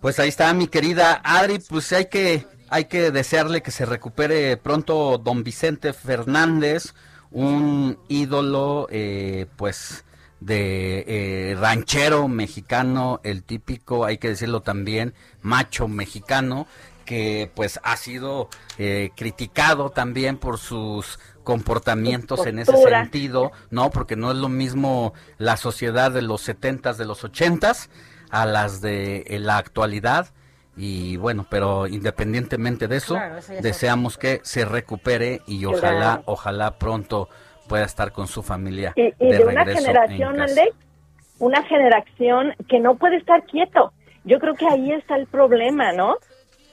Pues ahí está mi querida Adri, pues hay que hay que desearle que se recupere pronto don Vicente Fernández, un ídolo, eh, pues, de eh, ranchero mexicano, el típico, hay que decirlo también, macho mexicano, que pues ha sido eh, criticado también por sus comportamientos en ese sentido, ¿no? Porque no es lo mismo la sociedad de los setentas, de los ochentas, a las de la actualidad y bueno, pero independientemente de eso, deseamos que se recupere y ojalá, ojalá pronto pueda estar con su familia. Y, de, una generación, Alex, una generación que no puede estar quieto. Yo creo que ahí está el problema, ¿no?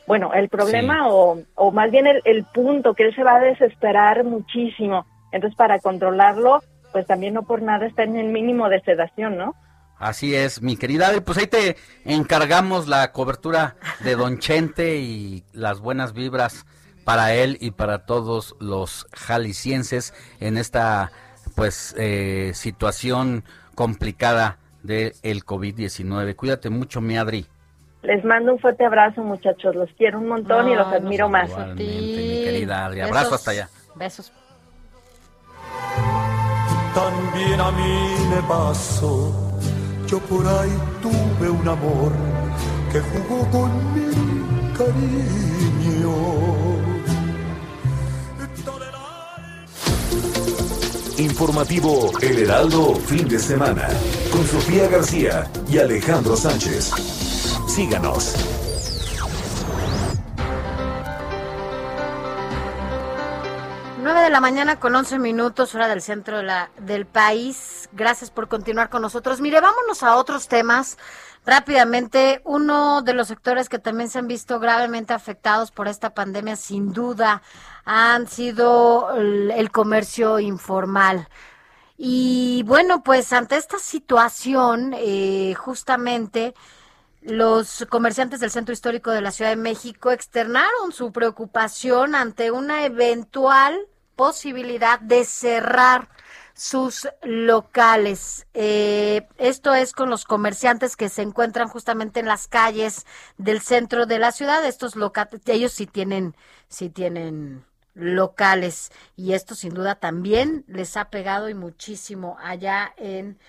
Bueno, el problema o, o más bien el, el punto, que él se va a desesperar muchísimo. Entonces, para controlarlo, pues también no por nada está en el mínimo de sedación, ¿no? Así es, mi querida Pues ahí te encargamos la cobertura de Don Chente y las buenas vibras para él y para todos los jaliscienses en esta pues eh, situación complicada del el COVID-19. Cuídate mucho, mi Adri. Les mando un fuerte abrazo, muchachos. Los quiero un montón y los admiro más. Igualmente, mi querida Adri. Abrazo hasta allá. Besos. También a mí me pasó yo por ahí tuve un amor que jugó con mi cariño. Informativo El Heraldo, fin de semana, con Sofía García y Alejandro Sánchez. Síganos. 9 de la mañana con 11 minutos, hora del centro de la, del país. Gracias por continuar con nosotros. Mire, vámonos a otros temas. Rápidamente, uno de los sectores que también se han visto gravemente afectados por esta pandemia, sin duda, han sido el, comercio informal. Y bueno, pues ante esta situación, eh, justamente, los comerciantes del Centro Histórico de la Ciudad de México externaron su preocupación ante una eventual posibilidad de cerrar sus locales. Eh, esto es con los comerciantes que se encuentran justamente en las calles del centro de la ciudad. Estos locales, ellos sí tienen, sí tienen locales. Y esto sin duda también les ha pegado y muchísimo allá en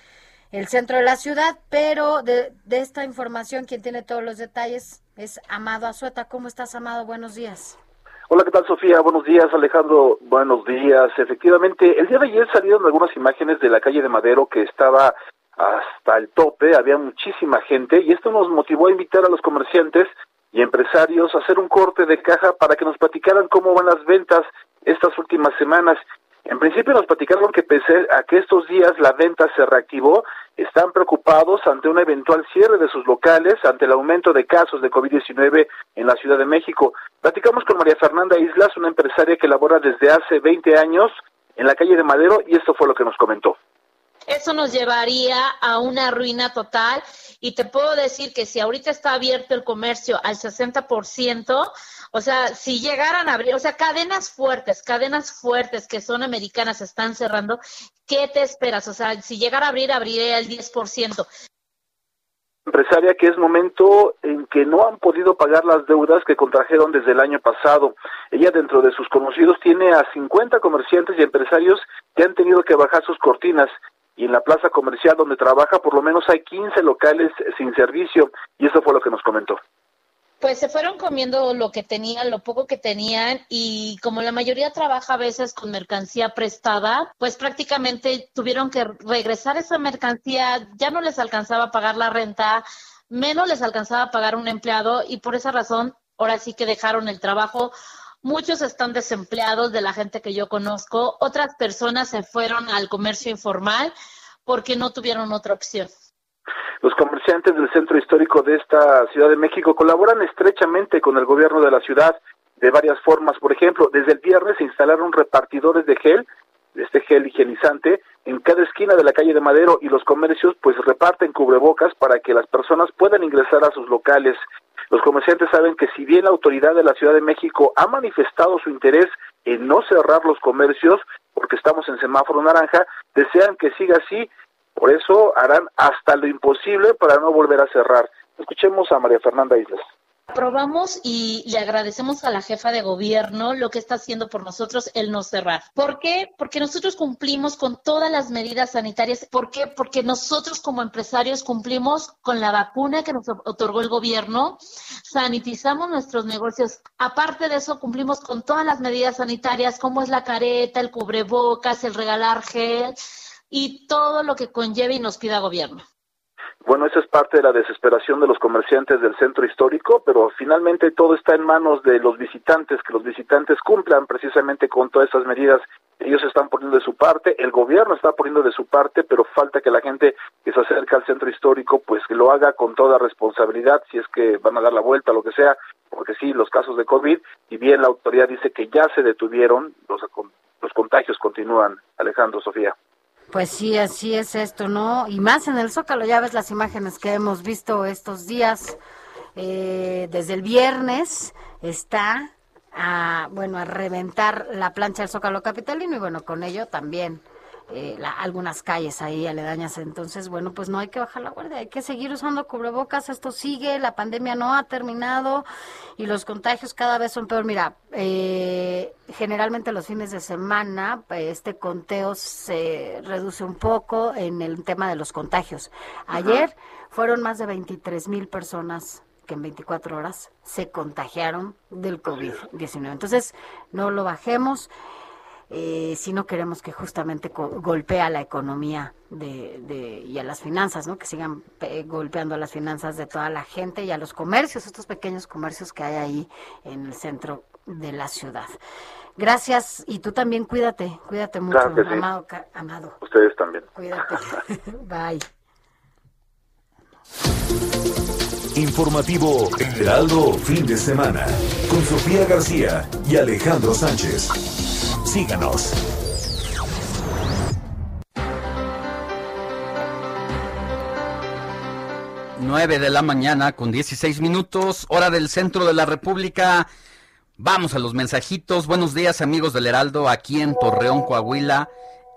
el centro de la ciudad, pero de, de esta información quien tiene todos los detalles es Amado Azueta. ¿Cómo estás, Amado? Buenos días. Hola, ¿qué tal, Sofía? Buenos días, Alejandro. Buenos días. Efectivamente, el día de ayer salieron algunas imágenes de la calle de Madero que estaba hasta el tope, había muchísima gente y esto nos motivó a invitar a los comerciantes y empresarios a hacer un corte de caja para que nos platicaran cómo van las ventas estas últimas semanas. En principio nos platicaron que pese a que estos días la venta se reactivó, están preocupados ante un eventual cierre de sus locales, ante el aumento de casos de COVID-19 en la Ciudad de México. Platicamos con María Fernanda Islas, una empresaria que labora desde hace 20 años en la calle de Madero, y esto fue lo que nos comentó. Eso nos llevaría a una ruina total y te puedo decir que si ahorita está abierto el comercio al 60%, o sea, si llegaran a abrir, o sea, cadenas fuertes, cadenas fuertes que son americanas están cerrando, ¿qué te esperas? O sea, si llegara a abrir, abriría el 10% empresaria que es momento en que no han podido pagar las deudas que contrajeron desde el año pasado. Ella dentro de sus conocidos tiene a 50 comerciantes y empresarios que han tenido que bajar sus cortinas y en la plaza comercial donde trabaja por lo menos hay 15 locales sin servicio y eso fue lo que nos comentó. Pues se fueron comiendo lo que tenían, lo poco que tenían y como la mayoría trabaja a veces con mercancía prestada, pues prácticamente tuvieron que regresar esa mercancía, ya no les alcanzaba pagar la renta, menos les alcanzaba a pagar un empleado y por esa razón ahora sí que dejaron el trabajo Muchos están desempleados de la gente que yo conozco. Otras personas se fueron al comercio informal porque no tuvieron otra opción. Los comerciantes del centro histórico de esta Ciudad de México colaboran estrechamente con el gobierno de la ciudad de varias formas. Por ejemplo, desde el viernes se instalaron repartidores de gel, de este gel higienizante, en cada esquina de la calle de Madero y los comercios pues reparten cubrebocas para que las personas puedan ingresar a sus locales. Los comerciantes saben que si bien la autoridad de la Ciudad de México ha manifestado su interés en no cerrar los comercios, porque estamos en semáforo naranja, desean que siga así, por eso harán hasta lo imposible para no volver a cerrar. Escuchemos a María Fernanda Islas aprobamos y le agradecemos a la jefa de gobierno lo que está haciendo por nosotros el no cerrar. ¿Por qué? Porque nosotros cumplimos con todas las medidas sanitarias. ¿Por qué? Porque nosotros como empresarios cumplimos con la vacuna que nos otorgó el gobierno, sanitizamos nuestros negocios. Aparte de eso, cumplimos con todas las medidas sanitarias como es la careta, el cubrebocas, el regalar gel y todo lo que conlleve y nos pida gobierno. Bueno, esa es parte de la desesperación de los comerciantes del centro histórico, pero finalmente todo está en manos de los visitantes, que los visitantes cumplan precisamente con todas esas medidas. Ellos están poniendo de su parte, el gobierno está poniendo de su parte, pero falta que la gente que se acerca al centro histórico, pues que lo haga con toda responsabilidad, si es que van a dar la vuelta, lo que sea, porque sí, los casos de COVID, y bien la autoridad dice que ya se detuvieron, los, los contagios continúan. Alejandro, Sofía. Pues sí, así es esto, ¿no? Y más en el Zócalo, ya ves las imágenes que hemos visto estos días, eh, desde el viernes está a, bueno, a reventar la plancha del Zócalo Capitalino y bueno, con ello también eh, algunas calles ahí aledañas. Entonces, bueno, pues no hay que bajar la guardia, hay que seguir usando cubrebocas. Esto sigue, la pandemia no ha terminado y los contagios cada vez son peor. Mira, eh, generalmente los fines de semana este conteo se reduce un poco en el tema de los contagios. Ayer fueron más de 23 mil personas que en 24 horas se contagiaron del COVID-19. Entonces, no lo bajemos eh, si no queremos que justamente golpee a la economía de, de, y a las finanzas, ¿no? Que sigan golpeando a las finanzas de toda la gente y a los comercios, estos pequeños comercios que hay ahí en el centro de la ciudad. Gracias y tú también cuídate, cuídate mucho, amado, amado. Ustedes también. Cuídate. Bye. Informativo Heraldo Fin de Semana con Sofía García y Alejandro Sánchez. Síganos. 9 de la mañana con 16 minutos, hora del centro de la República. Vamos a los mensajitos. Buenos días amigos del Heraldo, aquí en Torreón, Coahuila,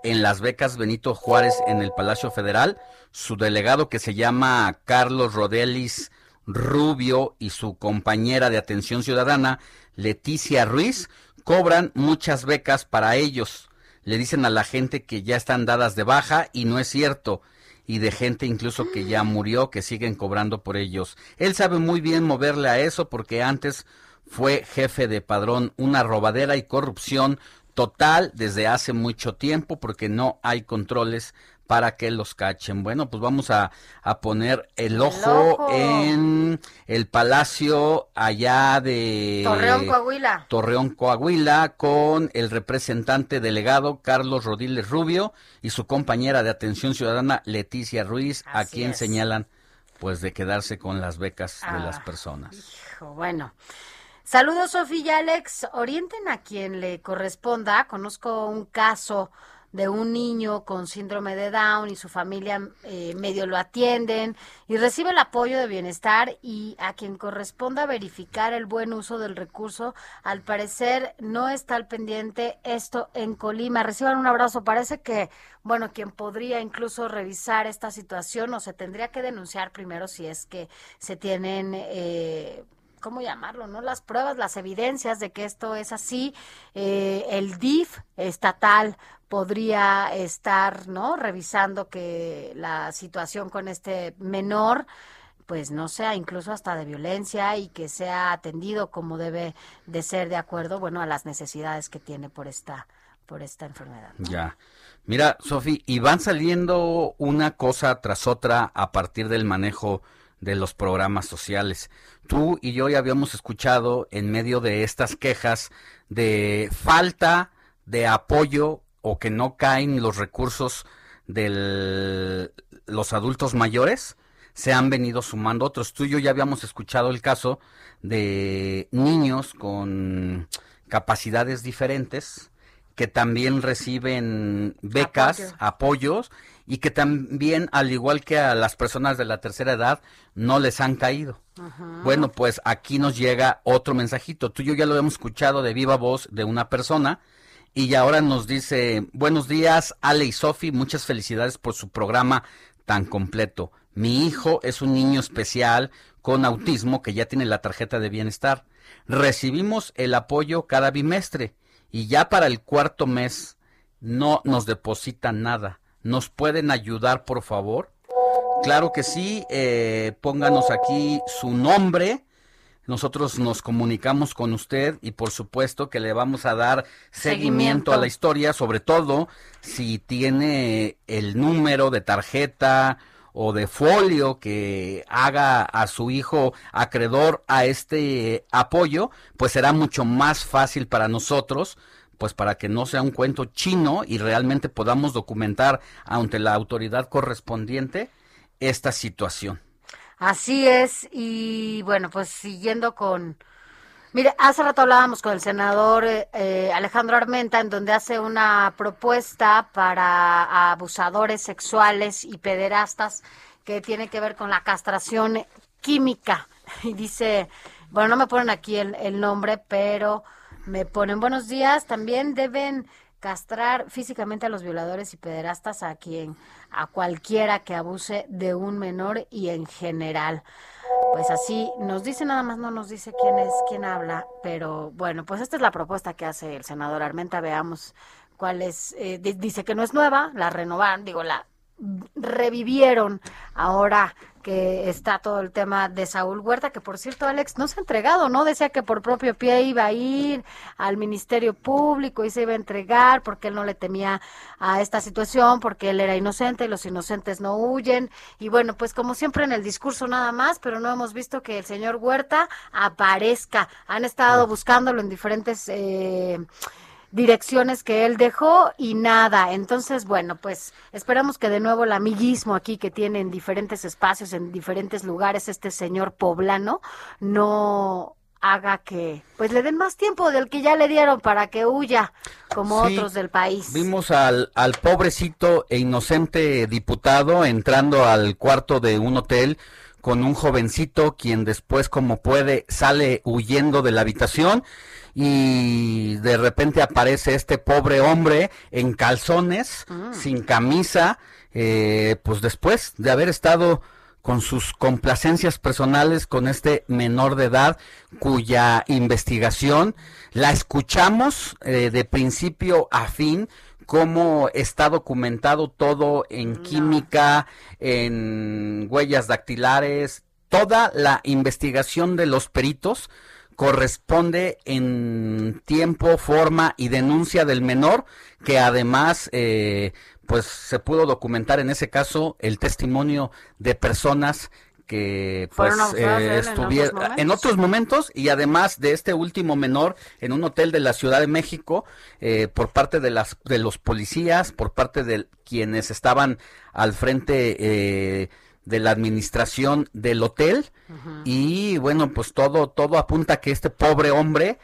en las becas Benito Juárez en el Palacio Federal. Su delegado que se llama Carlos Rodelis Rubio y su compañera de atención ciudadana, Leticia Ruiz, cobran muchas becas para ellos. Le dicen a la gente que ya están dadas de baja y no es cierto. Y de gente incluso que ya murió, que siguen cobrando por ellos. Él sabe muy bien moverle a eso porque antes fue jefe de padrón, una robadera y corrupción total desde hace mucho tiempo porque no hay controles para que los cachen. Bueno, pues vamos a, a poner el ojo, ojo. en el palacio allá de Torreón, Coahuila. Torreón, Coahuila, con el representante delegado Carlos Rodiles Rubio y su compañera de atención ciudadana Leticia Ruiz, a quien es. señalan pues de quedarse con las becas de las Ah, personas. Hijo, Bueno. Saludos, Sofía y Alex. Orienten a quien le corresponda. Conozco un caso de un niño con síndrome de Down y su familia eh, medio lo atienden y recibe el apoyo de bienestar y a quien corresponda verificar el buen uso del recurso, al parecer no está al pendiente esto en Colima. Reciban un abrazo. Parece que, bueno, quien podría incluso revisar esta situación o se tendría que denunciar primero si es que se tienen... Eh, ¿cómo llamarlo? ¿No? Las pruebas, las evidencias de que esto es así. Eh, el DIF estatal podría estar, ¿no? Revisando que la situación con este menor pues no sea incluso hasta de violencia y que sea atendido como debe de ser de acuerdo, bueno, a las necesidades que tiene por esta por esta enfermedad. Ya. Mira, Sofi, y van saliendo una cosa tras otra a partir del manejo de los programas sociales. Tú y yo ya habíamos escuchado en medio de estas quejas de falta de apoyo o que no caen los recursos de los adultos mayores, se han venido sumando otros. Tú y yo ya habíamos escuchado el caso de niños con capacidades diferentes que también reciben becas, Apoyo. apoyos y que también, al igual que a las personas de la tercera edad, no les han caído. Bueno, pues aquí nos llega otro mensajito. Tú y yo ya lo hemos escuchado de viva voz de una persona y ahora nos dice, buenos días, Ale y Sofi, muchas felicidades por su programa tan completo. Mi hijo es un niño especial con autismo que ya tiene la tarjeta de bienestar. Recibimos el apoyo cada bimestre y ya para el cuarto mes no nos depositan nada. ¿Nos pueden ayudar, por favor? Claro que sí, eh, pónganos aquí su nombre. Nosotros nos comunicamos con usted y por supuesto que le vamos a dar seguimiento, Seguimiento. a la historia, sobre todo si tiene el número de tarjeta o de folio que haga a su hijo acreedor a este apoyo, pues será mucho más fácil para nosotros pues para que no sea un cuento chino y realmente podamos documentar ante la autoridad correspondiente esta situación. Así es, y bueno, pues siguiendo con... Mire, hace rato hablábamos con el senador eh, eh, Alejandro Armenta, en donde hace una propuesta para abusadores sexuales y pederastas que tiene que ver con la castración química. Y dice, bueno, no me ponen aquí el, el nombre, pero me ponen buenos días, también deben castrar físicamente a los violadores y pederastas a quien a cualquiera que abuse de un menor y en general. Pues así nos dice nada más no nos dice quién es quién habla, pero bueno, pues esta es la propuesta que hace el senador Armenta, veamos cuál es eh, di- dice que no es nueva, la renovaron, digo, la revivieron ahora que está todo el tema de Saúl Huerta, que por cierto, Alex, no se ha entregado, ¿no? Decía que por propio pie iba a ir al Ministerio Público y se iba a entregar porque él no le temía a esta situación, porque él era inocente y los inocentes no huyen. Y bueno, pues como siempre en el discurso nada más, pero no hemos visto que el señor Huerta aparezca. Han estado buscándolo en diferentes... Eh, direcciones que él dejó y nada. Entonces, bueno, pues esperamos que de nuevo el amiguismo aquí que tiene en diferentes espacios, en diferentes lugares, este señor poblano, no haga que pues le den más tiempo del que ya le dieron para que huya como Sí, otros del país. Vimos al, al pobrecito e inocente diputado entrando al cuarto de un hotel con un jovencito quien después como puede sale huyendo de la habitación y de repente aparece este pobre hombre en calzones, sin camisa, eh, pues después de haber estado con sus complacencias personales con este menor de edad cuya investigación la escuchamos eh, de principio a fin cómo está documentado todo en química, en huellas dactilares, toda la investigación de los peritos corresponde en tiempo, forma y denuncia del menor, que además eh, pues se pudo documentar en ese caso el testimonio de personas que pues eh, estuvieron en, otros momentos y además de este último menor en un hotel de la Ciudad de México eh, por parte de las de los policías por parte de quienes estaban al frente eh, de la administración del hotel. Y bueno pues todo todo apunta que este pobre hombre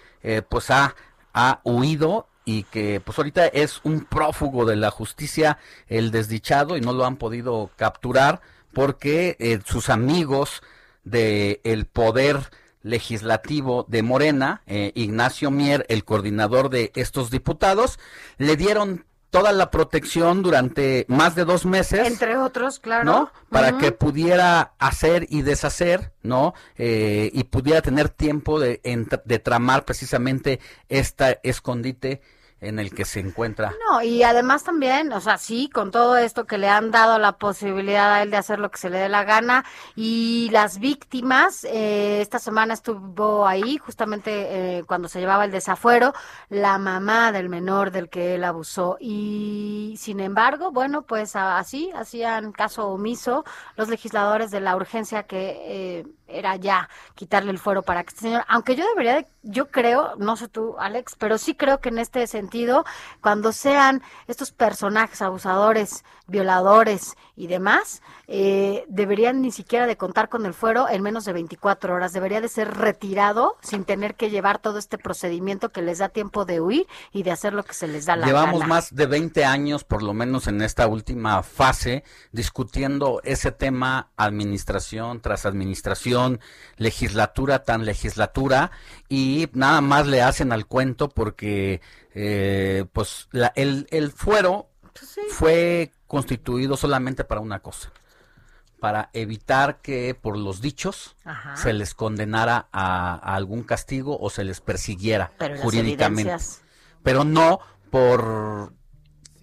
pues ha ha huido y que pues ahorita es un prófugo de la justicia el desdichado y no lo han podido capturar porque eh, sus amigos del el poder legislativo de Morena, eh, Ignacio Mier, el coordinador de estos diputados, le dieron toda la protección durante más de dos meses. Entre otros, claro. ¿No? Para que pudiera hacer y deshacer, ¿no? Eh, y pudiera tener tiempo de, de tramar precisamente esta escondite en el que se encuentra. No, y además también, o sea, sí, con todo esto que le han dado la posibilidad a él de hacer lo que se le dé la gana y las víctimas, eh, esta semana estuvo ahí justamente eh, cuando se llevaba el desafuero, la mamá del menor del que él abusó y sin embargo, bueno, pues así hacían caso omiso los legisladores de la urgencia que eh, era ya quitarle el fuero para que este señor, aunque yo debería, de, yo creo, no sé tú, Alex, pero sí creo que en este sentido, cuando sean estos personajes abusadores, violadores y demás, eh, deberían ni siquiera de contar con el fuero en menos de 24 horas. Debería de ser retirado sin tener que llevar todo este procedimiento que les da tiempo de huir y de hacer lo que se les da la Llevamos más de 20 años, por lo menos en esta última fase, discutiendo ese tema administración tras administración, legislatura tan legislatura, y nada más le hacen al cuento porque eh, pues la, el, el fuero pues fue constituido solamente para una cosa para evitar que por los dichos se les condenara a, algún castigo o se les persiguiera jurídicamente. Pero no por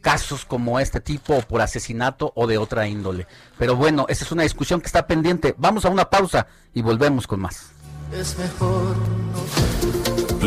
casos como este tipo o por asesinato o de otra índole. Pero bueno, esa es una discusión que está pendiente. Vamos a una pausa y volvemos con más. Es mejor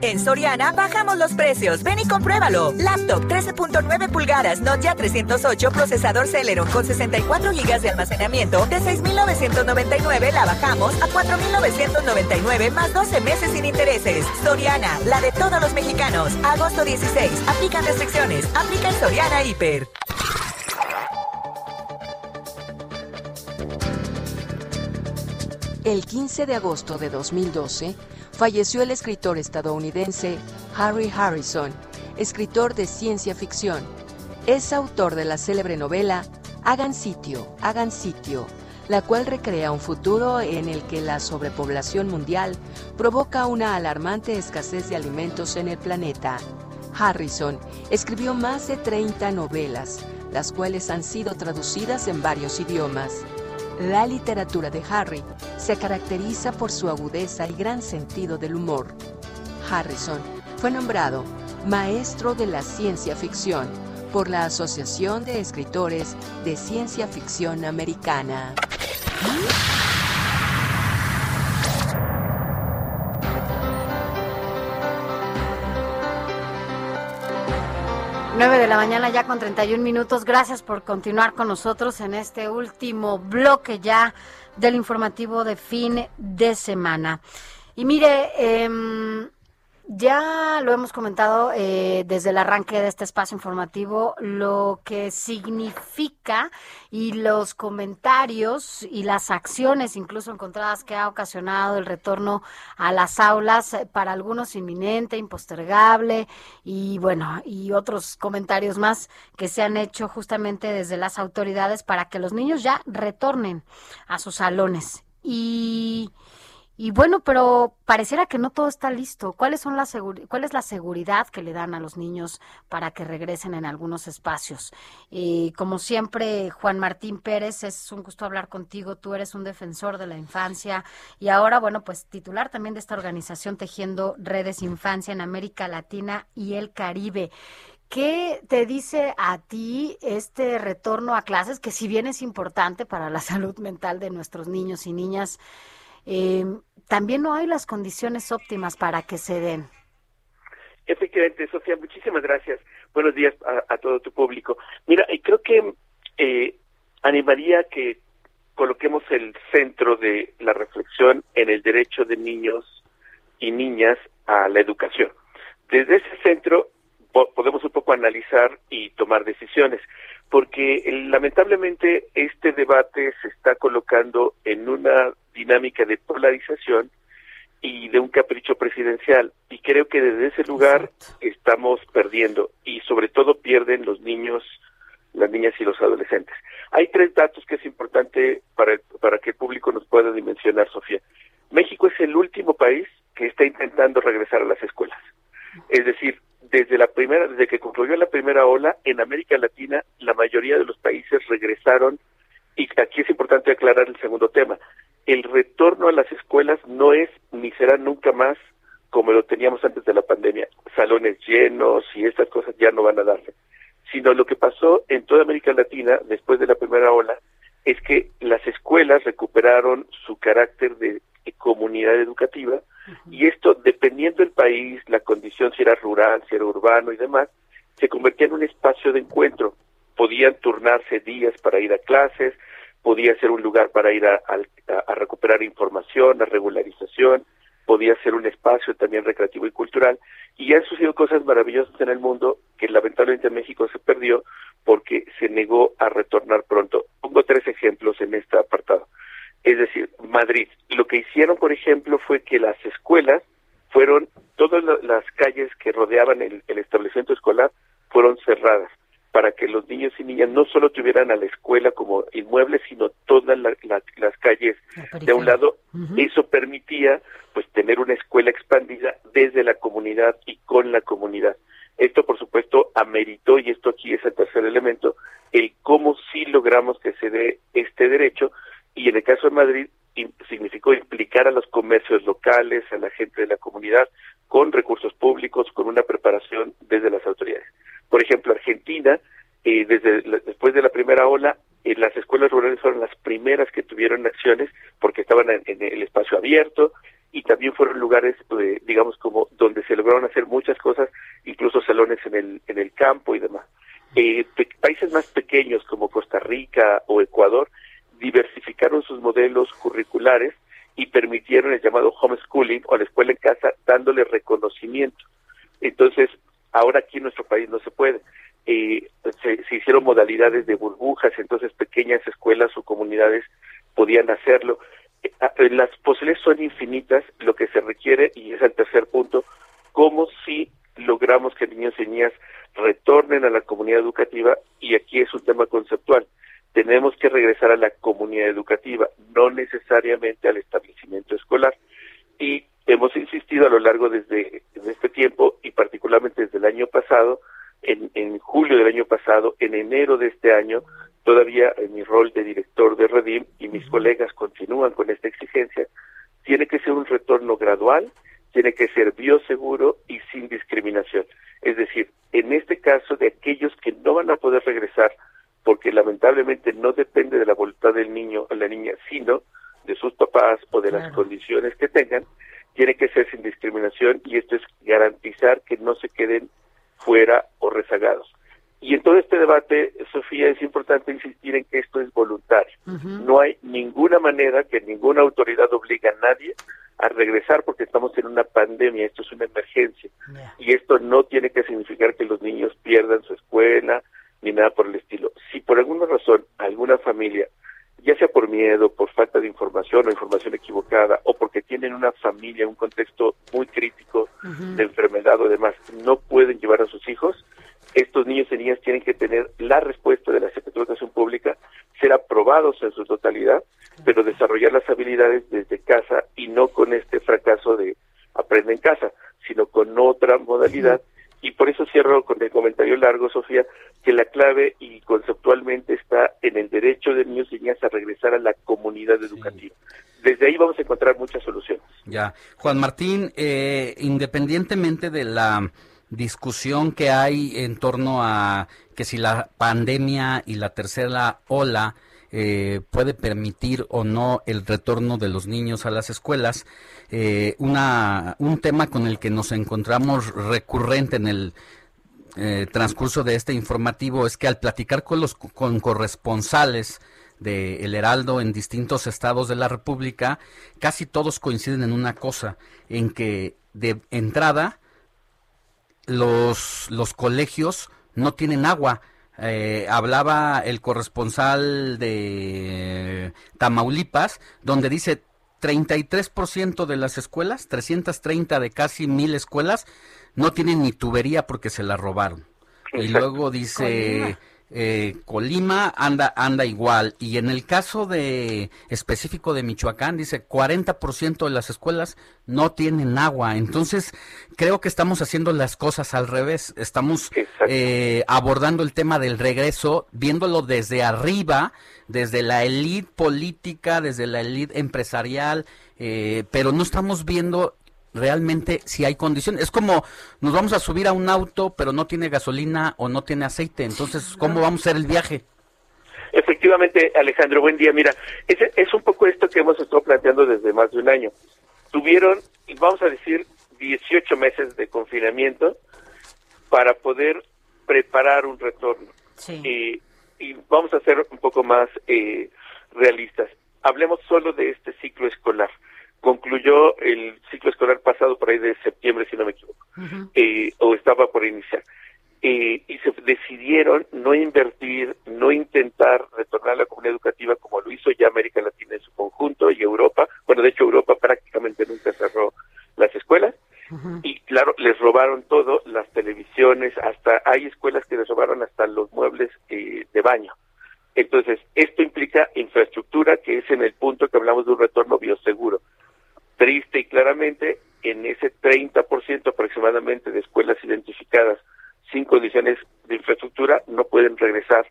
En Soriana bajamos los precios. Ven y compruébalo. Laptop 13.9 pulgadas, Nokia 308, procesador Celeron con 64 GB de almacenamiento de 6.999 la bajamos a 4.999 más 12 meses sin intereses. Soriana, la de todos los mexicanos. Agosto 16. Aplican restricciones. Aplica en Soriana Hiper. El 15 de agosto de 2012, falleció el escritor estadounidense Harry Harrison, escritor de ciencia ficción. Es autor de la célebre novela Hagan sitio, hagan sitio, la cual recrea un futuro en el que la sobrepoblación mundial provoca una alarmante escasez de alimentos en el planeta. Harrison escribió más de 30 novelas, las cuales han sido traducidas en varios idiomas. La literatura de Harry se caracteriza por su agudeza y gran sentido del humor. Harrison fue nombrado Maestro de la Ciencia Ficción por la Asociación de Escritores de Ciencia Ficción Americana. 9 de la mañana ya con 31 minutos. Gracias por continuar con nosotros en este último bloque ya del informativo de fin de semana. Y mire, em, Ya lo hemos comentado eh, desde el arranque de este espacio informativo, lo que significa y los comentarios y las acciones incluso encontradas que ha ocasionado el retorno a las aulas, eh, para algunos inminente, impostergable y bueno, y otros comentarios más que se han hecho justamente desde las autoridades para que los niños ya retornen a sus salones. Y y bueno, pero pareciera que no todo está listo. ¿Cuáles son la ¿Cuál es la seguridad que le dan a los niños para que regresen en algunos espacios? Eh, como siempre, Juan Martín Pérez, es un gusto hablar contigo. Tú eres un defensor de la infancia y ahora, bueno, pues titular también de esta organización Tejiendo Redes Infancia en América Latina y el Caribe. ¿Qué te dice a ti este retorno a clases, que si bien es importante para la salud mental de nuestros niños y niñas, eh, también no hay las condiciones óptimas para que se den. Efectivamente, Sofía, muchísimas gracias. Buenos días a, todo tu público. Mira, y creo que eh, animaría que coloquemos el centro de la reflexión en el derecho de niños y niñas a la educación. Desde ese centro podemos un poco analizar y tomar decisiones, porque lamentablemente este debate se está colocando en una dinámica de polarización y de un capricho presidencial. Y creo que desde ese lugar estamos perdiendo y sobre todo pierden los niños, las niñas y los adolescentes. Hay tres datos que es importante para, para que el público nos pueda dimensionar, Sofía. México es el último país que está intentando regresar a las escuelas. Es decir, desde la primera, desde que concluyó la primera ola, en América Latina la mayoría de los países regresaron, y aquí es importante aclarar el segundo tema, el retorno a las escuelas no es ni será nunca más como lo teníamos antes de la pandemia, salones llenos y estas cosas ya no van a darse, sino lo que pasó en toda América Latina después de la primera ola es que las escuelas recuperaron su carácter de comunidad educativa y esto, dependiendo del país, la condición si era rural, si era urbano y demás, se convertía en un espacio de encuentro. Podían turnarse días para ir a clases, podía ser un lugar para ir a, recuperar información, a regularización, podía ser un espacio también recreativo y cultural. Y han sucedido cosas maravillosas en el mundo que lamentablemente en México se perdió porque se negó a retornar pronto. Pongo tres ejemplos en este apartado. Es decir, Madrid, lo que hicieron, por ejemplo, fue que las escuelas fueron, todas las calles que rodeaban el, establecimiento escolar fueron cerradas para que los niños y niñas no solo tuvieran a la escuela como inmueble, sino todas las calles de un lado. Eso permitía pues tener una escuela expandida desde la comunidad y con la comunidad. Esto, por supuesto, ameritó, y esto aquí es el tercer elemento, el cómo sí logramos que se dé este derecho, y en el caso de Madrid significó implicar a los comercios locales, a la gente de la comunidad, con recursos públicos, con una preparación desde las autoridades. Por ejemplo, Argentina, eh, desde después de la primera ola, eh, las escuelas rurales fueron las primeras que tuvieron acciones porque estaban en, el espacio abierto y también fueron lugares, eh, digamos, como donde se lograron hacer muchas cosas, incluso salones en el, en el campo y demás. países más pequeños como Costa Rica o Ecuador diversificaron sus modelos curriculares y permitieron el llamado homeschooling o la escuela en casa dándole reconocimiento. Entonces, ahora aquí en nuestro país no se puede. Eh, se, hicieron modalidades de burbujas, entonces pequeñas escuelas o comunidades podían hacerlo. Eh, ah, eh, las posibilidades son infinitas, lo que se requiere, y es el tercer punto, cómo si logramos que niños y niñas retornen a la comunidad educativa, y aquí es un tema conceptual tenemos que regresar a la comunidad educativa, no necesariamente al establecimiento escolar. Y hemos insistido a lo largo desde este tiempo y particularmente desde el año pasado, en, en, julio del año pasado, en enero de este año, todavía en mi rol de director de Redim y mis colegas continúan con esta exigencia, tiene que ser un retorno gradual, tiene que ser bioseguro y sin discriminación. Es decir, en este caso de aquellos que no van a poder regresar porque lamentablemente no depende de la voluntad del niño o la niña, sino de sus papás o de las condiciones que tengan, tiene que ser sin discriminación y esto es garantizar que no se queden fuera o rezagados. Y en todo este debate, Sofía, es importante insistir en que esto es voluntario. No hay ninguna manera que ninguna autoridad obligue a nadie a regresar porque estamos en una pandemia, esto es una emergencia. Y esto no tiene que significar que los niños pierdan su escuela ni nada por el estilo. Si por alguna razón alguna familia, ya sea por miedo, por falta de información o información equivocada, o porque tienen una familia, un contexto muy crítico de enfermedad o demás, no pueden llevar a sus hijos, estos niños y niñas tienen que tener la respuesta de la Secretaría de Educación Pública, ser aprobados en su totalidad, pero desarrollar las habilidades desde casa y no con este fracaso de aprende en casa, sino con otra modalidad. Y por eso cierro con el comentario largo, Sofía, que la clave y conceptualmente está en el derecho de niños y niñas a regresar a la comunidad educativa. Desde ahí vamos a encontrar muchas soluciones. Ya, Juan Martín, eh, independientemente de la discusión que hay en torno a que si la pandemia y la tercera ola eh, puede permitir o no el retorno de los niños a las escuelas. Eh, una, un tema con el que nos encontramos recurrente en el eh, transcurso de este informativo es que al platicar con los con corresponsales de El Heraldo en distintos estados de la República, casi todos coinciden en una cosa, en que de entrada los, los colegios no tienen agua. Eh, hablaba el corresponsal de Tamaulipas, donde dice 33% de las escuelas, 330 de casi mil escuelas, no tienen ni tubería porque se la robaron. Y luego dice eh, Colima anda anda igual. Y en el caso de específico de Michoacán dice 40% de las escuelas no tienen agua. Entonces creo que estamos haciendo las cosas al revés. Estamos eh, abordando el tema del regreso viéndolo desde arriba desde la élite política desde la élite empresarial eh, pero no estamos viendo realmente si hay condiciones. Es como nos vamos a subir a un auto, pero no tiene gasolina o no tiene aceite. Entonces, ¿cómo vamos a hacer el viaje? Efectivamente, Alejandro, buen día. Mira, es, es un poco esto que hemos estado planteando desde más de un año. Tuvieron, vamos a decir, 18 meses de confinamiento para poder preparar un retorno. y vamos a ser un poco más eh, realistas. Hablemos solo de este ciclo escolar concluyó el ciclo escolar pasado por ahí de septiembre, si no me equivoco, eh, o estaba por iniciar. Eh, y se decidieron no invertir, no intentar retornar a la comunidad educativa como lo hizo ya América Latina en su conjunto y Europa. Bueno, de hecho Europa prácticamente nunca cerró las escuelas. Y claro, les robaron todo, las televisiones, hasta hay escuelas que les robaron hasta los muebles eh, de baño. Entonces, esto implica infraestructura, que es en el punto que hablamos de un retorno bioseguro triste y claramente en ese 30% aproximadamente de escuelas identificadas sin condiciones de infraestructura no pueden regresar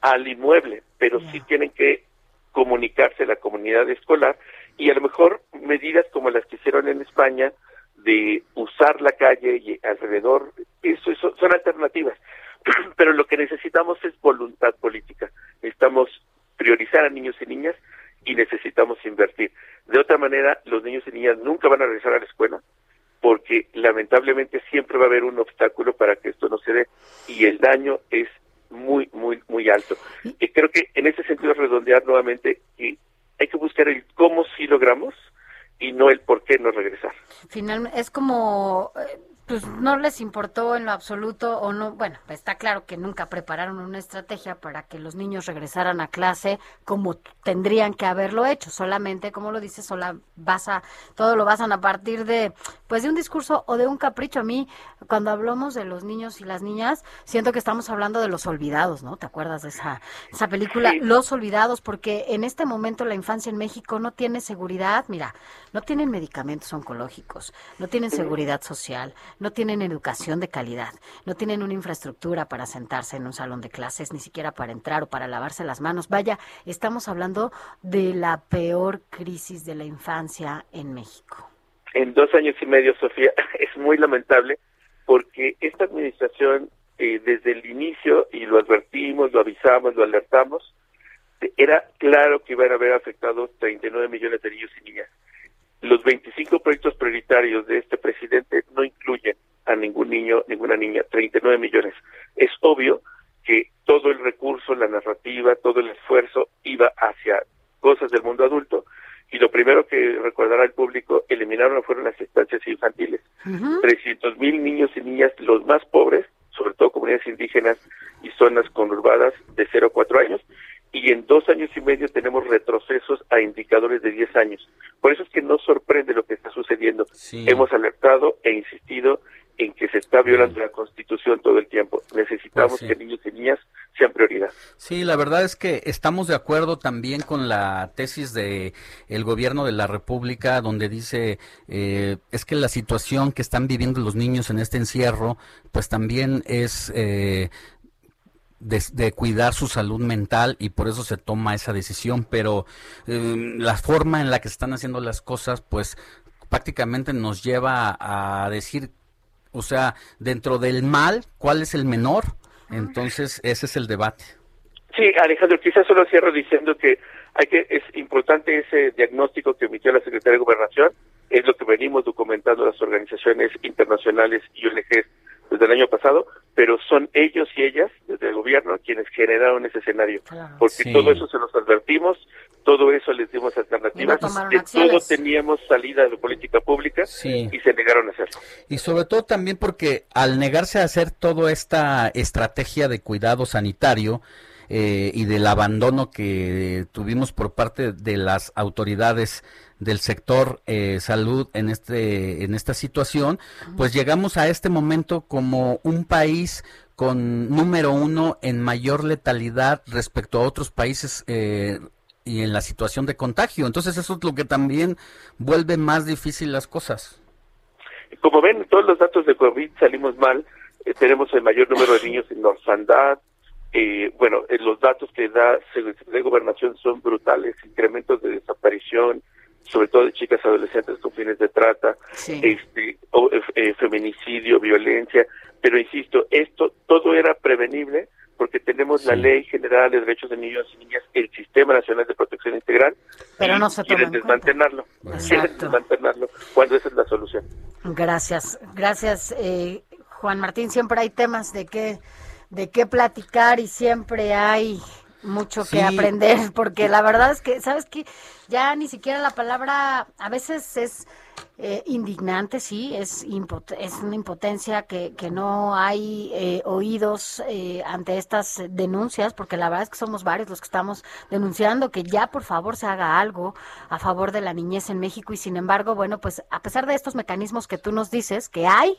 al inmueble, pero sí tienen que comunicarse a la comunidad escolar y a lo mejor medidas como las que hicieron en España de usar la calle y alrededor, eso, eso son alternativas. Pero lo que necesitamos es voluntad política. Necesitamos priorizar a niños y niñas y necesitamos invertir. De otra manera, los niños y niñas nunca van a regresar a la escuela porque lamentablemente siempre va a haber un obstáculo para que esto no se dé y el daño es muy, muy, muy alto. Y creo que en ese sentido redondear nuevamente y hay que buscar el cómo sí logramos y no el por qué no regresar. Finalmente, es como eh, pues no les importó en lo absoluto o no, bueno, está claro que nunca prepararon una estrategia para que los niños regresaran a clase como tendrían que haberlo hecho, solamente como lo dice, sola basa, todo lo basan a partir de pues de un discurso o de un capricho. A mí cuando hablamos de los niños y las niñas, siento que estamos hablando de los olvidados, ¿no? ¿Te acuerdas de esa esa película Los olvidados? Porque en este momento la infancia en México no tiene seguridad, mira, no tienen medicamentos oncológicos, no tienen seguridad social, no tienen educación de calidad, no tienen una infraestructura para sentarse en un salón de clases, ni siquiera para entrar o para lavarse las manos. Vaya, estamos hablando de la peor crisis de la infancia en México. En dos años y medio, Sofía, es muy lamentable porque esta administración, eh, desde el inicio, y lo advertimos, lo avisamos, lo alertamos, era claro que iban a haber afectado 39 millones de niños y niñas los 25 proyectos prioritarios de este presidente no incluyen a ningún niño, ninguna niña, 39 millones. Es obvio que todo el recurso, la narrativa, todo el esfuerzo iba hacia cosas del mundo adulto y lo primero que recordará el público, eliminaron fueron las estancias infantiles. 300 mil niños y niñas, los más pobres, sobre todo comunidades indígenas y zonas conurbadas de 0 a 4 años, y en dos años y medio tenemos retrocesos a indicadores de 10 años. Por eso es que no sorprende lo que está sucediendo. Hemos alertado e insistido en que se está violando la Constitución todo el tiempo. Necesitamos Pues sí. que niños y niñas sean prioridad. Sí, la verdad es que estamos de acuerdo también con la tesis de el gobierno de la República, donde dice eh, es que la situación que están viviendo los niños en este encierro, pues también es eh, de, de cuidar su salud mental y por eso se toma esa decisión. Pero eh, la forma en la que se están haciendo las cosas, pues prácticamente nos lleva a decir, o sea, dentro del mal, ¿cuál es el menor? Entonces, ese es el debate. Sí, Alejandro, quizás solo cierro diciendo que hay que es importante ese diagnóstico que emitió la Secretaría de Gobernación, es lo que venimos documentando las organizaciones internacionales y ONGs desde el año pasado, pero son ellos y ellas, desde el gobierno, quienes generaron ese escenario, porque Sí. todo eso se los advertimos, todo eso les dimos alternativas, tomaron de todo teníamos salida de política pública Sí. y se negaron a hacerlo. Y sobre todo también porque al negarse a hacer toda esta estrategia de cuidado sanitario eh, y del abandono que tuvimos por parte de las autoridades del sector eh, salud en este en esta situación, pues llegamos a este momento como un país con número uno en mayor letalidad respecto a otros países eh, y en la situación de contagio. Entonces eso es lo que también vuelve más difícil las cosas. Como ven, todos los datos de COVID salimos mal. Eh, tenemos el mayor número de niños en orfandad. Eh, bueno, eh, los datos que da Secretaría de Gobernación son brutales. Incrementos de desaparición, sobre todo de chicas adolescentes con fines de trata, este, o, eh, eh, feminicidio, violencia. Pero insisto, esto todo era prevenible porque tenemos la Ley General de Derechos de Niños y Niñas, el Sistema Nacional de Protección Integral, Pero no se quieren desmantelarlo. Quieren desmantelarlo cuando esa es la solución. Gracias, gracias, eh, Juan Martín. Siempre hay temas de qué, de qué platicar y siempre hay mucho Sí. que aprender, porque la verdad es que, ¿sabes qué? Ya ni siquiera la palabra a veces es eh, indignante, sí, es, es una impotencia que, que no hay eh, oídos eh, ante estas denuncias, porque la verdad es que somos varios los que estamos denunciando que ya por favor se haga algo a favor de la niñez en México y sin embargo, bueno, pues a pesar de estos mecanismos que tú nos dices que hay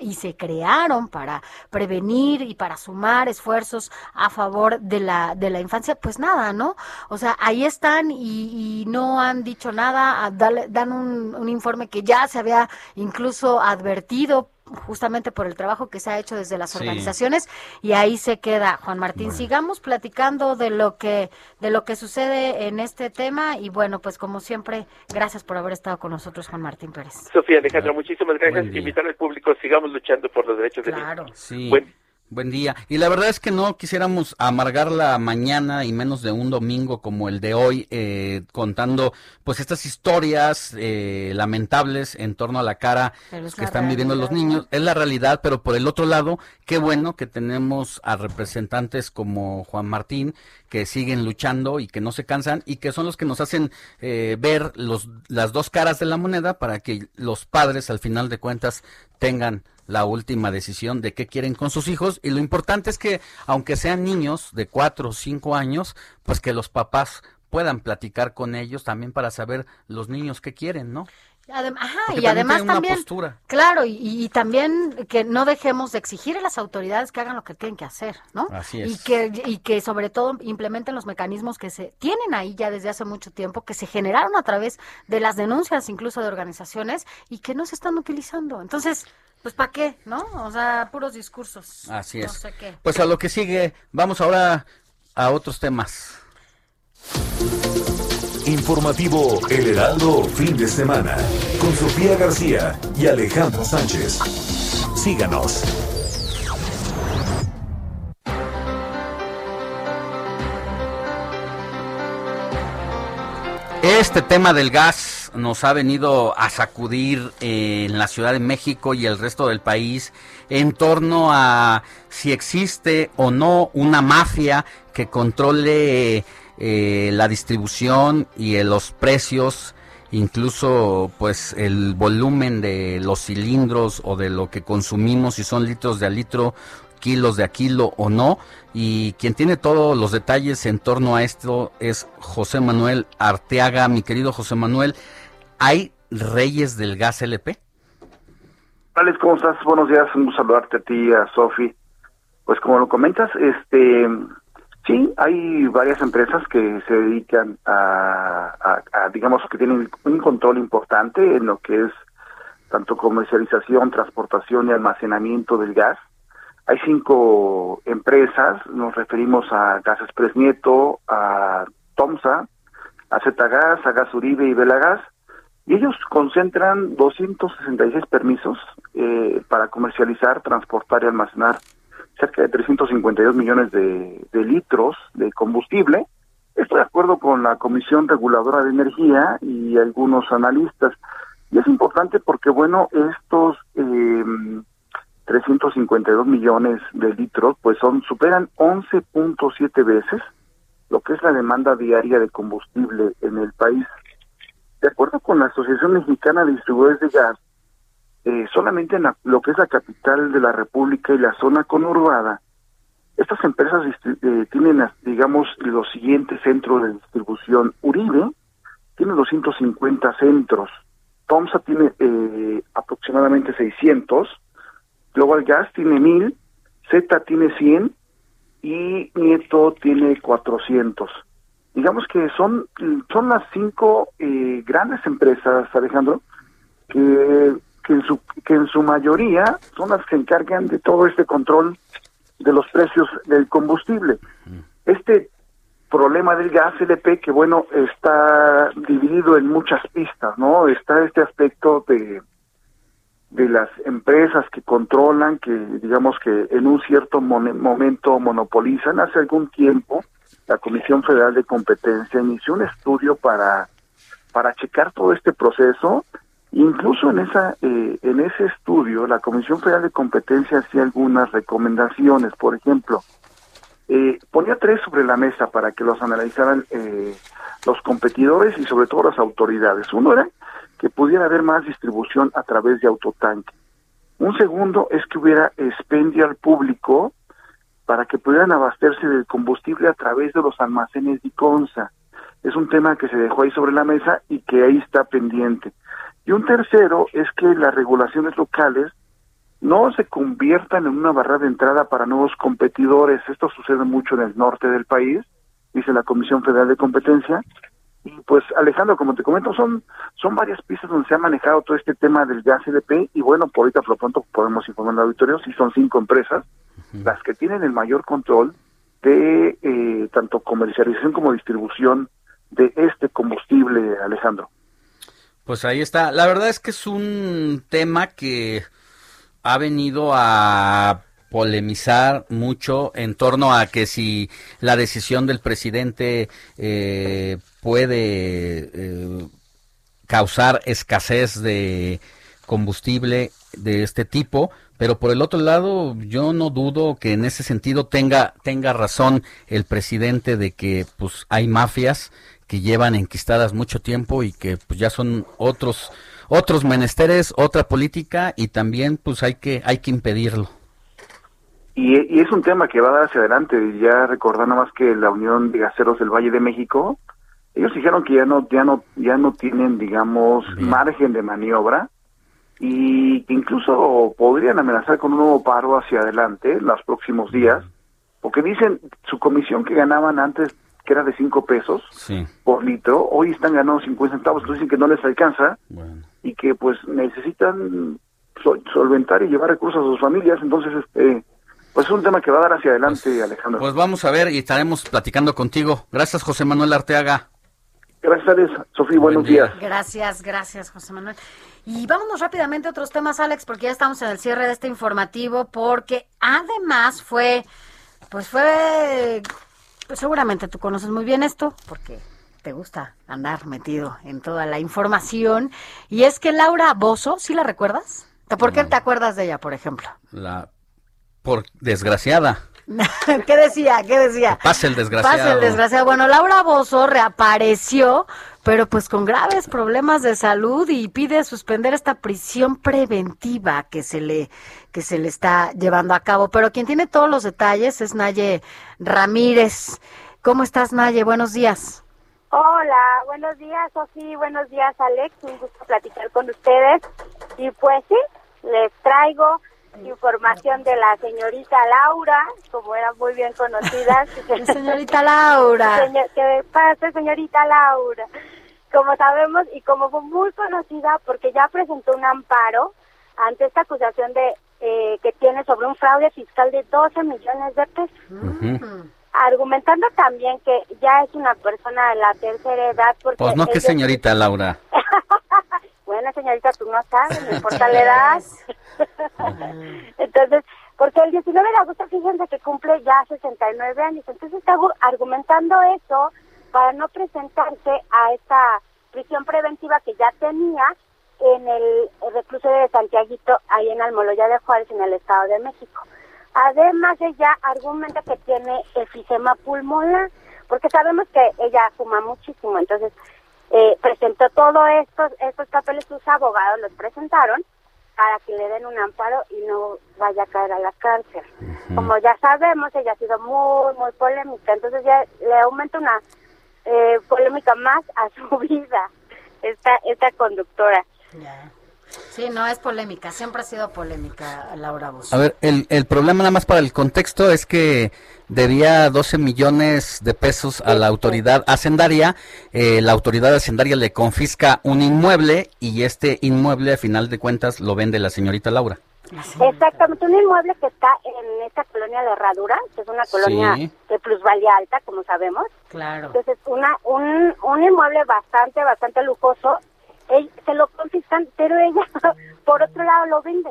y se crearon para prevenir y para sumar esfuerzos a favor de la, de la infancia, pues nada, ¿no? O sea, ahí están y, no han dicho nada, a- dale- dan un, un informe que ya se había incluso advertido justamente por el trabajo que se ha hecho desde las Sí. organizaciones y ahí se queda Juan Martín sigamos platicando de lo que de lo que sucede en este tema y bueno pues como siempre gracias por haber estado con nosotros Juan Martín Pérez Sofía Alejandro, muchísimas gracias. Invitar al público, sigamos luchando por los derechos Claro. de niños. Sí. Buen- Buen día. Y la verdad es que no quisiéramos amargar la mañana y menos de un domingo como el de hoy, eh, contando pues estas historias eh, lamentables en torno a la cara Pero que están viviendo los niños. Es la realidad, pero por el otro lado, qué bueno que tenemos a representantes como Juan Martín que siguen luchando y que no se cansan y que son los que nos hacen eh, ver los, las dos caras de la moneda para que los padres al final de cuentas tengan la última decisión de qué quieren con sus hijos y lo importante es que aunque sean niños de cuatro o cinco años, pues que los papás puedan platicar con ellos también para saber los niños qué quieren, ¿no? Adem- ajá, Porque y además también, postura. claro, y, y también que no dejemos de exigir a las autoridades que hagan lo que tienen que hacer, ¿no? Así Y es. que, y que sobre todo implementen los mecanismos que se tienen ahí ya desde hace mucho tiempo, que se generaron a través de las denuncias incluso de organizaciones y que no se están utilizando. Entonces, pues ¿para qué? ¿No? O sea, puros discursos. Así No es. sé qué. Pues a lo que sigue, vamos ahora a otros temas. Informativo El Heraldo Fin de Semana con Sofía García y Alejandro Sánchez. Síganos. Este tema del gas nos ha venido a sacudir en la Ciudad de México y el resto del país en torno a si existe o no una mafia que controle eh, la distribución y eh, los precios, incluso pues el volumen de los cilindros o de lo que consumimos, si son litros de a litro, kilos de a kilo o no. Y quien tiene todos los detalles en torno a esto es José Manuel Arteaga. Mi querido José Manuel, ¿hay reyes del gas LP? Alex, ¿cómo estás? Buenos días, un saludarte a ti, a Sofi. Pues como lo comentas, este, sí, hay varias empresas que se dedican a, a, digamos, que tienen un control importante en lo que es tanto comercialización, transportación y almacenamiento del gas. Hay cinco empresas, nos referimos a Gas Express Nieto, a Tomsa, a Zetagas, a Gas Uribe y Velagas, y ellos concentran 266 permisos eh, para comercializar, transportar y almacenar cerca de 352 millones de, litros de combustible. Esto de acuerdo con la Comisión Reguladora de Energía y algunos analistas. Y es importante porque, bueno, estos eh, 352 millones de litros, pues son superan 11.7 veces lo que es la demanda diaria de combustible en el país. De acuerdo con la Asociación Mexicana de Distribuidores de Gas, eh, solamente en lo que es la capital de la República y la zona conurbada, estas empresas eh, tienen, digamos, los siguientes centros de distribución. Uribe tiene 250 centros, Tomsa tiene eh, aproximadamente 600, Global Gas tiene 1000, Z tiene 100 y Nieto tiene 400. Digamos que son, son las cinco grandes empresas, Alejandro, que que en su que en su mayoría son las que encargan de todo este control de los precios del combustible. Este problema del gas LP que bueno está dividido en muchas pistas, ¿no? Está este aspecto de de las empresas que controlan, que digamos que en un cierto momento monopolizan. Hace algún tiempo la Comisión Federal de Competencia inició un estudio para para checar todo este proceso Incluso en esa eh, en ese estudio la Comisión Federal de Competencia hacía algunas recomendaciones, por ejemplo, eh, ponía tres sobre la mesa para que los analizaran eh, los competidores y sobre todo las autoridades. Uno era que pudiera haber más distribución a través de autotanque. Un segundo es que hubiera expendio al público para que pudieran abastecerse del combustible a través de los almacenes de Iconza. Es un tema que se dejó ahí sobre la mesa y que ahí está pendiente. Y un tercero es que las regulaciones locales no se conviertan en una barrera de entrada para nuevos competidores. Esto sucede mucho en el norte del país, dice la Comisión Federal de Competencia. Y pues Alejandro, como te comento, son son varias pistas donde se ha manejado todo este tema del gas LP y bueno, por ahorita por lo pronto podemos informar al auditorio si son cinco empresas las que tienen el mayor control de eh, tanto comercialización como distribución de este combustible, Alejandro. Pues ahí está. La verdad es que es un tema que ha venido a polemizar mucho en torno a que si la decisión del presidente eh, puede eh, causar escasez de combustible de este tipo, pero por el otro lado yo no dudo que en ese sentido tenga tenga razón el presidente de que pues hay mafias que llevan enquistadas mucho tiempo y que pues ya son otros otros menesteres, otra política y también pues hay que hay que impedirlo. Y, es un tema que va a dar hacia adelante. Ya recordando más que la Unión de Gaseros del Valle de México, ellos dijeron que ya no ya no ya no tienen digamos margen de maniobra y que incluso podrían amenazar con un nuevo paro hacia adelante en los próximos días, porque dicen su comisión que ganaban antes que era de 5 pesos por litro, hoy están ganando 50 centavos, entonces dicen que no les alcanza y que pues necesitan solventar y llevar recursos a sus familias, entonces este pues es un tema que va a dar hacia adelante, pues, Alejandro. Pues vamos a ver y estaremos platicando contigo. Gracias, José Manuel Arteaga. Gracias, Sofía, buenos días. Gracias, gracias, José Manuel. Y vámonos rápidamente a otros temas, Alex, porque ya estamos en el cierre de este informativo, porque además fue, pues fue pues seguramente tú conoces muy bien esto, porque te gusta andar metido en toda la información. Y es que Laura Bozo, ¿sí la recuerdas? ¿Por qué te acuerdas de ella, por ejemplo? La por desgraciada. ¿Qué decía? ¿Qué decía? Pase el desgraciado. Pase el desgraciado. Bueno, Laura Bozo reapareció, pero pues con graves problemas de salud y pide suspender esta prisión preventiva que se le que se le está llevando a cabo. Pero quien tiene todos los detalles es Naye Ramírez. ¿Cómo estás, Naye? Buenos días. Hola, buenos días, Sofi, buenos días, Alex. Un gusto platicar con ustedes. Y pues sí, les traigo información de la señorita Laura, como era muy bien conocida. señorita Laura. Señor, ¿Qué pasa, señorita Laura? Como sabemos y como fue muy conocida porque ya presentó un amparo ante esta acusación de eh, que tiene sobre un fraude fiscal de 12 millones de pesos. Argumentando también que ya es una persona de la tercera edad. Porque Pues no, que señorita Laura. bueno, señorita, tú no sabes, no importa la edad. Entonces, porque el 19 de agosto, fíjense que cumple ya 69 años. Entonces está argu- argumentando eso para no presentarse a esta prisión preventiva que ya tenía en el reclusorio de Santiaguito, ahí en Almoloya de Juárez, en el Estado de México. Además, ella argumenta que tiene efisema pulmonar, porque sabemos que ella fuma muchísimo, entonces eh, presentó todos estos, estos papeles, sus abogados los presentaron para que le den un amparo y no vaya a caer a la cárcel. Como ya sabemos, ella ha sido muy, muy polémica, entonces ya le aumenta una eh, polémica más a su vida esta, esta conductora. Sí, no es polémica, siempre ha sido polémica Laura Bozo. A ver, el, el problema nada más para el contexto es que debía 12 millones de pesos a la autoridad hacendaria. eh, la autoridad hacendaria le confisca un inmueble y este inmueble, a final de cuentas, lo vende la señorita Laura. Exactamente, un inmueble que está en esta colonia de Herradura, que es una colonia Sí. de plusvalía alta, como sabemos. Claro. Entonces, una, un, un inmueble bastante, bastante lujoso, él- se lo confiscan, pero ella, por otro lado, lo vende.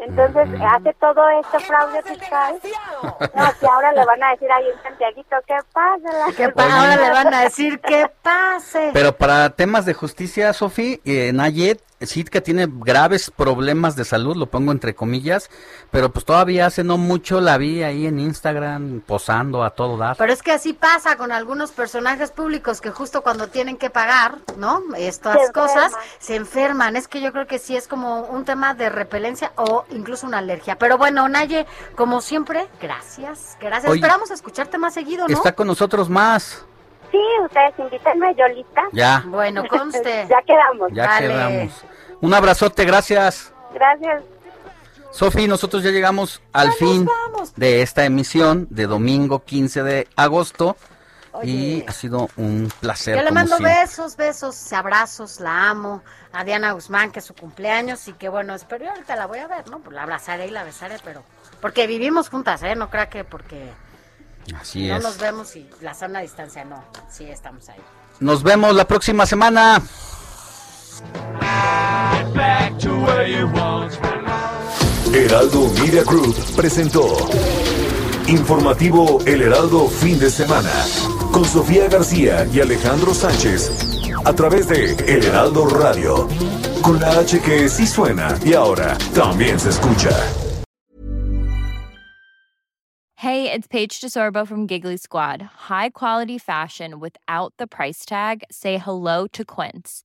Entonces, hace todo este fraude fiscal. No, que ahora le van a decir ahí en Santiaguito, ¿qué pasa? ¿Qué pa- Ahora le van a decir que pase. Pero para temas de justicia, Sofi, eh, Nayet sí que tiene graves problemas de salud, lo pongo entre comillas, pero pues todavía hace no mucho la vi ahí en Instagram posando a todo dar. Pero es que así pasa con algunos personajes públicos que justo cuando tienen que pagar, ¿no? Estas Se enferman. cosas se enferman. Es que yo creo que sí es como un tema de repelencia o incluso una alergia. Pero bueno, Naye, como siempre, gracias. Gracias. Oye, Esperamos escucharte más seguido, ¿no? Está con nosotros más. Sí, ustedes invítenme, yo lista. Ya. Bueno, conste. ya quedamos. Ya Dale. quedamos. Un abrazote, gracias. Gracias. Sofi, nosotros ya llegamos al fin de esta emisión de domingo 15 de agosto y ha sido un placer. Yo le mando siempre. besos, besos, abrazos, la amo. A Diana Guzmán, que es su cumpleaños y que bueno, espero yo ahorita la voy a ver, ¿no? Pues la abrazaré y la besaré, pero porque vivimos juntas, ¿eh? No crea que porque Así no es. nos vemos y la sana distancia, no. Sí, estamos ahí. Nos vemos la próxima semana. Heraldo Media Group presentó Informativo El Heraldo Fin de Semana con Sofía García y Alejandro Sánchez a través de El Heraldo Radio con la H que sí suena y ahora también se escucha. Hey, it's Paige DeSorbo from Giggly Squad. High quality fashion without the price tag. Say hello to Quince.